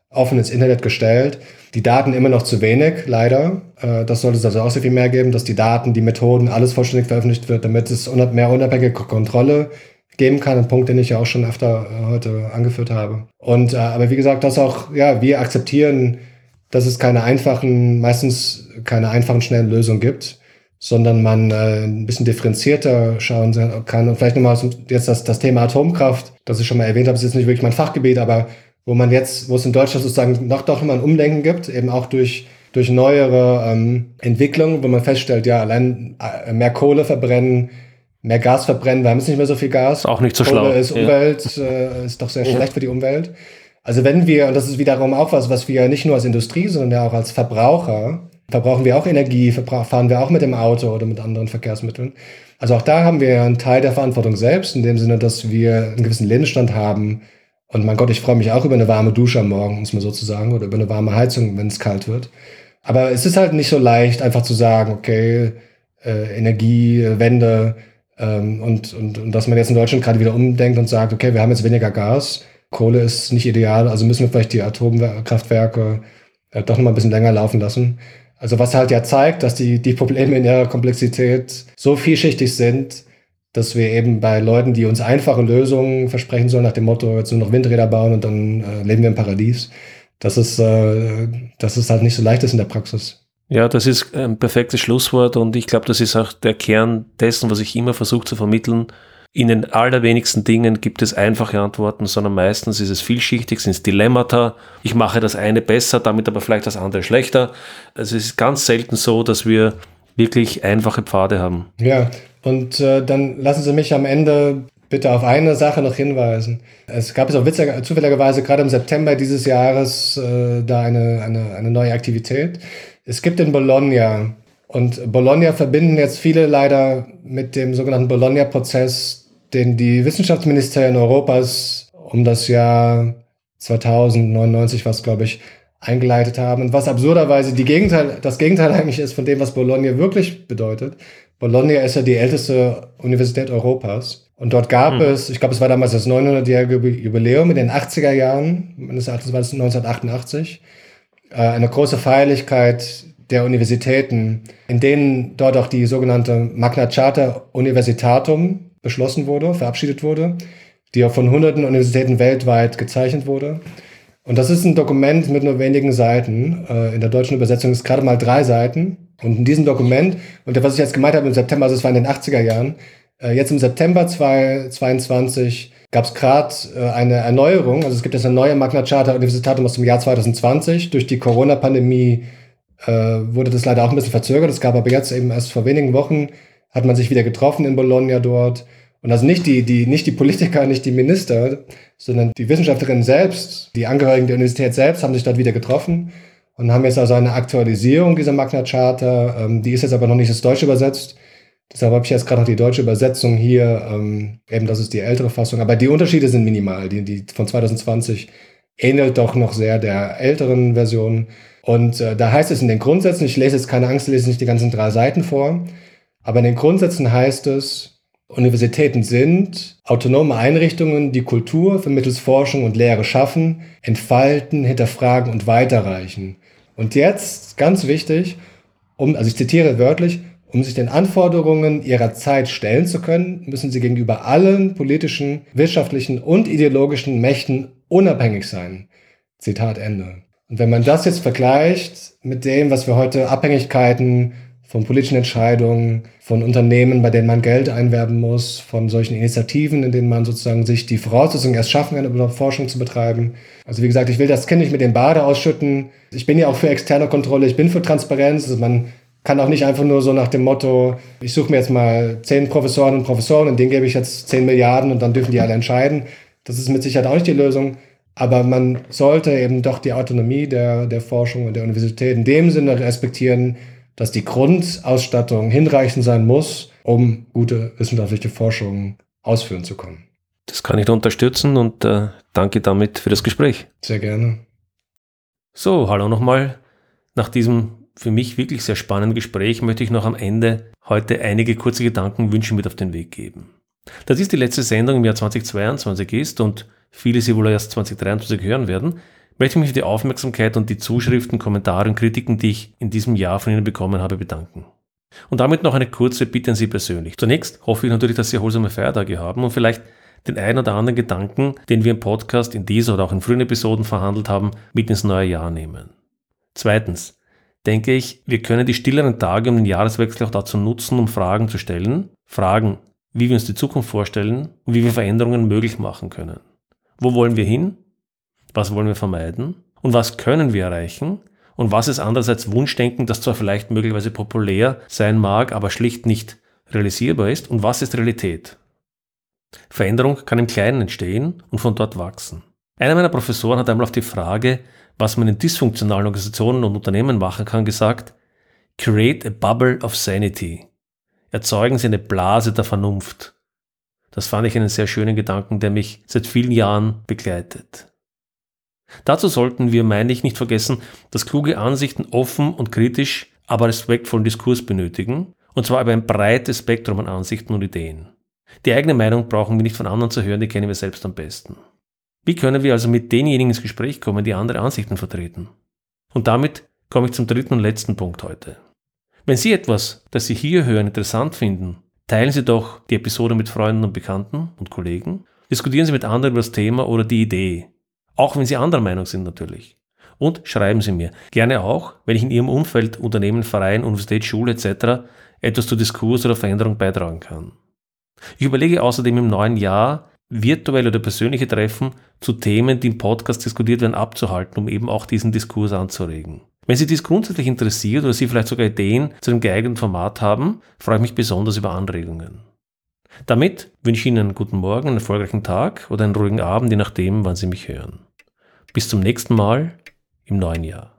offen ins Internet gestellt. Die Daten immer noch zu wenig, leider. Äh, das sollte es also auch sehr viel mehr geben, dass die Daten, die Methoden, alles vollständig veröffentlicht wird, damit es mehr unabhängige Kontrolle geben kann. Ein Punkt, den ich ja auch schon öfter äh, heute angeführt habe. Und äh, aber wie gesagt, dass auch, ja, wir akzeptieren dass es keine einfachen, meistens keine einfachen, schnellen Lösungen gibt. sondern man äh, ein bisschen differenzierter schauen kann. Und vielleicht nochmal jetzt das, das Thema Atomkraft, das ich schon mal erwähnt habe, ist jetzt nicht wirklich mein Fachgebiet, aber wo man jetzt, wo es in Deutschland sozusagen noch doch mal ein Umdenken gibt, eben auch durch, durch neuere ähm, Entwicklungen, wo man feststellt, ja, allein äh, mehr Kohle verbrennen, mehr Gas verbrennen, wir haben jetzt nicht mehr so viel Gas. Auch nicht so Kohle schlau. ist Umwelt, ja. äh, ist doch sehr ja. schlecht für die Umwelt. Also wenn wir, und das ist wiederum auch was, was wir nicht nur als Industrie, sondern ja auch als Verbraucher verbrauchen wir auch Energie, fahren wir auch mit dem Auto oder mit anderen Verkehrsmitteln. Also auch da haben wir einen Teil der Verantwortung selbst, in dem Sinne, dass wir einen gewissen Lebensstand haben. Und mein Gott, ich freue mich auch über eine warme Dusche am Morgen, muss man sozusagen, oder über eine warme Heizung, wenn es kalt wird. Aber es ist halt nicht so leicht, einfach zu sagen, okay, äh, Energiewende ähm, und, und, und dass man jetzt in Deutschland gerade wieder umdenkt und sagt, okay, wir haben jetzt weniger Gas, Kohle ist nicht ideal, also müssen wir vielleicht die Atomkraftwerke äh, doch noch mal ein bisschen länger laufen lassen. Also was halt ja zeigt, dass die, die Probleme in ihrer Komplexität so vielschichtig sind, dass wir eben bei Leuten, die uns einfache Lösungen versprechen sollen, nach dem Motto, jetzt nur noch Windräder bauen und dann äh, leben wir im Paradies, dass es, äh, dass es halt nicht so leicht ist in der Praxis. Ja, das ist ein perfektes Schlusswort und ich glaube, das ist auch der Kern dessen, was ich immer versuche zu vermitteln. In den allerwenigsten Dingen gibt es einfache Antworten, sondern meistens ist es vielschichtig, sind es Dilemmata. Ich mache das eine besser, damit aber vielleicht das andere schlechter. Also es ist ganz selten so, dass wir wirklich einfache Pfade haben. Ja, und äh, dann lassen Sie mich am Ende bitte auf eine Sache noch hinweisen. Es gab es auch witziger, zufälligerweise gerade im September dieses Jahres äh, da eine, eine, eine neue Aktivität. Es gibt in Bologna und Bologna verbinden jetzt viele leider mit dem sogenannten Bologna-Prozess, den die Wissenschaftsministerien Europas um das Jahr 2099, was glaube ich, eingeleitet haben. Und was absurderweise die Gegenteil, das Gegenteil eigentlich ist von dem, was Bologna wirklich bedeutet. Bologna ist ja die älteste Universität Europas. Und dort gab hm. es, ich glaube, es war damals das 900-jährige Jubiläum in den 80er Jahren, meines Erachtens war es 1988, äh, eine große Feierlichkeit der Universitäten, in denen dort auch die sogenannte Magna Charta Universitatum beschlossen wurde, verabschiedet wurde, die auch von hunderten Universitäten weltweit gezeichnet wurde. Und das ist ein Dokument mit nur wenigen Seiten. Äh, in der deutschen Übersetzung ist gerade mal drei Seiten. Und in diesem Dokument, und was ich jetzt gemeint habe im September, also es war in den 80er Jahren, äh, jetzt im September 2022 gab es gerade eine Erneuerung. Also es gibt jetzt eine neue Magna Charta Universitatum aus dem Jahr 2020. Durch die Corona-Pandemie äh, wurde das leider auch ein bisschen verzögert. Es gab aber jetzt eben erst vor wenigen Wochen hat man sich wieder getroffen in Bologna dort. Und also nicht die, die, nicht die Politiker, nicht die Minister, sondern die Wissenschaftlerinnen selbst, die Angehörigen der Universität selbst haben sich dort wieder getroffen und haben jetzt also eine Aktualisierung dieser Magna Charta. Ähm, die ist jetzt aber noch nicht ins Deutsche übersetzt. Deshalb habe ich jetzt gerade noch die deutsche Übersetzung hier. Ähm, eben, das ist die ältere Fassung. Aber die Unterschiede sind minimal. Die, die von 2020 ähnelt doch noch sehr der älteren Version. Und äh, da heißt es in den Grundsätzen, ich lese jetzt keine Angst, lese nicht die ganzen drei Seiten vor, aber in den Grundsätzen heißt es, Universitäten sind autonome Einrichtungen, die Kultur vermittels Forschung und Lehre schaffen, entfalten, hinterfragen und weiterreichen. Und jetzt, ganz wichtig, um, also ich zitiere wörtlich, um sich den Anforderungen ihrer Zeit stellen zu können, müssen sie gegenüber allen politischen, wirtschaftlichen und ideologischen Mächten unabhängig sein. Zitat Ende. Und wenn man das jetzt vergleicht mit dem, was wir heute Abhängigkeiten von politischen Entscheidungen, von Unternehmen, bei denen man Geld einwerben muss, von solchen Initiativen, in denen man sozusagen sich die Voraussetzungen erst schaffen kann, überhaupt Forschung zu betreiben. Also wie gesagt, ich will das Kind nicht mit dem Bade ausschütten. Ich bin ja auch für externe Kontrolle, ich bin für Transparenz. Also man kann auch nicht einfach nur so nach dem Motto, ich suche mir jetzt mal zehn Professoren und Professoren und denen gebe ich jetzt zehn Milliarden und dann dürfen die alle entscheiden. Das ist mit Sicherheit auch nicht die Lösung. Aber man sollte eben doch die Autonomie der, der Forschung und der Universität in dem Sinne respektieren, dass die Grundausstattung hinreichend sein muss, um gute wissenschaftliche Forschung ausführen zu können. Das kann ich unterstützen und äh, danke damit für das Gespräch. Sehr gerne. So, hallo nochmal. Nach diesem für mich wirklich sehr spannenden Gespräch möchte ich noch am Ende heute einige kurze Gedankenwünsche mit auf den Weg geben. Das ist die letzte Sendung im Jahr 2022 ist und viele sie wohl erst 2023 hören werden, möchte ich mich für die Aufmerksamkeit und die Zuschriften, Kommentare und Kritiken, die ich in diesem Jahr von Ihnen bekommen habe, bedanken. Und damit noch eine kurze Bitte an Sie persönlich. Zunächst hoffe ich natürlich, dass Sie erholsame Feiertage haben und vielleicht den einen oder anderen Gedanken, den wir im Podcast in dieser oder auch in frühen Episoden verhandelt haben, mit ins neue Jahr nehmen. Zweitens, denke ich, wir können die stilleren Tage um den Jahreswechsel auch dazu nutzen, um Fragen zu stellen. Fragen, wie wir uns die Zukunft vorstellen und wie wir Veränderungen möglich machen können. Wo wollen wir hin? Was wollen wir vermeiden? Und was können wir erreichen? Und was ist andererseits Wunschdenken, das zwar vielleicht möglicherweise populär sein mag, aber schlicht nicht realisierbar ist? Und was ist Realität? Veränderung kann im Kleinen entstehen und von dort wachsen. Einer meiner Professoren hat einmal auf die Frage, was man in dysfunktionalen Organisationen und Unternehmen machen kann, gesagt, create a bubble of sanity. Erzeugen Sie eine Blase der Vernunft. Das fand ich einen sehr schönen Gedanken, der mich seit vielen Jahren begleitet. Dazu sollten wir, meine ich, nicht vergessen, dass kluge Ansichten offen und kritisch, aber respektvollen Diskurs benötigen, und zwar über ein breites Spektrum an Ansichten und Ideen. Die eigene Meinung brauchen wir nicht von anderen zu hören, die kennen wir selbst am besten. Wie können wir also mit denjenigen ins Gespräch kommen, die andere Ansichten vertreten? Und damit komme ich zum dritten und letzten Punkt heute. Wenn Sie etwas, das Sie hier hören, interessant finden, teilen Sie doch die Episode mit Freunden und Bekannten und Kollegen. Diskutieren Sie mit anderen über das Thema oder die Idee. Auch wenn Sie anderer Meinung sind natürlich. Und schreiben Sie mir. Gerne auch, wenn ich in Ihrem Umfeld, Unternehmen, Verein, Universität, Schule etc. etwas zur Diskurs oder Veränderung beitragen kann. Ich überlege außerdem im neuen Jahr, virtuelle oder persönliche Treffen zu Themen, die im Podcast diskutiert werden, abzuhalten, um eben auch diesen Diskurs anzuregen. Wenn Sie dies grundsätzlich interessiert oder Sie vielleicht sogar Ideen zu einem geeigneten Format haben, freue ich mich besonders über Anregungen. Damit wünsche ich Ihnen einen guten Morgen, einen erfolgreichen Tag oder einen ruhigen Abend, je nachdem, wann Sie mich hören. Bis zum nächsten Mal im neuen Jahr.